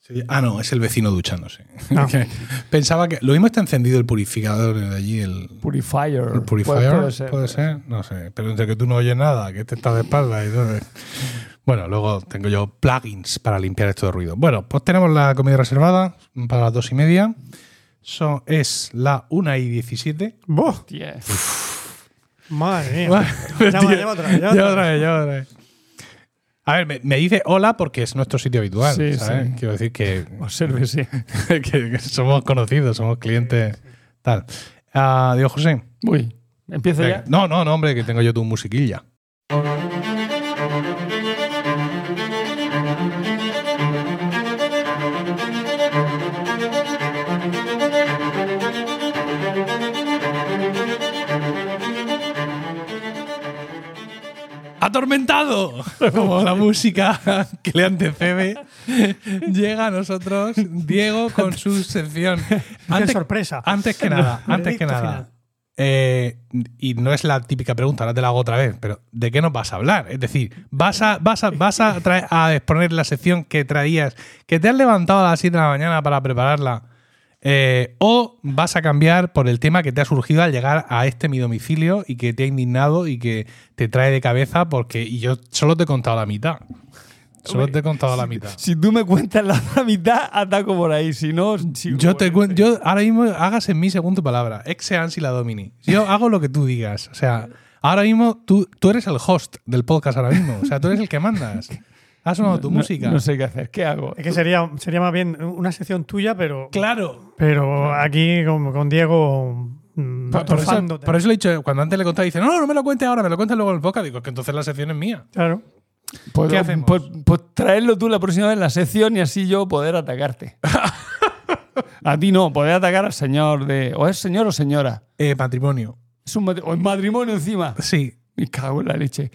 sí, ah, no, es el vecino duchándose. No. Que Pensaba que. Lo mismo está encendido el purificador de allí, el. Purifier. el purifier. Puede- puede ser. No sé. Pero entre que tú no oyes nada, que este está de espalda y todo. Bueno, luego tengo yo plugins para limpiar esto de ruido. Bueno, pues tenemos la comida reservada para las dos y media. Son, es la una y diecisiete. ¡Buah! Tía. Madre mía. Llama, Llama, llama otra vez, llama otra otra vez, llama otra vez. A ver, me, me dice hola porque es nuestro sitio habitual. Sí, ¿sabes? sí. Quiero decir que, Obsérvese. que- que somos conocidos, somos clientes. Tal. Ah, digo, José. Uy, empiezo venga. ya. No, no, no, hombre, que tengo yo tu musiquilla. como la música que le antecede, llega a nosotros Diego con su sección. Qué sorpresa. Antes que nada, antes que nada. eh, y no es la típica pregunta, ahora te la hago otra vez, pero ¿de qué nos vas a hablar? Es decir, ¿vas a, vas a, vas a, traer- a exponer la sección que traías, que te has levantado a las 7 de la mañana para prepararla? Eh, ¿O vas a cambiar por el tema que te ha surgido al llegar a este mi domicilio y que te ha indignado y que te trae de cabeza porque y yo solo te he contado la mitad? Solo te he contado la mitad. Si tú me cuentas la otra mitad, ataco por ahí. Si no, Yo te cuento, yo ahora mismo hagas en mí según tu palabra, ex ansi la domini. Yo hago lo que tú digas. O sea, ahora mismo tú, tú eres el host del podcast ahora mismo. O sea, tú eres el que mandas. Has sonado tu No- música. No sé qué hacer. ¿Qué hago? Es que sería, sería más bien una sección tuya, pero, Claro. pero aquí con, con Diego mm, Por, por eso, por eso le he dicho, cuando antes le contaba, dice, no, no, no me lo cuentes ahora, me lo cuentes luego en el podcast. Digo, es que entonces la sección es mía. Claro. Pues, ¿Qué hacemos? Pues, pues traerlo tú la próxima vez en la sección y así yo poder atacarte. A ti no, poder atacar al señor de. O es señor o señora. Eh, matrimonio. Es un matri- o es matrimonio encima. Sí. Me cago en la leche.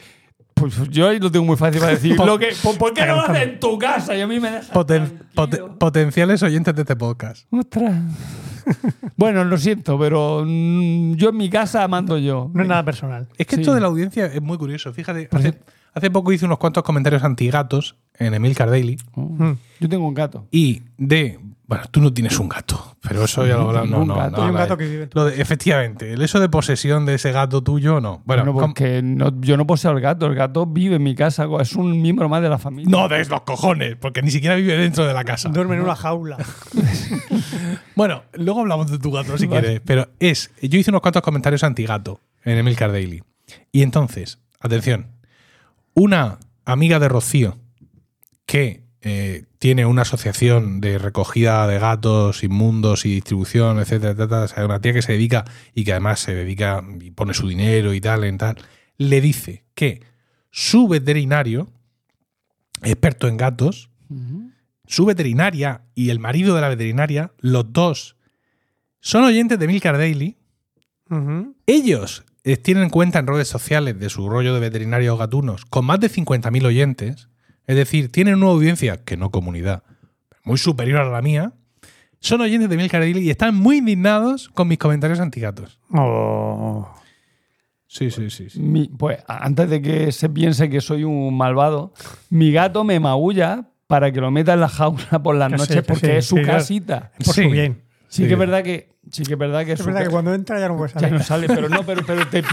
Pues yo ahí lo tengo muy fácil para decir. lo que, pues, ¿Por qué no lo haces en tu casa? Y a mí me dejas. Poten- potenciales oyentes de este podcast. Ostras. bueno, lo siento, pero mm, yo en mi casa mando yo. No es nada personal. Es que Sí. esto de la audiencia es muy curioso. Fíjate, hace, hace poco hice unos cuantos comentarios antigatos en Emil Daily Oh. Mm. Yo tengo un gato. y de Bueno, tú no tienes un gato, pero eso ya lo hablamos. No, no, gato. no, Hay un gato que vive en tu Lo de- efectivamente, el eso de posesión de ese gato tuyo, no. Bueno, Bueno, ¿cómo- porque no- yo no poseo al gato. El gato vive en mi casa. Es un miembro más de la familia. no des los cojones, porque ni siquiera vive dentro de la casa. Duerme en una jaula. Bueno, luego hablamos de tu gato si quieres, pero es. Yo hice unos cuantos comentarios anti-gato en Emilcar Daily. Y entonces, atención, una amiga de Rocío que eh, tiene una asociación de recogida de gatos inmundos y distribución, etcétera, etcétera, o sea, una tía que se dedica y que además se dedica y pone su dinero y tal, en tal, le dice que su veterinario, experto en gatos, su veterinaria y el marido de la veterinaria, los dos, son oyentes de Milcar Daily. Ellos eh, tienen cuenta en redes sociales de su rollo de veterinarios gatunos con más de 50.000 oyentes. Es decir, tienen una audiencia, que no comunidad, muy superior a la mía. Son oyentes de Milcar Daily y están muy indignados con mis comentarios antigatos. Oh. Sí, sí, sí. sí. Mi- pues antes de que se piense que soy un malvado, mi gato me maulla para que lo meta en la jaula por las sí, noches que porque sí, es su casita. Por Sí. su bien. Sí, Sí. que es verdad que sí que es verdad que Es su verdad que cuando entra ya no puede ya salir. no sale, pero no, pero, pero te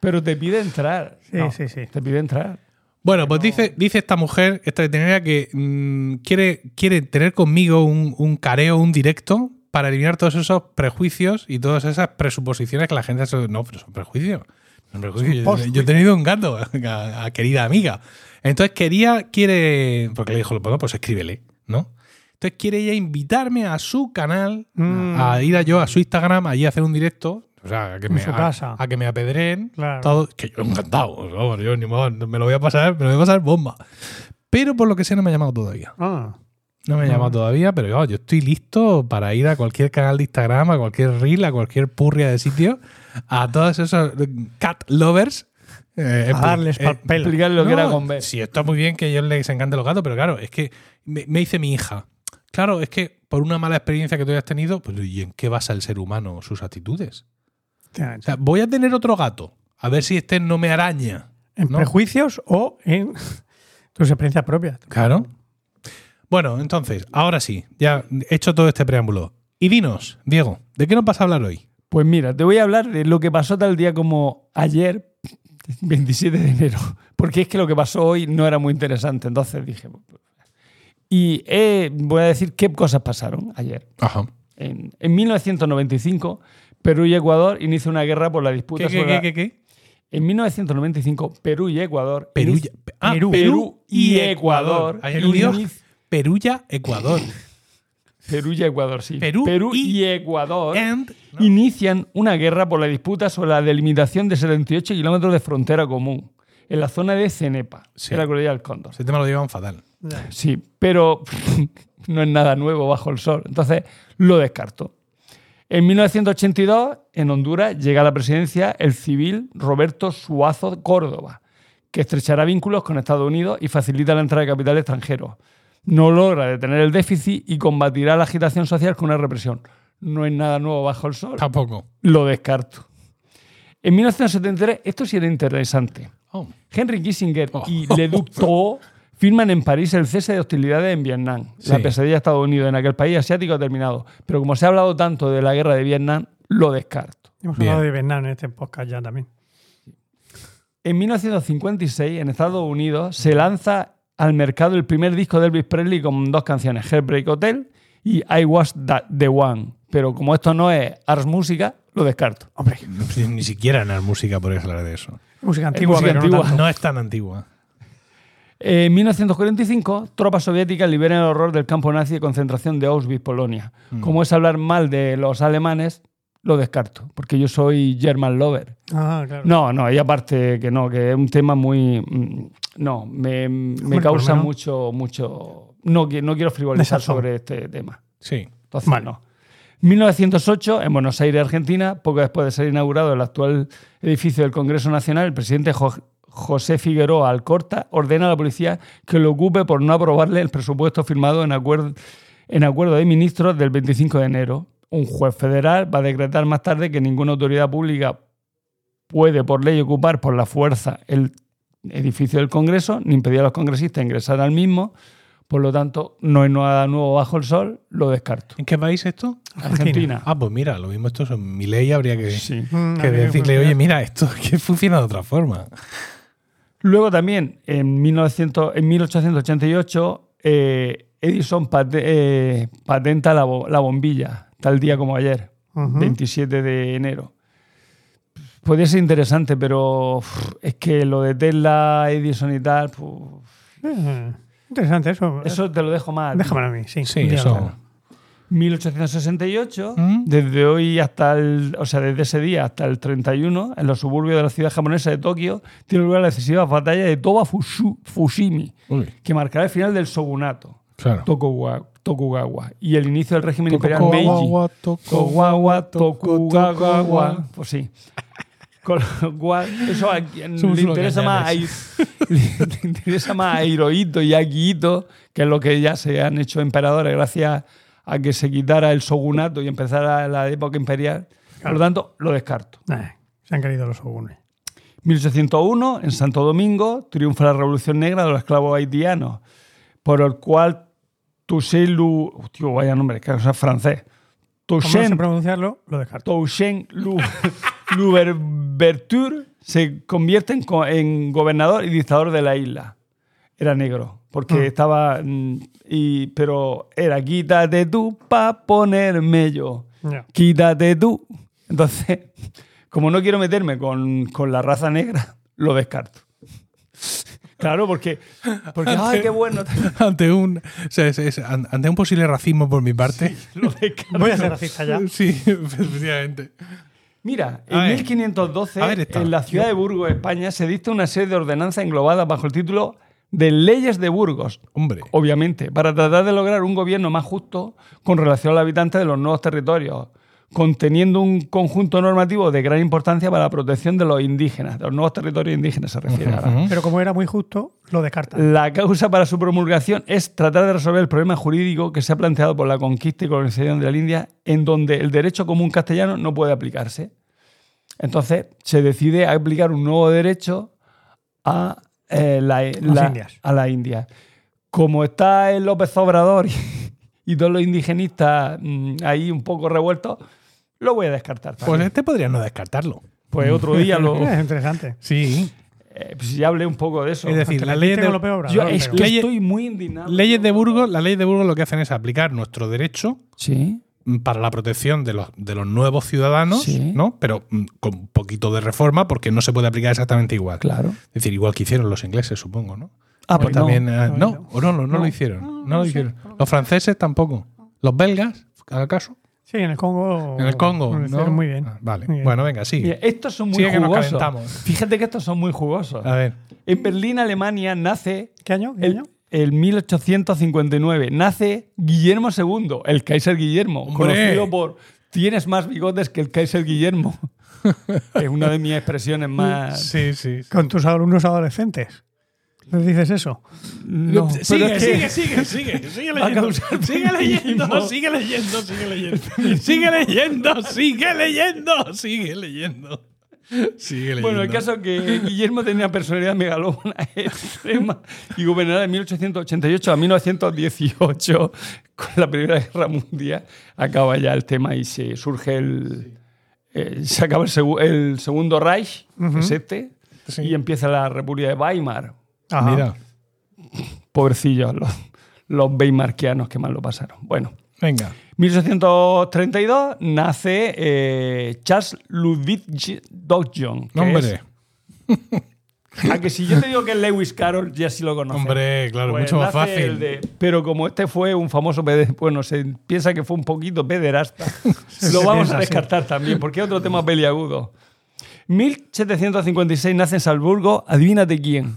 pero te pide entrar. Sí, No, sí, sí. Te pide entrar. Bueno, pues dice, dice esta mujer, esta veterinaria, que mm, quiere, quiere tener conmigo un, un careo, un directo, para eliminar todos esos prejuicios y todas esas presuposiciones que la gente hace. No, pero son prejuicios. Son prejuicios. Yo, he tenido un gato, a, a querida amiga. Entonces quería, quiere. Porque le dijo, bueno, pues escríbele, ¿no? Entonces quiere ella invitarme a su canal, Mm. a ir a yo a su Instagram, allí a hacer un directo. O sea, a que, En me, su a- casa. a que me apedreen. Claro. todo- que yo encantado. vamos, yo ni modo, me lo voy a pasar, me lo voy a pasar bomba. Pero por lo que sé no me ha llamado todavía. Ah. No me ha No. llamado todavía, pero yo, yo estoy listo para ir a cualquier canal de Instagram, a cualquier reel, a cualquier purria de sitio, a todos esos eh, cat lovers. eh, A darles eh, pa'l pelo. Explicarle lo que no, era con B. Sí, está muy bien que a ellos les encanten los gatos, pero claro, es que me, me dice mi hija, claro, es que por una mala experiencia que tú hayas tenido, pues ¿y en qué basa el ser humano sus actitudes? O sea, voy a tener otro gato, a ver si este no me araña. ¿En ¿no? prejuicios o en tus experiencias propias? Claro. Bueno, entonces, ahora sí, ya he hecho todo este preámbulo. Y dinos, Diego, ¿de qué nos vas a hablar hoy? Pues mira, te voy a hablar de lo que pasó tal día como ayer, 27 de enero, porque es que lo que pasó hoy no era muy interesante, entonces dije... Y eh, voy a decir qué cosas pasaron ayer. Ajá. En, en 1995, Perú y Ecuador inician una guerra por la disputa ¿Qué, qué, sobre qué, qué, qué? En 1995, Perú y Ecuador... Perú, ah, Perú, Perú y Ecuador. Unido inici- Perulla, Ecuador. Perú y Ecuador, sí. Perú y- y Ecuador And, ¿no? inician una guerra por la disputa sobre la delimitación de 78 kilómetros de frontera común en la zona de Cenepa, Sí. en la cordillera del Cóndor. Ese tema lo llevan fatal. Sí, pero no es nada nuevo bajo el sol. Entonces, lo descarto. En 1982, en Honduras, llega a la presidencia el civil Roberto Suazo Córdoba, que estrechará vínculos con Estados Unidos y facilita la entrada de capital extranjero. No logra detener el déficit y combatirá la agitación social con una represión. No es nada nuevo bajo el sol. Tampoco. Lo descarto. En 1973, esto sí era interesante. Oh. Henry Kissinger Oh. y Le Duc Tho firman en París el cese de hostilidades en Vietnam. La pesadilla de Estados Unidos en aquel país asiático ha terminado. Pero como se ha hablado tanto de la guerra de Vietnam, lo descarto. Hemos Bien. hablado de Vietnam en este podcast ya también. En 1956, en Estados Unidos, se lanza al mercado el primer disco de Elvis Presley con dos canciones, Heartbreak Hotel y I Was That- The One. Pero como esto no es Ars Música, lo descarto. Hombre, Ni, siquiera en la música podrías hablar de eso. música antigua, música pero no antigua. tanto. No es tan antigua. En 1945, tropas soviéticas liberan el horror del campo nazi de concentración de Auschwitz, Polonia. Mm. Como es hablar mal de los alemanes, lo descarto, porque yo soy German lover. Ah, claro. No, no, y aparte que no, que es un tema muy... mm, No, me, me causa mucho, mucho... No, no quiero frivolizar sobre este tema. Sí. Entonces, Vale. no. 1908, en Buenos Aires, Argentina, poco después de ser inaugurado el actual edificio del Congreso Nacional, el presidente Jo- José Figueroa Alcorta ordena a la policía que lo ocupe por no aprobarle el presupuesto firmado en acuerdo, en acuerdo de ministros del 25 de enero. Un juez federal va a decretar más tarde que ninguna autoridad pública puede por ley ocupar por la fuerza el edificio del Congreso, ni impedir a los congresistas ingresar al mismo, Por lo tanto, no es nada nuevo bajo el sol, lo descarto. ¿En qué país esto? Argentina. Ah, pues mira, lo mismo esto es mi ley, habría que, Sí. Mm, que decirle, oye, mira, esto que funciona de otra forma. Luego también, en, 1900, en 1888, eh, Edison eh, patenta la, bo- la bombilla, tal día como ayer, Ujú. 27 de enero. Podría ser interesante, pero uf, es que lo de Tesla, Edison y tal, uf, Eh, interesante eso. eso te lo dejo más. Déjamelo a mí, sí. Sí, eso. 1868, ¿Mm? desde hoy hasta el, o sea, desde ese día hasta el 31, en los suburbios de la ciudad japonesa de Tokio, tiene lugar la decisiva batalla de Toba Fushu- Fushimi, Uy, que marcará el final del shogunato claro. Tokugawa, Tokugawa y el inicio del régimen imperial Meiji. Tokugawa, Tokugawa. Pues sí. Con lo cual, eso a quien le interesa, más a, le interesa más a Hirohito y a Akihito, que es lo que ya se han hecho emperadores gracias a que se quitara el shogunato y empezara la época imperial. Por lo tanto, lo descarto. Eh, se han querido los ogunes. 1801, en Santo Domingo, triunfa la Revolución Negra de los esclavos haitianos, por el cual Toussaint. Tío, vaya nombre, que es francés. No Toussaint, pronunciarlo, lo descarto. Toussaint Lu, Louverture se convierte en, co- en gobernador y dictador de la isla. Era negro, porque Mm. estaba... mm, Y, pero era quítate tú pa' ponerme yo quítate tú. Entonces, como no quiero meterme con, con la raza negra, lo descarto. Claro, porque, porque ay, qué bueno. ante un o sea, es- es- an- ante un posible racismo por mi parte. Lo descarto. Voy a ser racista ya. Sí, efectivamente. Mira, en A ver. 1512, A ver, está. en la ciudad de Burgos, España, se dicta una serie de ordenanzas englobadas bajo el título de Leyes de Burgos. Hombre. Obviamente, para tratar de lograr un gobierno más justo con relación a los habitantes de los nuevos territorios, conteniendo un conjunto normativo de gran importancia para la protección de los indígenas, de los nuevos territorios indígenas se refiere ahora. Pero como era muy justo, lo descartan. La causa para su promulgación es tratar de resolver el problema jurídico que se ha planteado por la conquista y colonización de la India, en donde el derecho común castellano no puede aplicarse. Entonces se decide aplicar un nuevo derecho a, eh, la, a la India. Como está el López Obrador y, y todos los indigenistas mm, ahí un poco revueltos, lo voy a descartar. Pues también. este podría no descartarlo. Pues otro día lo. Es interesante. Sí. eh, pues ya hablé un poco de eso. Es decir, las leyes de, Yo es que Leyes- estoy muy indignado. leyes de Burgos, las leyes de Burgos lo que hacen es aplicar nuestro derecho Sí. Para la protección de los, de los nuevos ciudadanos, Sí. ¿no? Pero mm, con un poquito de reforma porque no se puede aplicar exactamente igual. Claro. Es decir, igual que hicieron los ingleses, supongo, ¿no? Ah, pues también, no. eh, no, no, no. no, no, no lo hicieron. No, lo hicieron. Los franceses tampoco. Los belgas, ¿acaso? Sí, en el Congo. En el Congo, ¿no? hicieron Muy bien. Ah, Vale. Muy bien. Bueno, venga, sigue. estos son muy Sigue que nos jugosos. Fíjate que estos son muy jugosos. A ver. En Berlín, Alemania, nace ¿Qué año? ¿Qué el, año? El 1859. Nace Guillermo II, el Kaiser Guillermo, ¡Hombre! conocido por tienes más bigotes que el Kaiser Guillermo. es una de mis expresiones más. Sí, sí. Con tus alumnos adolescentes. ¿Les dices eso? No, sigue, es que- sigue, sigue, sigue, sigue leyendo. causar Sigue leyendo, sigue leyendo, sigue leyendo. Sigue leyendo, sigue leyendo, sigue leyendo. Sigue. Bueno, el caso es que Guillermo tenía una personalidad megalómana extrema y gobernará de 1888 a 1918 con la Primera Guerra Mundial. Acaba ya el tema y se surge el. eh, se acaba el, segu- el segundo Reich, que es este, Sí. y empieza la República de Weimar. Ajá. Mira, Pobrecillos, los, los weimarquianos que mal lo pasaron. Bueno, venga. 1832 nace eh, Charles Ludwig Dodgson. que Hombre, es- a que si yo te digo que es Lewis Carroll, ya sí lo conoces. hombre, claro, Pues mucho más fácil. de- pero como este fue un famoso bueno, se piensa que fue un poquito pederasta, lo vamos a descartar también, porque es otro tema peliagudo. 1756 nace en Salzburgo, adivínate quién.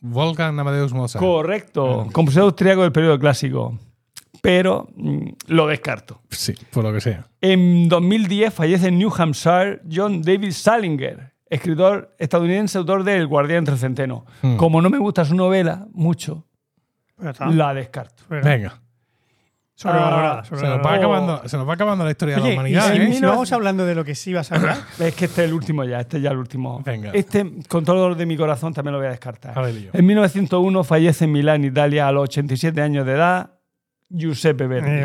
Wolfgang Amadeus Mozart. Correcto, compositor austriaco del periodo clásico. Pero mm, lo descarto. Sí, por lo que sea. En 2010 fallece en New Hampshire John David Salinger, escritor estadounidense, autor de El guardián entre centeno. Hmm. Como no me gusta su novela mucho, la descarto. Venga. Sobrevalorada, a- Se nos, va sobrevalorada. acabando, se nos va acabando la historia de Oye, la humanidad, y si, ¿eh? si vamos hablando de lo que sí vas a hablar, Es que este es el último ya, este ya es el último. Venga. Este, con todo el dolor de mi corazón, también lo voy a descartar. A ver, yo. En 1901 fallece en Milán, Italia, a los 87 años de edad, Giuseppe Verdi.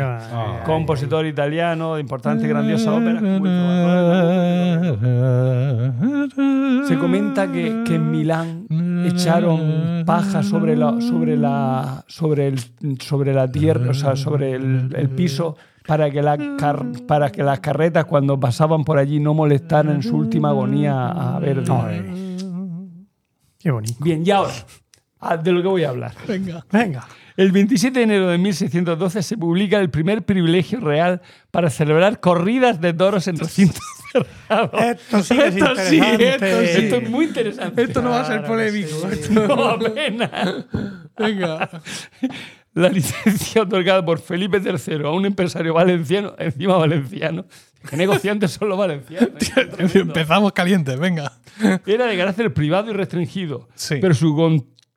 compositor italiano de importante y grandiosa ópera. Se comenta que, que en Milán echaron paja sobre la, sobre la, sobre el, sobre la tierra, o sea, sobre el, el piso para que, la car- para que las carretas cuando pasaban por allí no molestaran en su última agonía a Verdi. qué bonito. Bien, y ahora, ah, de lo que voy a hablar. Venga. El 27 de enero de 1612 se publica el primer privilegio real para celebrar corridas de toros en recintos cerrados. Esto sí es Esto sí, esto sí. Esto es muy interesante. Esto no va a ser que polémico. sí. esto- No, apenas. Venga. La licencia otorgada por Felipe III a un empresario valenciano, encima valenciano. ¿Qué negociantes son los valencianos? ¿eh? Empezamos calientes, venga. Era de carácter privado y restringido. Sí. Pero, su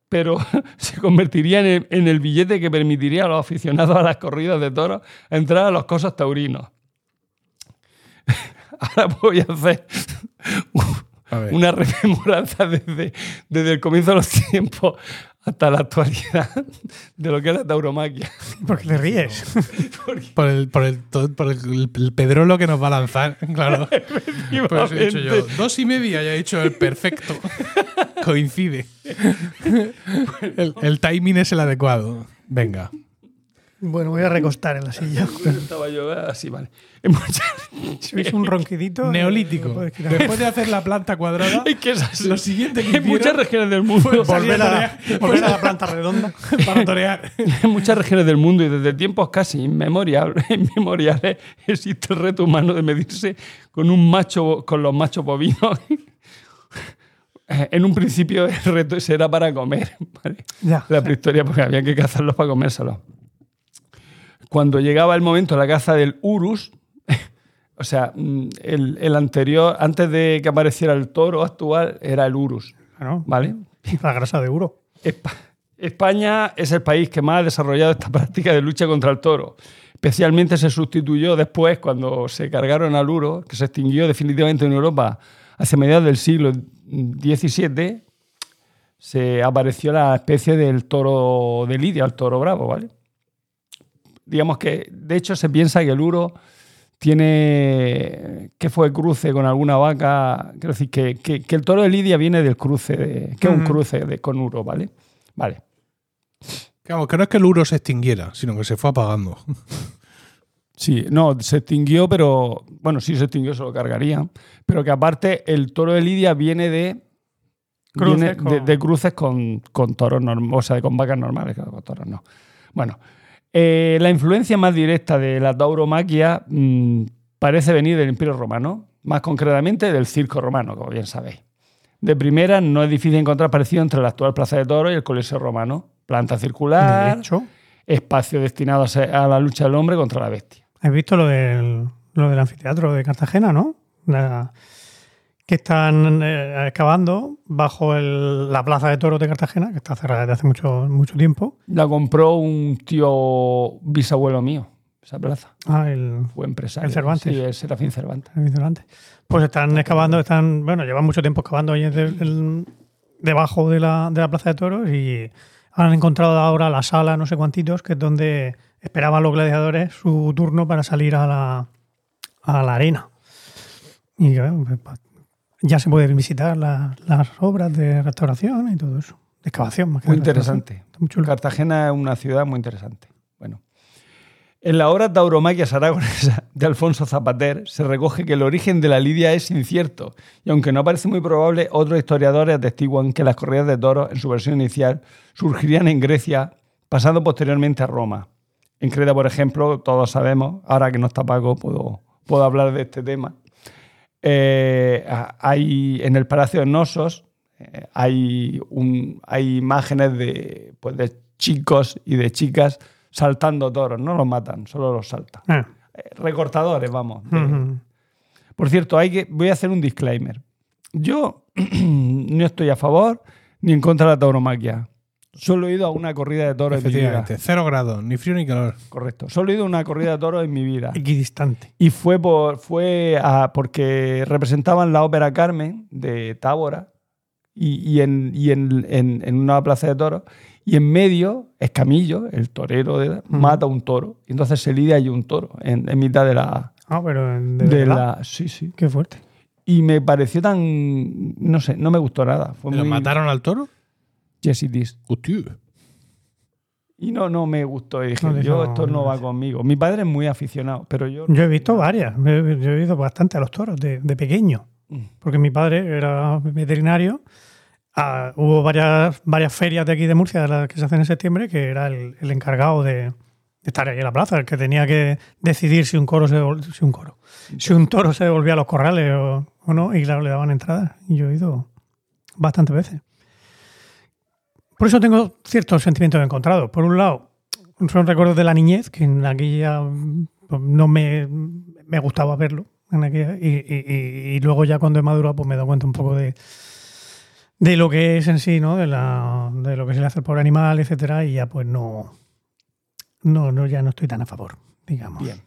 pero se convertiría en el, en el billete que permitiría a los aficionados a las corridas de toros entrar a los cosas taurinos. Ahora voy a hacer A una rememoranza desde, desde el comienzo de los tiempos hasta la actualidad de lo que es la tauromaquia. Porque te ríes. Por el, por el, por el, el pedrolo que nos va a lanzar, claro. Por eso he dicho yo. Dos y media ya he dicho el perfecto. Coincide. El timing es el adecuado. Venga. Bueno, voy a recostar en la silla. Estaba yo así, vale. Es un ronquidito. Neolítico. Después de hacer la planta cuadrada, Es que esas- lo siguiente que en muchas regiones del mundo Volver a, volver a la planta redonda. para torear. En muchas regiones del mundo y desde tiempos casi inmemorial- inmemoriales existe el reto humano de medirse con un macho con los machos bovinos. En un principio el reto ese era para comer, ¿vale? Ya. La prehistoria, porque había que cazarlos para comérselos. Cuando llegaba el momento de la caza del urus, o sea, mm, el, el anterior, antes de que apareciera el toro actual, era el urus, Claro. ¿vale? La grasa de. Espa- España es el país que más ha desarrollado esta práctica de lucha contra el toro. Especialmente se sustituyó después cuando se cargaron al uro, que se extinguió definitivamente en Europa hacia mediados del siglo XVII, se apareció la especie del toro de Lidia, el toro bravo, ¿vale? Digamos que, de hecho, se piensa que el uro tiene que fue cruce con alguna vaca. Quiero decir que, que- que el toro de Lidia viene del cruce, de, que es un cruce de, con uro, ¿vale? Vale. Vamos, que no es que el uro se extinguiera, sino que se fue apagando. Sí, no, se extinguió, pero. Bueno, sí se extinguió, se lo cargarían. Pero que aparte, el toro de Lidia viene de. Cruces viene de, con- de cruces con, con toros normales, o sea, con vacas normales, claro, con toros no. Bueno, eh, la influencia más directa de la tauromaquia mm, parece venir del Imperio Romano, más concretamente del circo romano, como bien sabéis. De primera, no es difícil encontrar parecido entre la actual Plaza de Toros y el Coliseo Romano. Planta circular, De hecho, espacio destinado a la lucha del hombre contra la bestia. ¿has visto lo del, lo del anfiteatro de Cartagena, no? La- que están eh, excavando bajo el- la plaza de toros de Cartagena, que está cerrada desde hace mucho, mucho tiempo. La compró un tío bisabuelo mío, esa plaza. Ah, el, Fue empresario. El Cervantes. Sí, el Serafín Cervantes. el. Pues están excavando, están, bueno, llevan mucho tiempo excavando ahí el- el- debajo de la, de la plaza de toros y han encontrado ahora la sala, no sé cuantitos, que es donde esperaban los gladiadores su turno para salir a la, a la arena. Y claro, pues, ya se pueden visitar la- las obras de restauración y todo eso. De excavación, más que Muy interesante. Está muy chulo. Cartagena es una ciudad muy interesante. Bueno. En la obra Tauromaquias Aragonesa de Alfonso Zapater se recoge que el origen de la lidia es incierto y aunque no parece muy probable, otros historiadores atestiguan que las corridas de toros en su versión inicial surgirían en Grecia, pasando posteriormente a Roma. En Creta, por ejemplo, todos sabemos, ahora que no está Paco, puedo, puedo hablar de este tema. Eh, hay en el Palacio de Nosos eh, hay, un, hay imágenes de, pues, de chicos y de chicas saltando toros, no los matan, solo los saltan. Ah, Eh, recortadores, vamos. Por cierto, hay que, voy a hacer un disclaimer. Yo no estoy a favor ni en contra de la tauromaquia. Solo he ido a una corrida de toros en mi vida. Efectivamente, cero grados, ni frío ni calor. Correcto. Solo he ido a una corrida de toros en mi vida. Equidistante. Y fue, por, fue a- porque representaban la ópera Carmen de Tábora y, y en, y en- en- en una plaza de toros. Y en medio, Escamillo, el torero, de, mata un toro. Y entonces se lidia allí un toro en, en mitad de la. Ah, pero de, la sí, sí. Qué fuerte. Y me pareció tan. No sé, no me gustó nada. Fue ¿Lo muy. mataron al toro? Yes, it is. Hostia. Y no, no me gustó. Y dije, No, yo, no, esto no no va conmigo. Mi padre es muy aficionado, pero yo. Yo he visto varias. Yo he visto bastante a los toros de, de pequeño. Mm. Porque mi padre era veterinario. Ah, hubo varias, varias ferias de aquí de Murcia, de las que se hacen en septiembre, que era el, el encargado de, de estar ahí en la plaza, el que tenía que decidir si un coro se si un coro, si un toro se devolvía a los corrales o, o no, y claro, le daban entradas. Y yo he ido bastantes veces. Por eso tengo ciertos sentimientos encontrados. Por un lado, son recuerdos de la niñez, que en aquella pues, no me, me gustaba verlo. En aquella, y, y- luego ya cuando he madurado, pues me he dado cuenta un poco de, de lo que es en sí, ¿no? De, la, de lo que se le hace al pobre animal, etcétera, y ya pues no, no, no, ya no estoy tan a favor, digamos. Bien.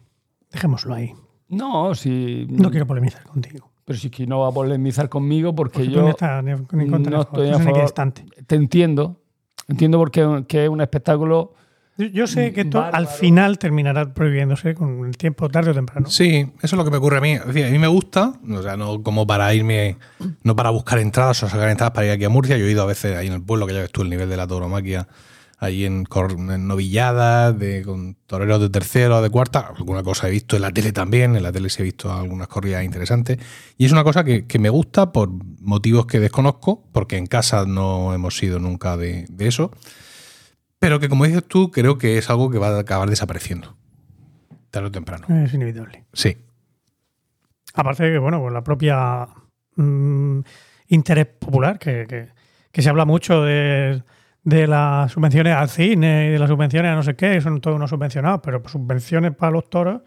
Dejémoslo ahí. No, si. No quiero polemizar contigo. Pero si es que no va a polemizar conmigo porque yo no estás ni, ni no estoy a favor. te entiendo. Entiendo porque que es un espectáculo. Yo- Yo sé que esto Bárbaro. al final terminará prohibiéndose con el tiempo, tarde o temprano. Sí, eso es lo que me ocurre a mí. Es decir, a mí me gusta, o sea, no como para irme, no para buscar entradas o sacar entradas para ir aquí a Murcia. Yo he ido a veces ahí en el pueblo, que ya ves tú el nivel de la tauromaquia, ahí en, en novilladas, de, con toreros de tercero, de cuarta. Alguna cosa he visto en la tele también, en la tele sí he visto algunas corridas interesantes. Y es una cosa que, que me gusta por motivos que desconozco, porque en casa no hemos sido nunca de, de eso. Pero que, como dices tú, creo que es algo que va a acabar desapareciendo. Tarde o temprano. Es inevitable. Sí. Aparte de que, bueno, pues la propia mm, interés popular, que, que- que se habla mucho de, de las subvenciones al cine y de las subvenciones a no sé qué, son todos unos subvencionados, pero subvenciones para los toros,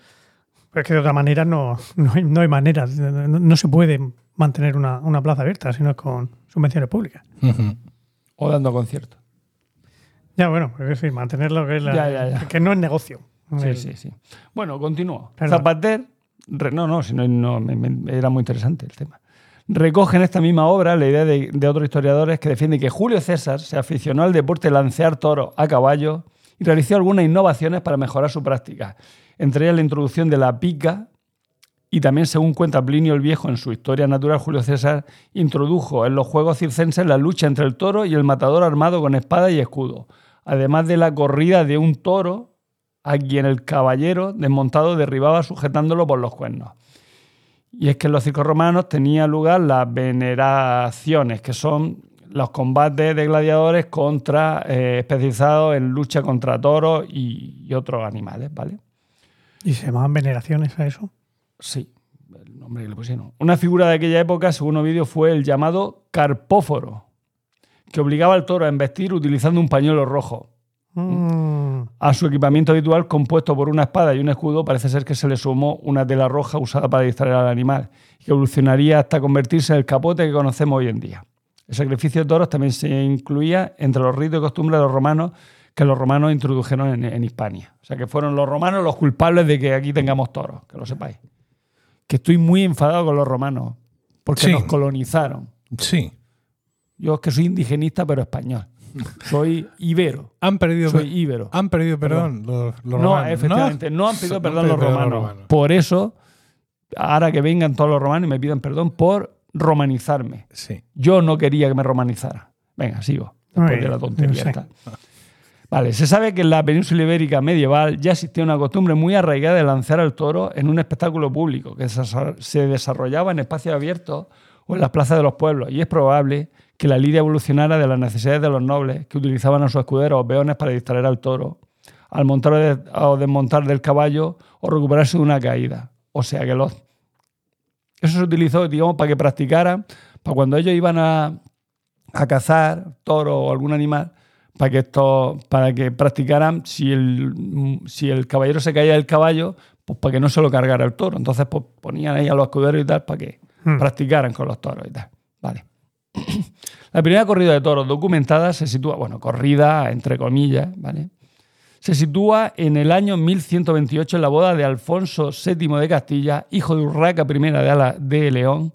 pues es que de otra manera no, no, hay, no hay manera, no, no se puede mantener una, una plaza abierta si no es con subvenciones públicas. O dando conciertos. Ya, bueno, es decir, mantener lo que es la, Ya, ya, ya. que no es negocio. Sí, El- sí, sí. Bueno, continúo. Perdón. Zapater, re- no, no, si no, no, me- me- era muy interesante el tema. Recoge en esta misma obra la idea de, de otros historiadores que defienden que Julio César se aficionó al deporte de lancear toros a caballo y realizó algunas innovaciones para mejorar su práctica. Entre ellas la introducción de la pica y también, según cuenta Plinio el Viejo en su Historia Natural, Julio César introdujo en los juegos circenses la lucha entre el toro y el matador armado con espada y escudo, además de la corrida de un toro a quien el caballero desmontado derribaba sujetándolo por los cuernos. Y es que en los circos romanos tenía lugar las veneraciones, que son los combates de gladiadores contra, eh, especializados en lucha contra toros y, y otros animales, ¿vale? Y se llamaban veneraciones a eso. Sí, el nombre que le pusieron. Una figura de aquella época, según Ovidio, fue el llamado carpóforo, que obligaba al toro a embestir utilizando un pañuelo rojo. Mm. A su equipamiento habitual, compuesto por una espada y un escudo, parece ser que se le sumó una tela roja usada para distraer al animal, que evolucionaría hasta convertirse en el capote que conocemos hoy en día. El sacrificio de toros también se incluía entre los ritos y costumbres de los romanos que los romanos introdujeron en, en Hispania. O sea, que fueron los romanos los culpables de que aquí tengamos toros, que lo sepáis. Que estoy muy enfadado con los romanos, porque Sí. nos colonizaron. Sí. Yo es que soy indigenista, pero español. Soy ibero. Han perdido, Soy íbero. han perdido perdón los, los no, romanos. efectivamente, no, han pedido perdón han los romanos. Por eso, ahora que vengan todos los romanos y me pidan perdón por romanizarme. Sí. Yo no quería que me romanizara. Venga, sigo. Después Ay, de la tontería. no sé. esta. Vale, se sabe que en la península ibérica medieval ya existía una costumbre muy arraigada de lanzar al toro en un espectáculo público que se se desarrollaba en espacios abiertos o en las plazas de los pueblos. Y es probable que la lidia evolucionara de las necesidades de los nobles que utilizaban a sus escuderos o peones para distraer al toro, al montar o des- o desmontar del caballo o recuperarse de una caída. O sea que los... Eso se utilizó, digamos, para que practicaran, para cuando ellos iban a, a cazar toro o algún animal, para que esto, para que practicaran si el, si el caballero se caía del caballo, pues para que no se lo cargara el toro. Entonces, pues ponían ahí a los escuderos y tal para que Hmm. practicaran con los toros y tal. Vale. La primera corrida de toros documentada se sitúa, bueno, corrida entre comillas, ¿vale? Se sitúa en el año 1128 en la boda de Alfonso VII de Castilla, hijo de Urraca I de, Ala- de León.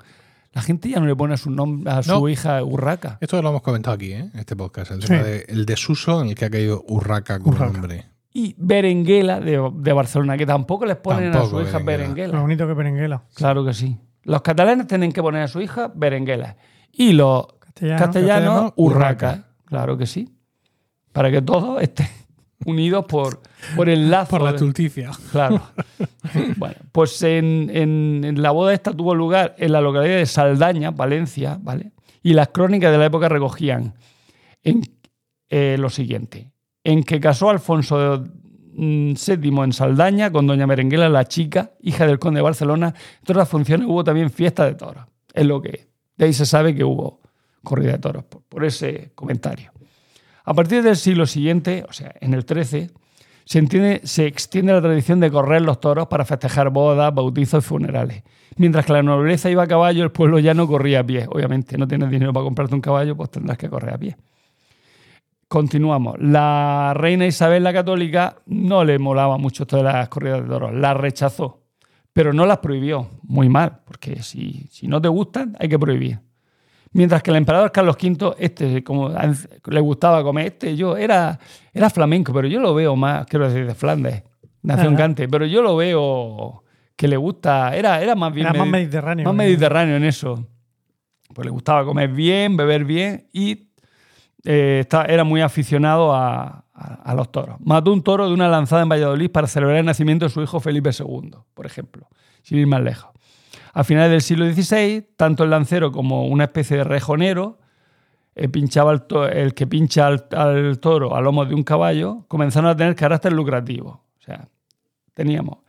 La gente ya no le pone a su, nombre, a su No. hija Urraca. Esto lo hemos comentado aquí, ¿eh? en este podcast. El Sí. tema de- el desuso en el que ha caído Urraca como Urraca. nombre. Y Berenguela de, de Barcelona, que tampoco les ponen a su hija Berenguela. Berenguela. Lo bonito que Berenguela. Claro que sí. Los catalanes tienen que poner a su hija Berenguela. Y los Castellano. castellanos, castellano, Urraca. Urraca. Claro que sí. Para que todos estén unidos por, por el lazo. Por la tulticia. Claro. bueno, pues en, en- en la boda esta tuvo lugar en la localidad de Saldaña, Valencia, ¿vale? Y las crónicas de la época recogían en, eh, lo siguiente. En que casó Alfonso mm, VII en Saldaña con doña Merenguela, la chica, hija del conde de Barcelona. En otras funciones hubo también fiesta de toros. Es lo que... De ahí se sabe que hubo corrida de toros, por, ese comentario. A partir del siglo siguiente, o sea, en el XIII, se, entiende- se extiende la tradición de correr los toros para festejar bodas, bautizos y funerales. Mientras que la nobleza iba a caballo, el pueblo ya no corría a pie. Obviamente, no tienes dinero para comprarte un caballo, pues tendrás que correr a pie. Continuamos. La reina Isabel la Católica no le molaba mucho esto de las corridas de toros, las rechazó, pero no las prohibió. Muy mal, porque si, si no te gustan, hay que prohibir. Mientras que el emperador Carlos V, este, como le gustaba comer, este, yo era, era flamenco, pero yo lo veo más, quiero decir, de Flandes, nació en Ajá. Gante, pero yo lo veo que le gusta, era, era más bien Era más medi- mediterráneo. más mediterráneo en eso. Pues le gustaba comer bien, beber bien y eh, está- era muy aficionado a, a- a los toros. Mató un toro de una lanzada en Valladolid para celebrar el nacimiento de su hijo Felipe II, por ejemplo, sin ir más lejos. A finales del siglo XVI, tanto el lancero como una especie de rejonero, eh, pinchaba to- el que pincha al, al toro a lomo de un caballo, comenzaron a tener carácter lucrativo. O sea, teníamos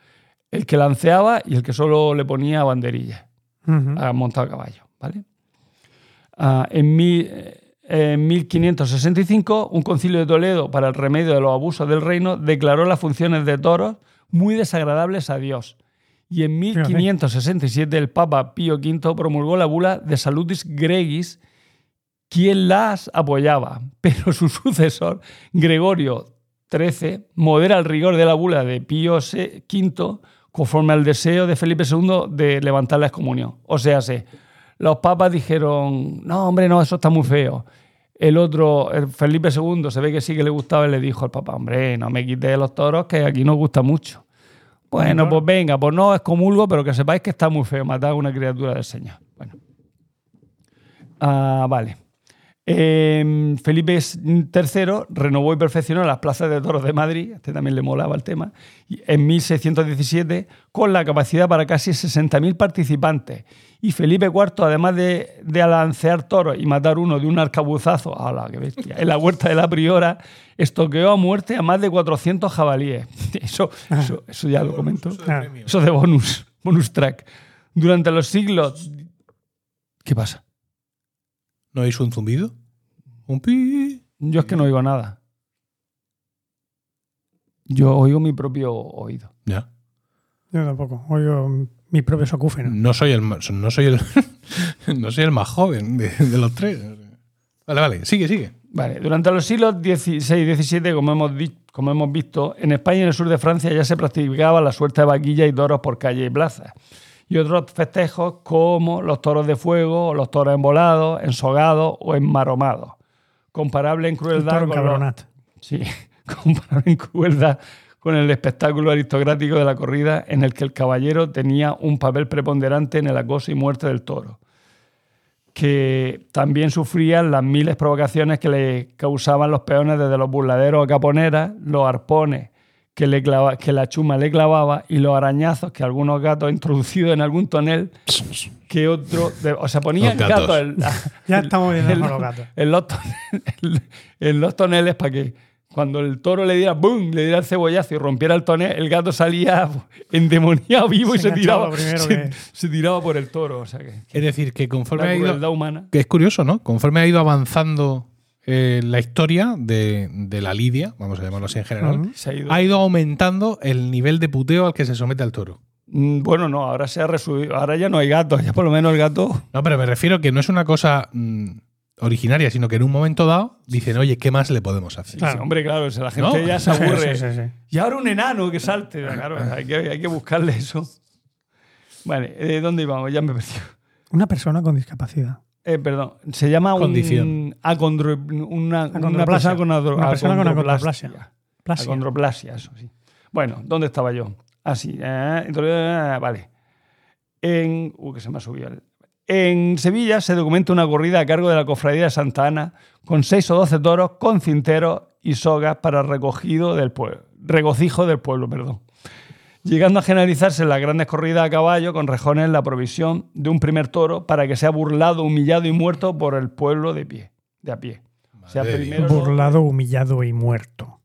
el que lanceaba y el que solo le ponía banderillas Ujú. a montado a caballo. ¿vale? Ah, en, mil- eh, en 1565, un concilio de Toledo para el remedio de los abusos del reino declaró las funciones de toros muy desagradables a Dios. Y en 1567 el Papa Pío V promulgó la bula de Salutis Gregis, quien las apoyaba, pero su sucesor, Gregorio XIII, modera el rigor de la bula de Pío V conforme al deseo de Felipe II de levantar la excomunión. O sea, se, los papas dijeron, no, hombre, no, eso está muy feo. El otro, el Felipe II, se ve que sí que le gustaba y le dijo al papa, hombre, no me quites los toros, que aquí nos gusta mucho. Bueno, pues venga, pues no es comulgo, pero que sepáis que está muy feo matar a una criatura del Señor. Bueno. Ah, vale. Eh, Felipe III renovó y perfeccionó las plazas de toros de Madrid, este también le molaba el tema, en 1617 con la capacidad para casi 60.000 participantes. Y Felipe IV, además de, de alancear toros y matar uno de un arcabuzazo, ¡hala, qué bestia! en la huerta de la Priora, estoqueó a muerte a más de 400 jabalíes. Eso, eso, eso ya lo comento. Eso de bonus, bonus track. Durante los siglos... ¿Qué pasa? ¿No oís un zumbido? Un pi. Yo es que no oigo nada. Yo oigo mi propio oído. Ya. Yo tampoco. Oigo mi propio sacúfeno. No soy el más, no soy el, no soy el más joven de, de los tres. Vale, vale, sigue, sigue. Vale, durante los siglos XVI y XVII, como hemos, di- como hemos visto, en España y en el sur de Francia ya se practicaba la suerte de vaquilla y toros por calle y plaza. Y otros festejos como los toros de fuego, o los toros embolados, ensogados o enmaromados. Comparable en El crueldad toro con los-. Sí, comparable en crueldad con el espectáculo aristocrático de la corrida en el que el caballero tenía un papel preponderante en el acoso y muerte del toro, que también sufrían las miles provocaciones que le causaban los peones desde los burladeros a caponeras, los arpones que, le clava- que la chuma le clavaba y los arañazos que algunos gatos introducidos en algún tonel que otro... de- o sea, ponían gatos. gatos... en- Ya estamos viendo en, los gatos. en los, tonel- en los toneles para que cuando el toro le diera boom, le diera el cebollazo y rompiera el tonel, el gato salía endemoniado vivo y Se tiraba, se, que- se tiraba por el toro. O sea que, Es decir, que conforme la ha ido, humana. que es curioso, ¿no? Conforme ha ido avanzando eh, la historia de, de la lidia, vamos a llamarlo así en general, ha ido. ha ido aumentando el nivel de puteo al que se somete al toro. Mm, Bueno, no, ahora se ha resubido. Ahora ya no hay gatos, ya por lo menos el gato. No, pero me refiero que no es una cosa mm, originaria, sino que en un momento dado dicen, oye, ¿qué más le podemos hacer? Claro. Sí, hombre, claro, la gente ¿No? ya se aburre. Sí, sí, sí. Y ahora un enano que salte. Claro, hay que, hay que buscarle eso. Vale, ¿eh, ¿dónde íbamos? Ya me perdido. Una persona con discapacidad. Eh, perdón, se llama Condición. un acondro- una, una persona con adro- Una persona con acondroplasia. acondroplasia. Plasia. Acondroplasia, eso sí. Bueno, ¿dónde estaba yo? Así, vale. En, uh, que se me ha subido. el- En Sevilla se documenta una corrida a cargo de la Cofradía de Santa Ana con 6 o 12 toros con cinteros y sogas para recogido del pueblo, regocijo del pueblo, perdón. Llegando a generalizarse las grandes corridas a caballo con rejones la provisión de un primer toro para que sea burlado, humillado y muerto por el pueblo de pie, de a pie. O sea, primero Burlado, humillado y muerto.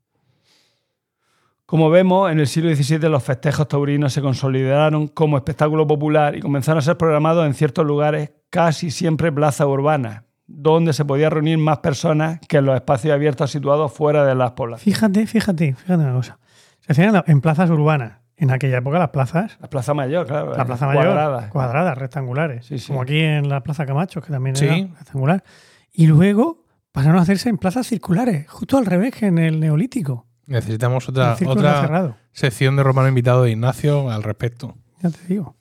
Como vemos, en el siglo XVII los festejos taurinos se consolidaron como espectáculo popular y comenzaron a ser programados en ciertos lugares, casi siempre plazas urbanas, donde se podía reunir más personas que en los espacios abiertos situados fuera de las poblaciones. Fíjate, fíjate, fíjate una cosa. Se hacían en la- en plazas urbanas. En aquella época las plazas, La Plaza Mayor, claro. la plaza mayor, cuadrada. cuadradas, rectangulares. Sí, sí. Como aquí en la plaza Camacho, que también Sí. era rectangular. Y luego pasaron a hacerse en plazas circulares, justo al revés que en el neolítico. Necesitamos otra, otra sección de Romano invitado de Ignacio al respecto. Ya te digo.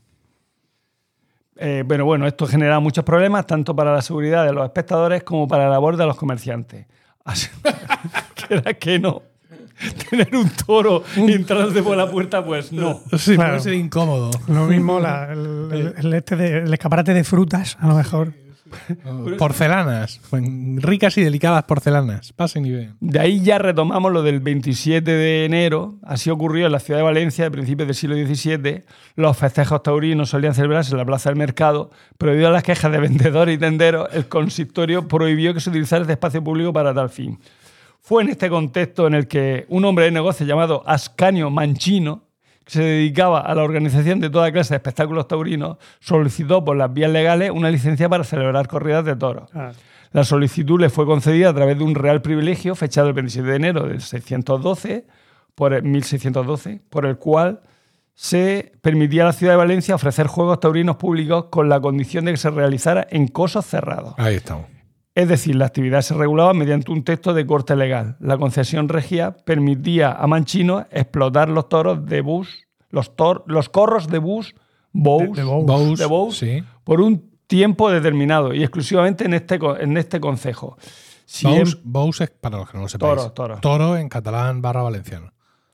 Eh, pero bueno, esto genera muchos problemas tanto para la seguridad de los espectadores como para la labor de los comerciantes. Así que era que no. Tener un toro entrándote por la puerta, pues no. Sí, Claro. puede ser incómodo. Lo mismo la- el, el- el este de- el escaparate de frutas, a lo mejor. Porcelanas, ricas y delicadas porcelanas. Pasen y vean. De ahí ya retomamos lo del 27 de enero. Así ocurrió en la ciudad de Valencia a principios del siglo XVII. Los festejos taurinos solían celebrarse en la plaza del mercado, pero debido a las quejas de vendedores y tenderos, el consistorio prohibió que se utilizara este espacio público para tal fin. Fue en este contexto en el que un hombre de negocio llamado Ascanio Mancino, que se dedicaba a la organización de toda clase de espectáculos taurinos, solicitó por las vías legales una licencia para celebrar corridas de toros. Ah, La solicitud le fue concedida a través de un real privilegio fechado el 27 de enero del 612, por el 1612, por el cual se permitía a la ciudad de Valencia ofrecer juegos taurinos públicos con la condición de que se realizara en cosos cerrados. Ahí estamos. Es decir, la actividad se regulaba mediante un texto de corte legal. La concesión regia permitía a Manchino explotar los toros de bus, los, tor- los corros de bus, bous, De- de bous. Bous, de bous, sí. por un tiempo determinado y exclusivamente en este, en este concejo. Siem- Bous, es, para los que no lo sepáis. Toro, toro. Toro en catalán barra valenciano.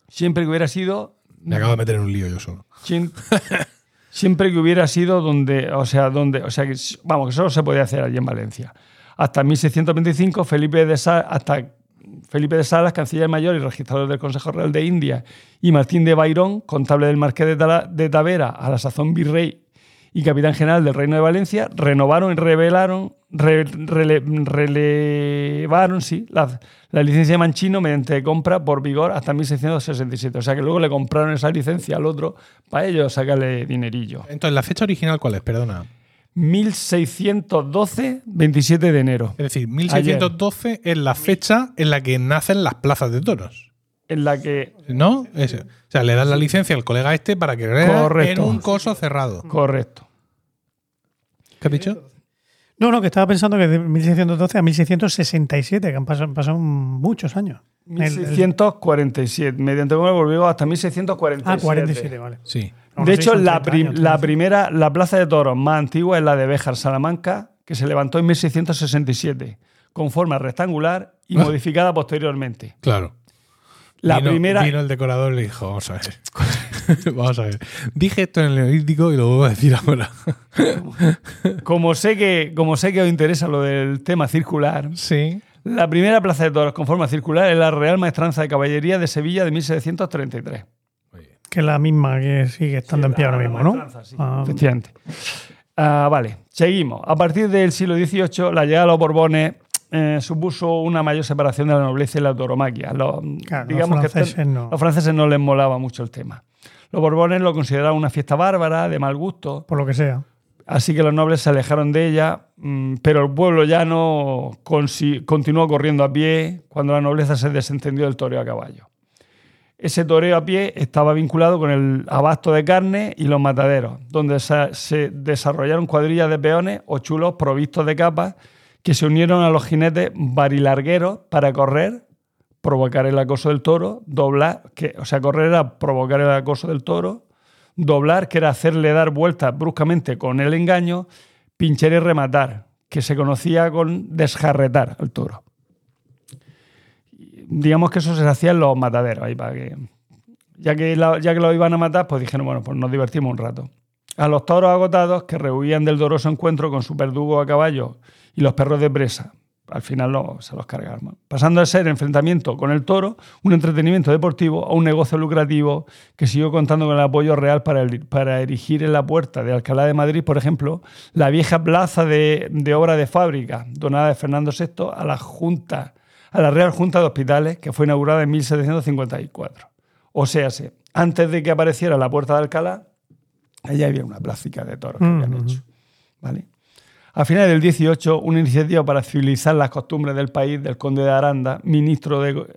siempre que hubiera sido Me acabo de meter en un lío yo solo. Siem- siempre que hubiera sido donde, o sea, donde, o sea, que, vamos, que solo se podía hacer allí en Valencia. Hasta 1625, Felipe de, hasta Felipe de Salas, canciller mayor y registrador del Consejo Real de India, y Martín de Bairón, contable del Marqués de, Tavera, a la sazón virrey y capitán general del Reino de Valencia, renovaron y revelaron, re- rele- relevaron sí, la, la licencia de Manchino mediante compra por vigor hasta 1667. O sea que luego le compraron esa licencia al otro para ellos sacarle dinerillo. Entonces, ¿la fecha original cuál es? Perdona. 1612, 27 de enero, Es decir, 1612 es la fecha en la que nacen las plazas de toros. en la que... ¿No? O sea, le dan la licencia al colega este para que en un coso cerrado. Correcto. ¿Qué has dicho? No, no, que estaba pensando que de 1612 a 1667, que han pasado, pasaron muchos años. El- el- 1647, mediante por vigor hasta 1647. ah, 47, vale. Sí. De hecho, la, 30 prim- años, la 30. primera, la plaza de toros más antigua es la de Béjar, Salamanca, que se levantó en 1667, con forma rectangular y Ah. modificada posteriormente. Claro. La Vino- primera, Vino el decorador y le dijo, vamos a ver. vamos a ver. Dije esto en el neolítico y lo vuelvo a decir ahora. como sé, que, como sé que os interesa lo del tema circular, sí. la primera plaza de toros con forma circular es la Real Maestranza de Caballería de Sevilla de 1733. Que es la misma que sigue estando en pie ahora mismo, ¿no? sí. Ah, Efectivamente. Ah, vale, seguimos. A partir del siglo XVIII, la llegada de los Borbones eh, supuso una mayor separación de la nobleza y la tauromaquia. Los, Claro, los digamos que franceses esto- no. los franceses no les molaba mucho el tema. Los Borbones lo consideraban una fiesta bárbara, de mal gusto, por lo que sea. así que los nobles se alejaron de ella, mm, pero el pueblo llano consi- continuó corriendo a pie cuando la nobleza se desentendió del toreo a caballo. Ese toreo a pie estaba vinculado con el abasto de carne y los mataderos, donde se, desarrollaron cuadrillas de peones o chulos provistos de capas que se unieron a los jinetes barilargueros para correr, provocar el acoso del toro, doblar, que, o sea, correr era provocar el acoso del toro, doblar, que era hacerle dar vueltas bruscamente con el engaño, pinchar y rematar, que se conocía con desjarretar al toro. Digamos que eso se hacía en los mataderos, ahí para que. Ya que, ya que los iban a matar, pues dijeron, bueno, pues nos divertimos un rato. A los toros agotados que rehuían del doloroso encuentro con su verdugo a caballo y los perros de presa. Al final lo- se los cargaron. Pasando a ser enfrentamiento con el toro, un entretenimiento deportivo o un negocio lucrativo que siguió contando con el apoyo real para, para erigir en la puerta de Alcalá de Madrid, por ejemplo, la vieja plaza de, de obra de fábrica donada de Fernando VI a la Junta, a la Real Junta de Hospitales, que fue inaugurada en 1754. O sea, antes de que apareciera la puerta de Alcalá, allá había una plácica de toros que habían hecho. ¿vale? A finales del 18, una iniciativa para civilizar las costumbres del país del conde de Aranda, ministro de,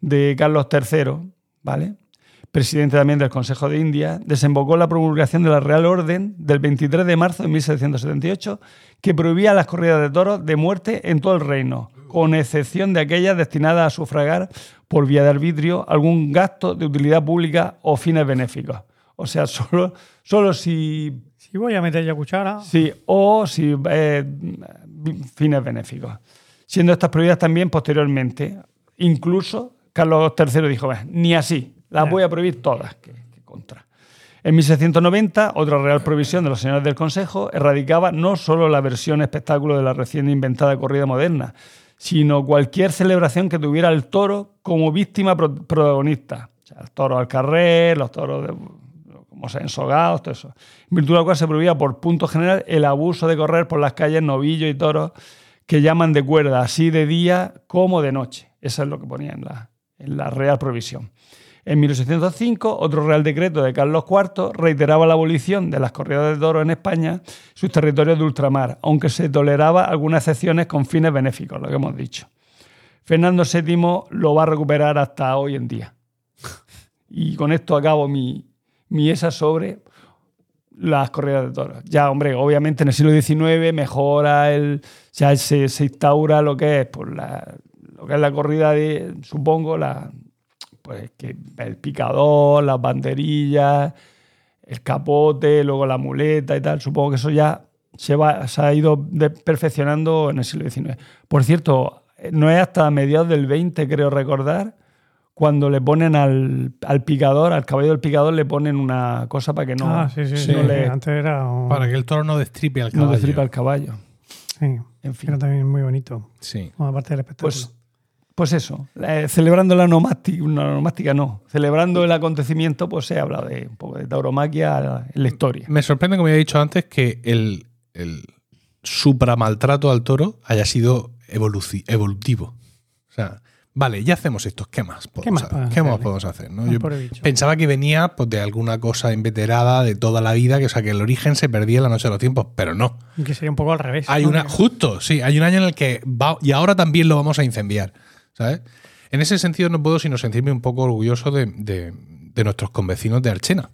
de Carlos III, ¿vale? Presidente también del Consejo de India, desembocó la promulgación de la Real Orden del 23 de marzo de 1778, que prohibía las corridas de toros de muerte en todo el reino, con excepción de aquellas destinadas a sufragar por vía de arbitrio algún gasto de utilidad pública o fines benéficos. O sea, solo, solo si Si voy a meter ya cuchara. Sí, o si eh, fines benéficos. Siendo estas prohibidas también posteriormente. Incluso Carlos III dijo, "Bah, ni así, las voy a prohibir todas. que contra. En 1690, otra real provisión de los señores del Consejo erradicaba no solo la versión espectáculo de la recién inventada corrida moderna, sino cualquier celebración que tuviera el toro como víctima pro- protagonista. O sea, el toro al carrer, los toros de, como ensogados, todo eso. En virtud de lo cual se prohibía por punto general el abuso de correr por las calles novillos y toros que llaman de cuerda, así de día como de noche. Eso es lo que ponía en la, en la Real Provisión. En 1605, otro Real Decreto de Carlos IV reiteraba la abolición de las corridas de toros en España, sus territorios de ultramar, aunque se toleraba algunas excepciones con fines benéficos, lo que hemos dicho. Fernando VII lo va a recuperar hasta hoy en día. Y con esto acabo mi, mi esa sobre las corridas de toros. Ya, hombre, obviamente en el siglo XIX mejora el. Ya se, se instaura lo que es, pues, la, lo que es la corrida de, supongo, la, pues que el picador, las banderillas, el capote, luego la muleta y tal. Supongo que eso ya se, va, se ha ido perfeccionando en el siglo XIX. Por cierto, no es hasta mediados del 20, creo recordar, cuando le ponen al, al picador, al caballo del picador, le ponen una cosa para que no, ah, sí, sí, sí. no le Antes era. un- Para que el toro no destripe al no caballo. destripa el caballo. sí, En fin. Era también muy bonito. Sí. Como aparte del espectáculo. Pues, pues eso, eh, celebrando la nomástica, no, la nomástica no, celebrando el acontecimiento, pues se habla de un poco de tauromaquia en la historia. Me sorprende, como ya he dicho antes, que el, el supramaltrato al toro haya sido evoluci- evolutivo. O sea, vale, ya hacemos esto. ¿Qué más podemos, más hacer? ¿Qué más hacerle? podemos hacer? no? Yo pensaba que venía pues, de alguna cosa inveterada de toda la vida, que, o sea, que el origen se perdía en la noche de los tiempos, pero no. Que sería un poco al revés. Hay ¿no? una, justo, sí, hay un año en el que va, y ahora también lo vamos a incendiar, ¿sabes? En ese sentido no puedo sino sentirme un poco orgulloso de, de- de nuestros convecinos de Archena.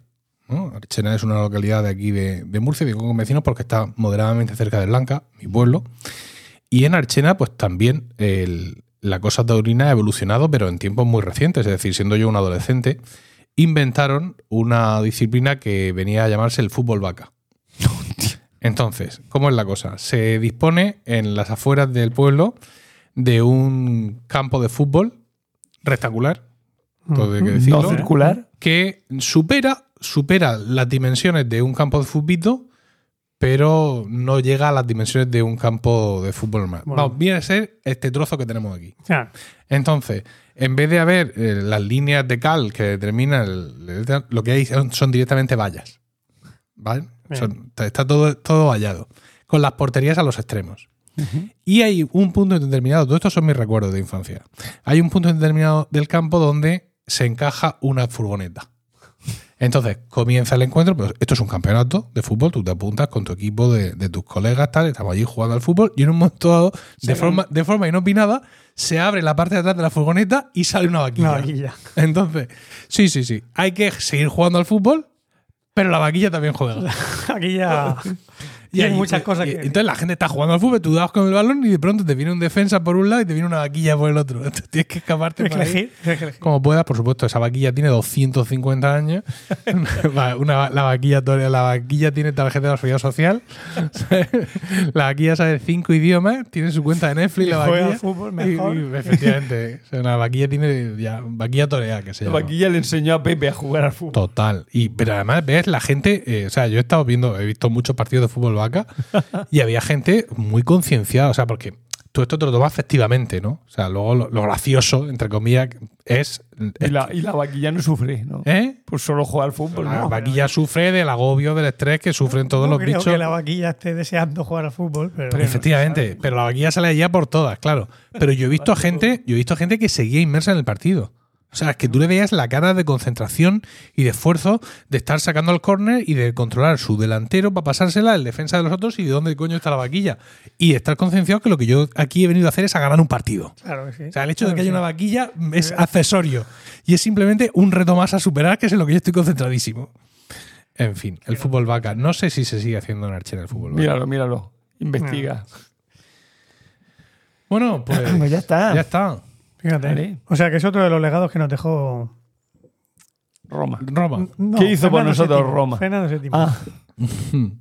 ¿no? Archena es una localidad de aquí de, de Murcia, digo convecinos porque está moderadamente cerca de Blanca, mi pueblo. Y en Archena, pues también el- la cosa taurina ha evolucionado, pero en tiempos muy recientes, es decir, siendo yo un adolescente, inventaron una disciplina que venía a llamarse el fútbol vaca. Entonces, ¿cómo es la cosa? Se dispone en las afueras del pueblo de un campo de fútbol rectangular, todo hay que decirlo, No circular, que supera, supera las dimensiones de un campo de fútbol, pero no llega a las dimensiones de un campo de fútbol normal. Bueno. Vamos, viene a ser este trozo que tenemos aquí. Claro. Entonces, en vez de haber eh, las líneas de cal que determinan el- el- lo que hay son, son directamente vallas. ¿Vale? Son- está todo, todo vallado. Con las porterías a los extremos. Y hay un punto determinado, todos estos son mis recuerdos de infancia. Hay un punto determinado del campo donde se encaja una furgoneta. Entonces, comienza el encuentro, pero esto es un campeonato de fútbol, tú te apuntas con tu equipo de, de tus colegas, tal, estamos allí jugando al fútbol y en un momento dado, de forma, de forma inopinada, se abre la parte de atrás de la furgoneta y sale una vaquilla. Una vaquilla. Entonces, sí, sí, sí, hay que seguir jugando al fútbol, pero la vaquilla también juega. Aquí ya. Y hay muchas cosas y- que. Entonces la gente está jugando al fútbol, tú das con el balón y de pronto te viene un defensa por un lado y te viene una vaquilla por el otro. Entonces tienes que escaparte tienes que elegir, tienes que elegir. como puedas. Por supuesto, esa vaquilla tiene 250 años. Una- una- la, vaquilla, la vaquilla tiene tarjeta de la seguridad social. la vaquilla sabe cinco idiomas, tiene su cuenta de Netflix. Y la juega vaquilla. al fútbol mejor. y- efectivamente. O sea, una vaquilla tiene ya, vaquilla torea, que se La vaquilla le enseñó a Pepe a jugar al fútbol. Total. Y, pero además ves la gente, eh, o sea, yo he estado viendo, he visto muchos partidos de fútbol vaca y había gente muy concienciada, o sea, porque tú esto te lo tomas festivamente, ¿no? O sea, luego lo, lo gracioso, entre comillas, es... Y la, y la vaquilla no sufre, ¿no? ¿Eh? Por solo jugar al fútbol, La ¿no? vaquilla sufre del agobio, del estrés que sufren todos No los creo bichos. que la vaquilla esté deseando jugar al fútbol, pero. Efectivamente, pero la vaquilla sale allá por todas, claro. Pero yo he visto a gente, yo he visto gente que seguía inmersa en el partido. O sea, es que tú le veías la cara de concentración y de esfuerzo de estar sacando el córner y de controlar su delantero para pasársela el defensa de los otros y de dónde coño está la vaquilla. Y estar concienciado que lo que yo aquí he venido a hacer es a ganar un partido. Claro que sí. O sea, el hecho de que haya sí. una vaquilla es accesorio. Y es simplemente un reto más a superar, que es en lo que yo estoy concentradísimo. En fin, el fútbol vaca. No sé si se sigue haciendo en Archer el fútbol vaca. Míralo, míralo. Investiga. Bueno, pues, Pues ya está. ya está. Fíjate. Vale. O sea, que es otro de los legados que nos dejó. Roma. Roma. No, ¿Qué hizo por nosotros VII. Roma? Fernando VII. Ah,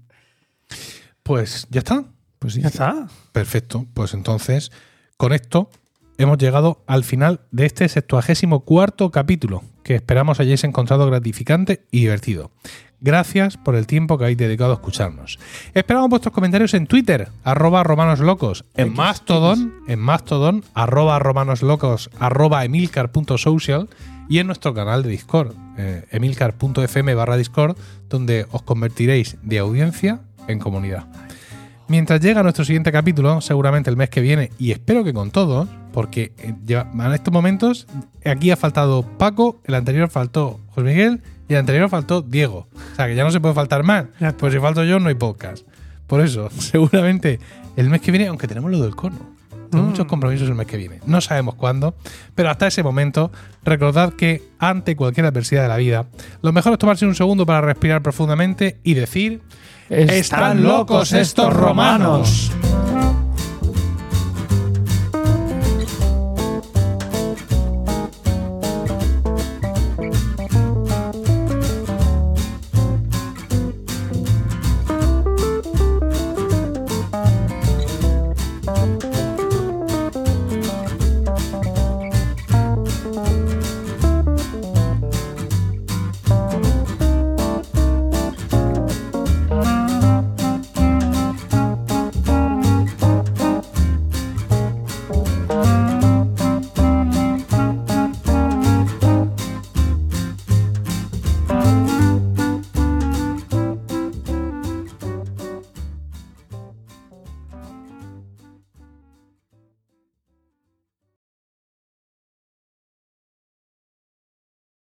Pues ya está. pues sí. Ya está. Perfecto. Pues entonces, con esto hemos llegado al final de este 74 capítulo, que esperamos hayáis encontrado gratificante y divertido. Gracias por el tiempo que habéis dedicado a escucharnos. Esperamos vuestros comentarios en Twitter, arroba romanoslocos, en Mastodon, en Mastodon, arroba romanoslocos, arroba emilcar.social y en nuestro canal de Discord, eh, emilcar.fm barra Discord, donde os convertiréis de audiencia en comunidad. Mientras llega nuestro siguiente capítulo, seguramente el mes que viene, y espero que con todos, porque eh, en estos momentos aquí ha faltado Paco, el anterior faltó José Miguel y el anterior faltó Diego. O sea que ya no se puede faltar más. Pues si falto yo, no hay podcast. Por eso, seguramente el mes que viene, aunque tenemos lo del cono. Tengo Mm. muchos compromisos el mes que viene. No sabemos cuándo, pero hasta ese momento, recordad que ante cualquier adversidad de la vida, lo mejor es tomarse un segundo para respirar profundamente y decir. Están locos estos romanos.